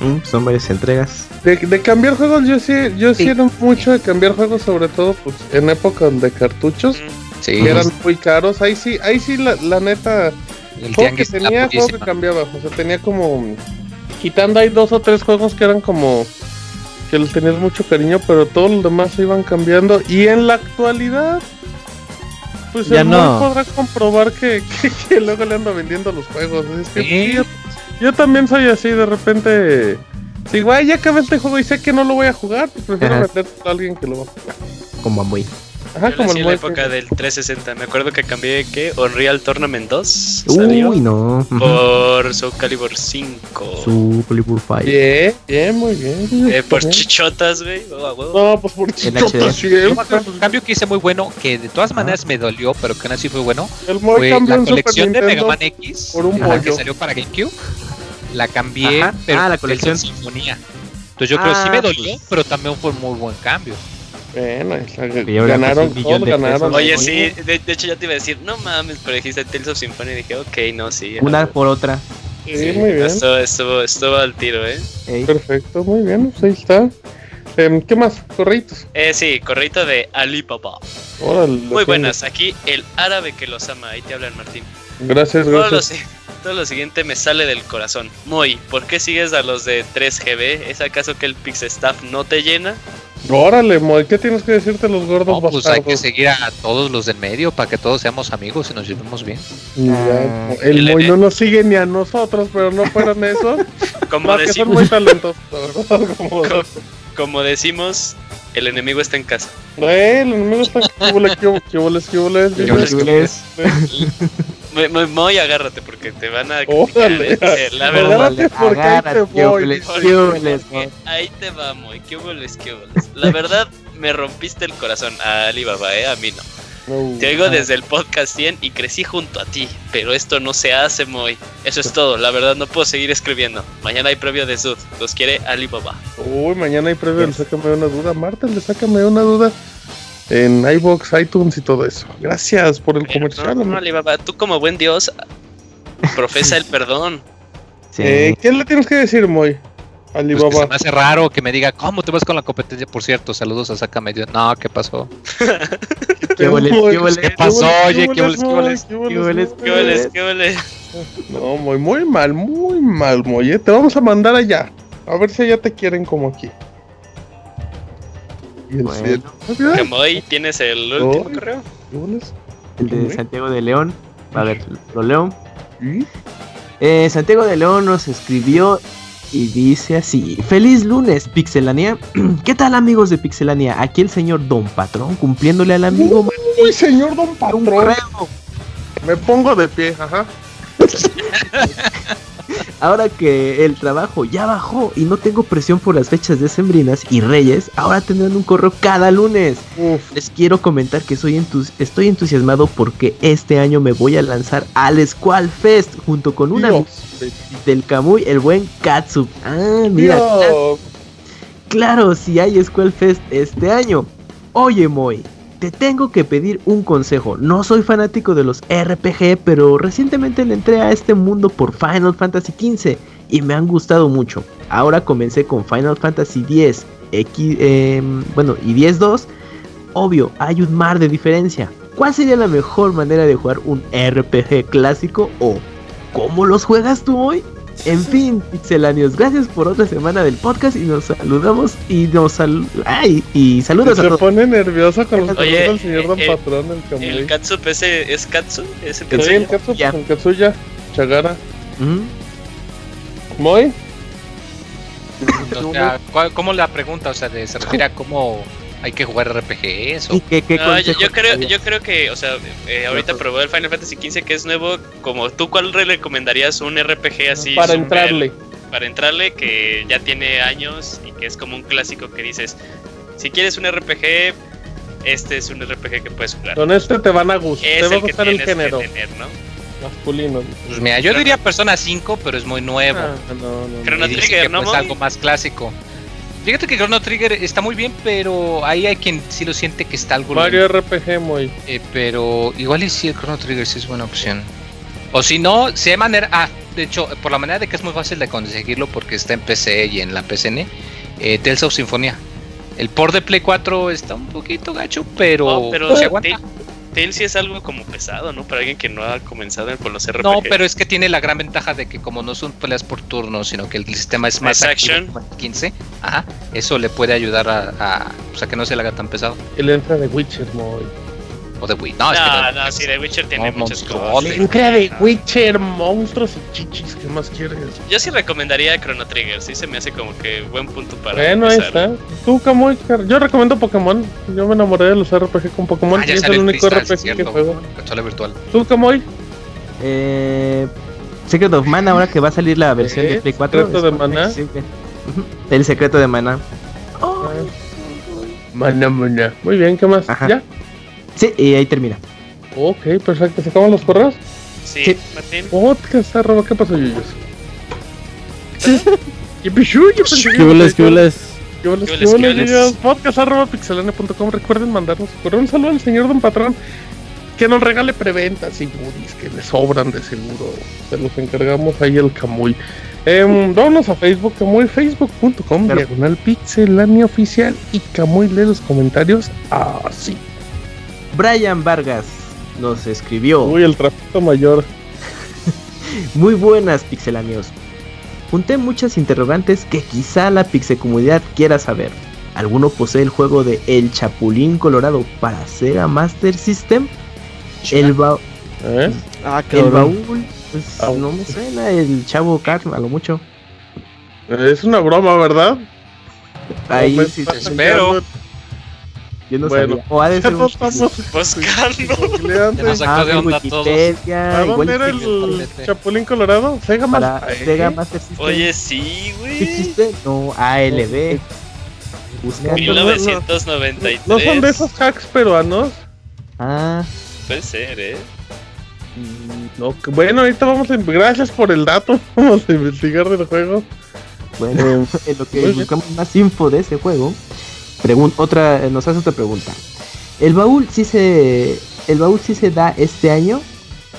Mm, son varias entregas. De, de cambiar juegos, yo sí, yo sí Sí. era mucho de cambiar juegos, sobre todo pues, en época de cartuchos, Sí, que eran muy caros. Ahí sí, ahí sí, la, la neta, el juego que tenía, juego que cambiaba. O sea, tenía como. Quitando hay dos o tres juegos que eran como. que les tenías mucho cariño, pero todos los demás se iban cambiando. Y en la actualidad. Pues Ya el no. Podrá comprobar que, que, que luego le ando vendiendo los juegos. Es que Sí. Sí, yo, también soy así, de repente. Si güey, ya acabé este juego y sé que no lo voy a jugar, pues prefiero vender a alguien que lo va a jugar. Como muy. Ajá, Yo como nací el en la época del 360. Me acuerdo que cambié que Unreal Tournament 2 salió Uy, no. Por Soul Calibur 5. Su Calibur 5. Bien, bien, muy bien. Eh, por Bien. chichotas, güey. Oh. No, pues por chichotas HD. siempre. Un cambio que hice muy bueno, que de todas maneras me dolió, pero que aún así fue bueno, El fue la colección de Mega Man X por un la que salió para GameCube. La cambié, Ajá. pero Ah, la con colección. el Sinfonía. Entonces yo creo que sí Ah, me dolió, pues. pero también fue un muy buen cambio. Bueno, ganaron, pues un millón todos de ganaron. pesos. Oye, sí, de, de hecho ya te iba a decir, no mames, pero dijiste Tales of Symphony y dije, ok, no, sí. Una por otra. Sí, muy bien. Estuvo, estuvo, estuvo al tiro, eh. Ey. Perfecto, muy bien, pues ahí está. Em, ¿Qué más? ¿Correitos? Eh, sí, correito de Alibaba. Muy buenas, aquí el árabe que los ama. Ahí te hablan, Martín. Gracias, gracias. Todo lo, siguiente me sale del corazón. Muy, ¿por qué sigues a los de 3GB? ¿Es acaso que el Pixestaff no te llena? Órale, Moy, ¿qué tienes que decirte los gordos no, pues hay que seguir a todos los del medio para que todos seamos amigos y nos llevemos bien. Ah, el Moy no nos sigue ni a nosotros, pero no fueron eso. como decimos, muy talentosos, como, como, decimos, el enemigo está en casa. Eh, el enemigo está en casa. ¿Qué boles, qué boles, qué boles? Me, voy, agárrate porque te van a Órale, eh, La verdad, agárrate porque ahí te voy. Ahí te va, Moy. ¿Qué boles, qué boles? La verdad, me rompiste el corazón a Alibaba, ¿eh? A mí no. te oigo desde el podcast 100 y crecí junto a ti, pero esto no se hace, Moy. Eso es todo, la verdad no puedo seguir escribiendo. Mañana hay previo de Sud, los quiere Alibaba. Uy, mañana hay previo, le sácame una duda. Marta, le sácame una duda en iBox, iTunes y todo eso. Gracias por el comercial. No, Alibaba, tú como buen Dios profesa el perdón. Eh, ¿Qué le tienes que decir, Moy? Alibaba. Pues me hace raro que me diga, ¿cómo te vas con la competencia? Por cierto, saludos a Saca Medio. No, ¿qué pasó? ¿Qué, ¿Qué, ¿Qué pasó? Oye, ¿qué hueles? ¿Qué hueles? ¿Qué hueles? ¿Qué hueles? No, muy, muy mal, muy mal, Moy. Eh. Te vamos a mandar allá. A ver si allá te quieren como aquí. Y ¿tienes el último correo? El de Santiago de León. A ver, lo leo. Eh, Santiago de León nos escribió y dice así: Feliz lunes, Pixelania. ¿Qué tal, amigos de Pixelania? Aquí el señor Don Patrón cumpliéndole al amigo. Uy, señor Don Patrón. Me pongo de pie, ajá. ahora que el trabajo ya bajó y no tengo presión por las fechas de Sembrinas y Reyes, ahora tendrán un correo cada lunes. Les quiero comentar que soy estoy entusiasmado porque este año me voy a lanzar al Squall Fest junto con una del Kamui, el buen Katsu. Ah, mira. Claro, si hay Squall Fest este año. Oye, Moy, te tengo que pedir un consejo. No soy fanático de los RPG, pero recientemente le entré a este mundo por Final Fantasy XV y me han gustado mucho. Ahora comencé con Final Fantasy X, em, bueno, y 10-2. Obvio, hay un mar de diferencia. ¿Cuál sería la mejor manera de jugar un RPG clásico o cómo los juegas tú hoy? En fin, pixelanios, gracias por otra semana del podcast y nos saludamos y nos sal Ay, y saludos a todos. Se pone nervioso con los Oye, del señor Don eh, Patrón, el Kamui. ¿El Katsup ese es Katsu? ¿Es el Sí, el Katsup, ya. el Katsuya, Chagara. ¿Muy? O sea, ¿cómo la pregunta? O sea, ¿se refiere a cómo hay que jugar RPGs. ¿o? ¿Qué, qué no, yo, creo, yo creo que, o sea, eh, ahorita probó el Final Fantasy XV que es nuevo. Como tú, ¿cuál recomendarías un RPG así? Para entrarle. Para entrarle, que ya tiene años y que es como un clásico que dices, si quieres un RPG, este es un RPG que puedes jugar. Con este te van a gustar, te va a gustar el género. Masculino. Pues mira, yo diría Persona 5, pero es muy nuevo. Ah, no, no, Chrono Trigger, ¿no? Es algo más clásico. Fíjate que Chrono Trigger está muy bien, pero ahí hay quien sí lo siente que está algo. Mario RPG muy. Eh, pero igual y si el Chrono Trigger sí es buena opción. O si no, si hay manera. Ah, de hecho, por la manera de que es muy fácil de conseguirlo porque está en PC y en la PCN, eh, Tales of Symphonia. El port de Play 4 está un poquito gacho, pero, pero se aguanta. Tail sí es algo como pesado, ¿no? Para alguien que no ha comenzado con los RPG. No, pero es que tiene la gran ventaja de que como no son peleas por turno, sino que el sistema es más action. 15, ajá, eso le puede ayudar a, a, o sea, que no se le haga tan pesado. El entra de Witcher, muy o de Witcher. No, es que no, sí, The Witcher tiene muchas cosas. de Witcher, monstruos y chichis, ¿qué más quieres? Yo sí recomendaría Chrono Trigger, sí se me hace como que buen punto para. Bueno, ahí está. Tú, yo recomiendo Pokémon. Yo me enamoré de los RPG con Pokémon. Ah, y es el único RPG que juego. Consola virtual. ¿Tú? Eh. Secret of Mana, ahora que va a salir la versión de Play 4. ¿Secreto de Mana? El secreto de Mana. Oh. Mana, mana. Muy bien, ¿qué más? ¿Ya? Sí, y ahí termina. Ok, perfecto. ¿Se acaban los correos? Sí, sí. Martín. Podcast, arroba, ¿qué pasó, Yuyos? ¿Qué hules, qué hules? ¿Qué hules, Podcast arroba pixelane.com. Recuerden mandarnos correo. Un saludo al señor Don Patrón. Que nos regale preventas y goodies que le sobran de seguro. Se los encargamos ahí el Camuy. Em, vámonos a Facebook, Camuy, facebook.com, diagonal pixelania oficial y Camuy lee los comentarios así. Brian Vargas nos escribió. Uy, el trapito mayor. Muy buenas, pixelanios. Junté muchas interrogantes que quizá la pixel comunidad quiera saber. ¿Alguno posee el juego de El Chapulín Colorado para Sega Master System? El, ba ¿Eh? Ah, el baúl, pues Ah. no me suena, el chavo Car, a lo mucho. Es una broma, ¿verdad? Ahí No sí, espero. Yo no Bueno, sabía. O ha de Ya ser un- estamos Buscando. googleando. Ya nos sacó Ah, de de onda todos. Wikipedia, ¿A dónde era el Chapulín Colorado? Sega para más. Sega Master System. Oye, sí, ¿Sí güey. existe? No, ALB. Buscando. 1993. No son de esos hacks peruanos. Ah, Puede ser, ¿eh? Mm, No, que- bueno, ahorita vamos a. Gracias por el dato. Vamos a investigar del juego. bueno, en lo que buscamos más info de ese juego, otra, nos hace otra pregunta. ¿El baúl sí se, el baúl sí se da este año?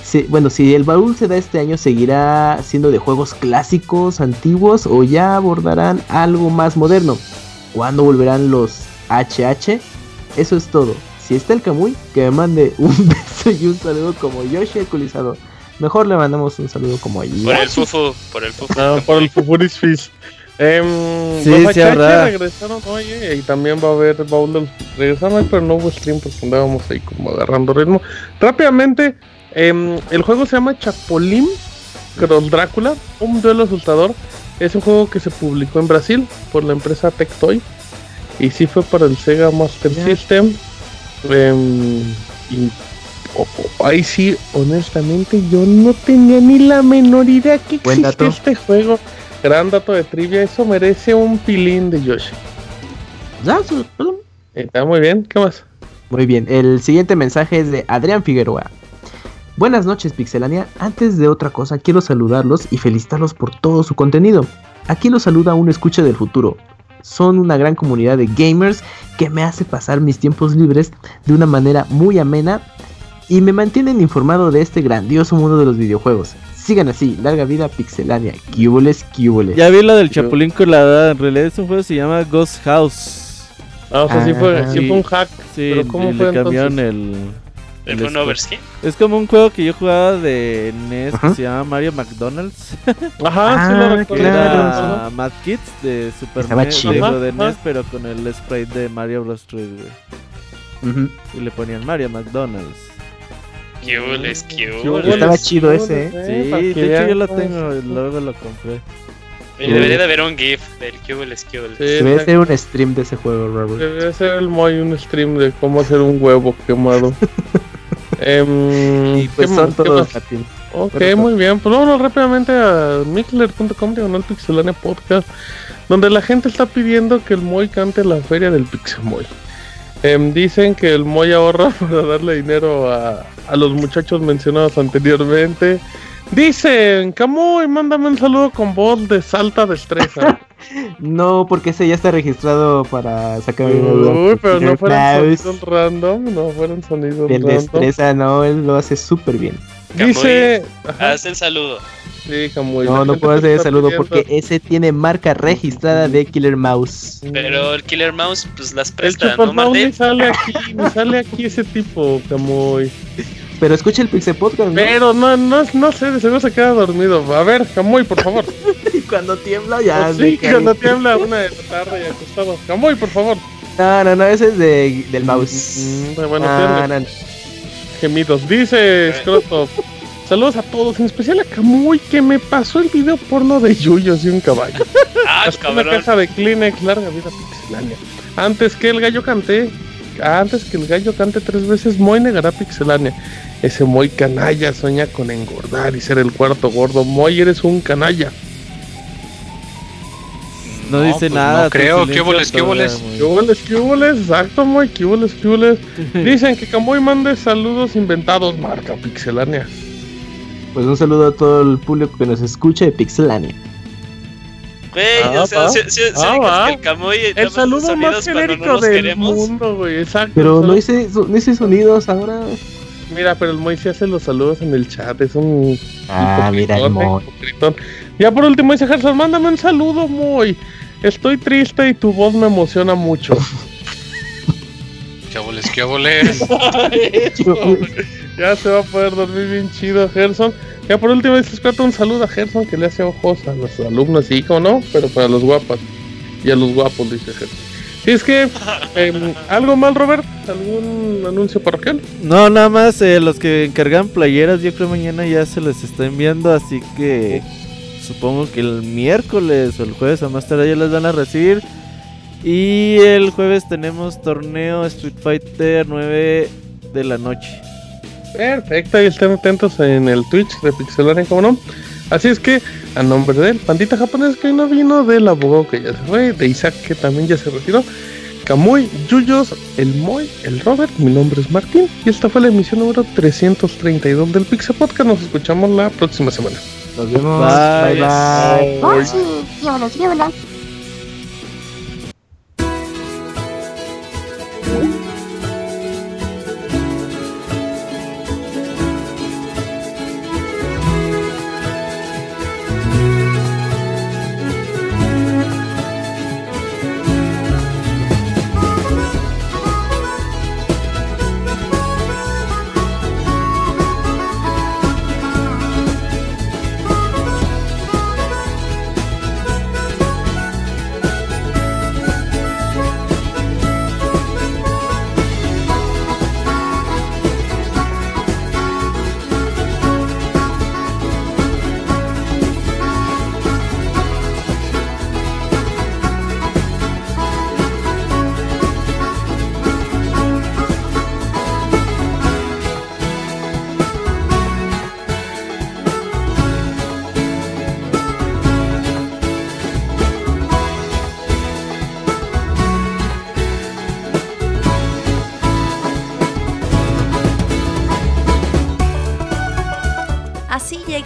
Sí, bueno, si el baúl se da este año, ¿seguirá siendo de juegos clásicos, antiguos o ya abordarán algo más moderno? ¿Cuándo volverán los HH? Eso es todo. Si está el Kamui, que me mande un beso y un saludo como Yoshi alcoholizado. Mejor le mandamos un saludo como Por el Yoshi. fufu, por el fufu. No, por el Fufuris. Em, Sí, los sí HH habrá. regresaron hoy eh, y también va a haber del- regresaron hoy, pero no hubo stream porque andábamos ahí como agarrando ritmo. Rápidamente, em, el juego se llama Chapulín Cross Drácula, un duelo asustador. Es un juego que se publicó en Brasil por la empresa Tectoy y sí fue para el Sega Master. System. Em, y o- o- ahí sí, honestamente, yo no tenía ni la menor idea que existía este juego. Gran dato de trivia, eso merece un pilín de Yoshi. Ya, perdón. Está muy bien, ¿qué más? Muy bien, el siguiente mensaje es de Adrián Figueroa. Buenas noches, Pixelania. Antes de otra cosa, quiero saludarlos y felicitarlos por todo su contenido. Aquí los saluda un escucha del futuro. Son una gran comunidad de gamers que me hace pasar mis tiempos libres de una manera muy amena y me mantienen informado de este grandioso mundo de los videojuegos. Sigan así, larga vida Pixelania. Cuboles, cuboles. Ya vi lo del Chapulín Colorado. En realidad es un juego que se llama Ghost House. Ah, o sea, sí fue, Ah, sí sí. fue un hack. Sí, Pero ¿cómo fue le cambiaron entonces? el. ¿El el overskin? Es como un juego que yo jugaba de NES Ajá. que se llama Mario McDonald's. Ajá, sí lo Ah, recuerdo. Era Mad Kids de Super Estaba NES, chido. digo, Ajá, de. NES, pero con el sprite de Mario Bros. 3, güey. Y le ponían Mario McDonald's. Cules. Cuboles, Estaba chido ese, eh, Sí, de que hecho yo lo tengo, es. luego lo compré. Debería de haber un GIF del cules, cules. Sí, Debe exacto. ser un stream de ese juego, Robert. Debe ser el Moy un stream de cómo hacer un huevo quemado. Em, Y pues ¿qué son más? ¿Qué todos. Ok, muy bien. Pues vámonos rápidamente a mixler.com diagonal pixelania podcast, donde la gente está pidiendo que el Moy cante la feria del Pixemoy. Em, dicen que el Moy ahorra para darle dinero a, a los muchachos mencionados anteriormente. Dicen, Camuy, mándame un saludo con voz de salta destreza. No, porque ese ya está registrado para sacar Uy, pero no fueron Mouse. sonidos random, no fueron sonidos Del random. destreza, no, él lo hace súper bien. Dice, Haz el saludo. sí, Camuy, No, no puedo hacer el saludo pidiendo- porque ese tiene marca registrada de Killer Mouse. Pero el Killer Mouse, pues las El presta, ¿no, Chupas ni Martín? sale aquí, ni sale aquí ese tipo, Camuy. Pero escucha el Pixel Podcast, ¿no? Pero no, no, no sé, de seguro se queda dormido. A ver, Camuy, por favor. Y cuando tiembla ya. Pues sí, cuando tiembla a una de la tarde y acostado. Camuy, por favor. No, no, no, ese es de, del mouse. Mm, bueno, Ah, no, no. gemidos. Dice Scrotop. Saludos a todos, en especial a Camuy, que me pasó el video porno de Yuyos y un caballo. Ah, Hasta una caja de Kleenex, larga vida pixelánea. Antes que el gallo cante, antes que el gallo cante tres veces, Moy negará pixelánea. Ese Moy canalla sueña con engordar y ser el cuarto gordo. Moy, eres un canalla. No, dice pues nada. No creo, ¿qué boles, qué boles? muy- ¿Qué hules, qué hules? Exacto, Moy, qué hules, qué. Dicen que Camuy mande saludos inventados, marca pixelánea. Pues un saludo a todo el público que nos escucha de Pixelania. Güey, Ah, o sea, si, si, si Ah, que el saludo más genérico no del queremos. mundo, güey, exacto. Pero no hice, no hice sonidos ahora. Mira, pero el Moy sí hace los saludos en el chat, es un... Ah, mira el Moy. Ya por último dice Gerson, mándame un saludo, Moy. Estoy triste y tu voz me emociona mucho. ¿Qué boles, qué boles? ya se va a poder dormir bien chido, Gerson. Ya por último dice un saludo a Gerson que le hace ojos a los alumnos, sí, como no, pero para los guapas. Y a los guapos, dice Gerson. Si es que, em, ¿algo mal, Robert? ¿Algún anuncio parroquial? No, nada más eh, los que encargan playeras, yo creo mañana ya se les está enviando, así que supongo que el miércoles o el jueves a más tarde ya les van a recibir. Y el jueves tenemos torneo Street Fighter 9 de la noche. Perfecto, y estén atentos en el Twitch de Pixelania, como no. Así es que, a nombre del pandita japonés que no vino, del abogado que ya se fue, de Isaac que también ya se retiró, Kamui, Yuyos, el Moy, el Robert, mi nombre es Martín y esta fue la emisión número 332 del Pixel Podcast. Nos escuchamos la próxima semana. Nos vemos. Bye bye. bye. bye.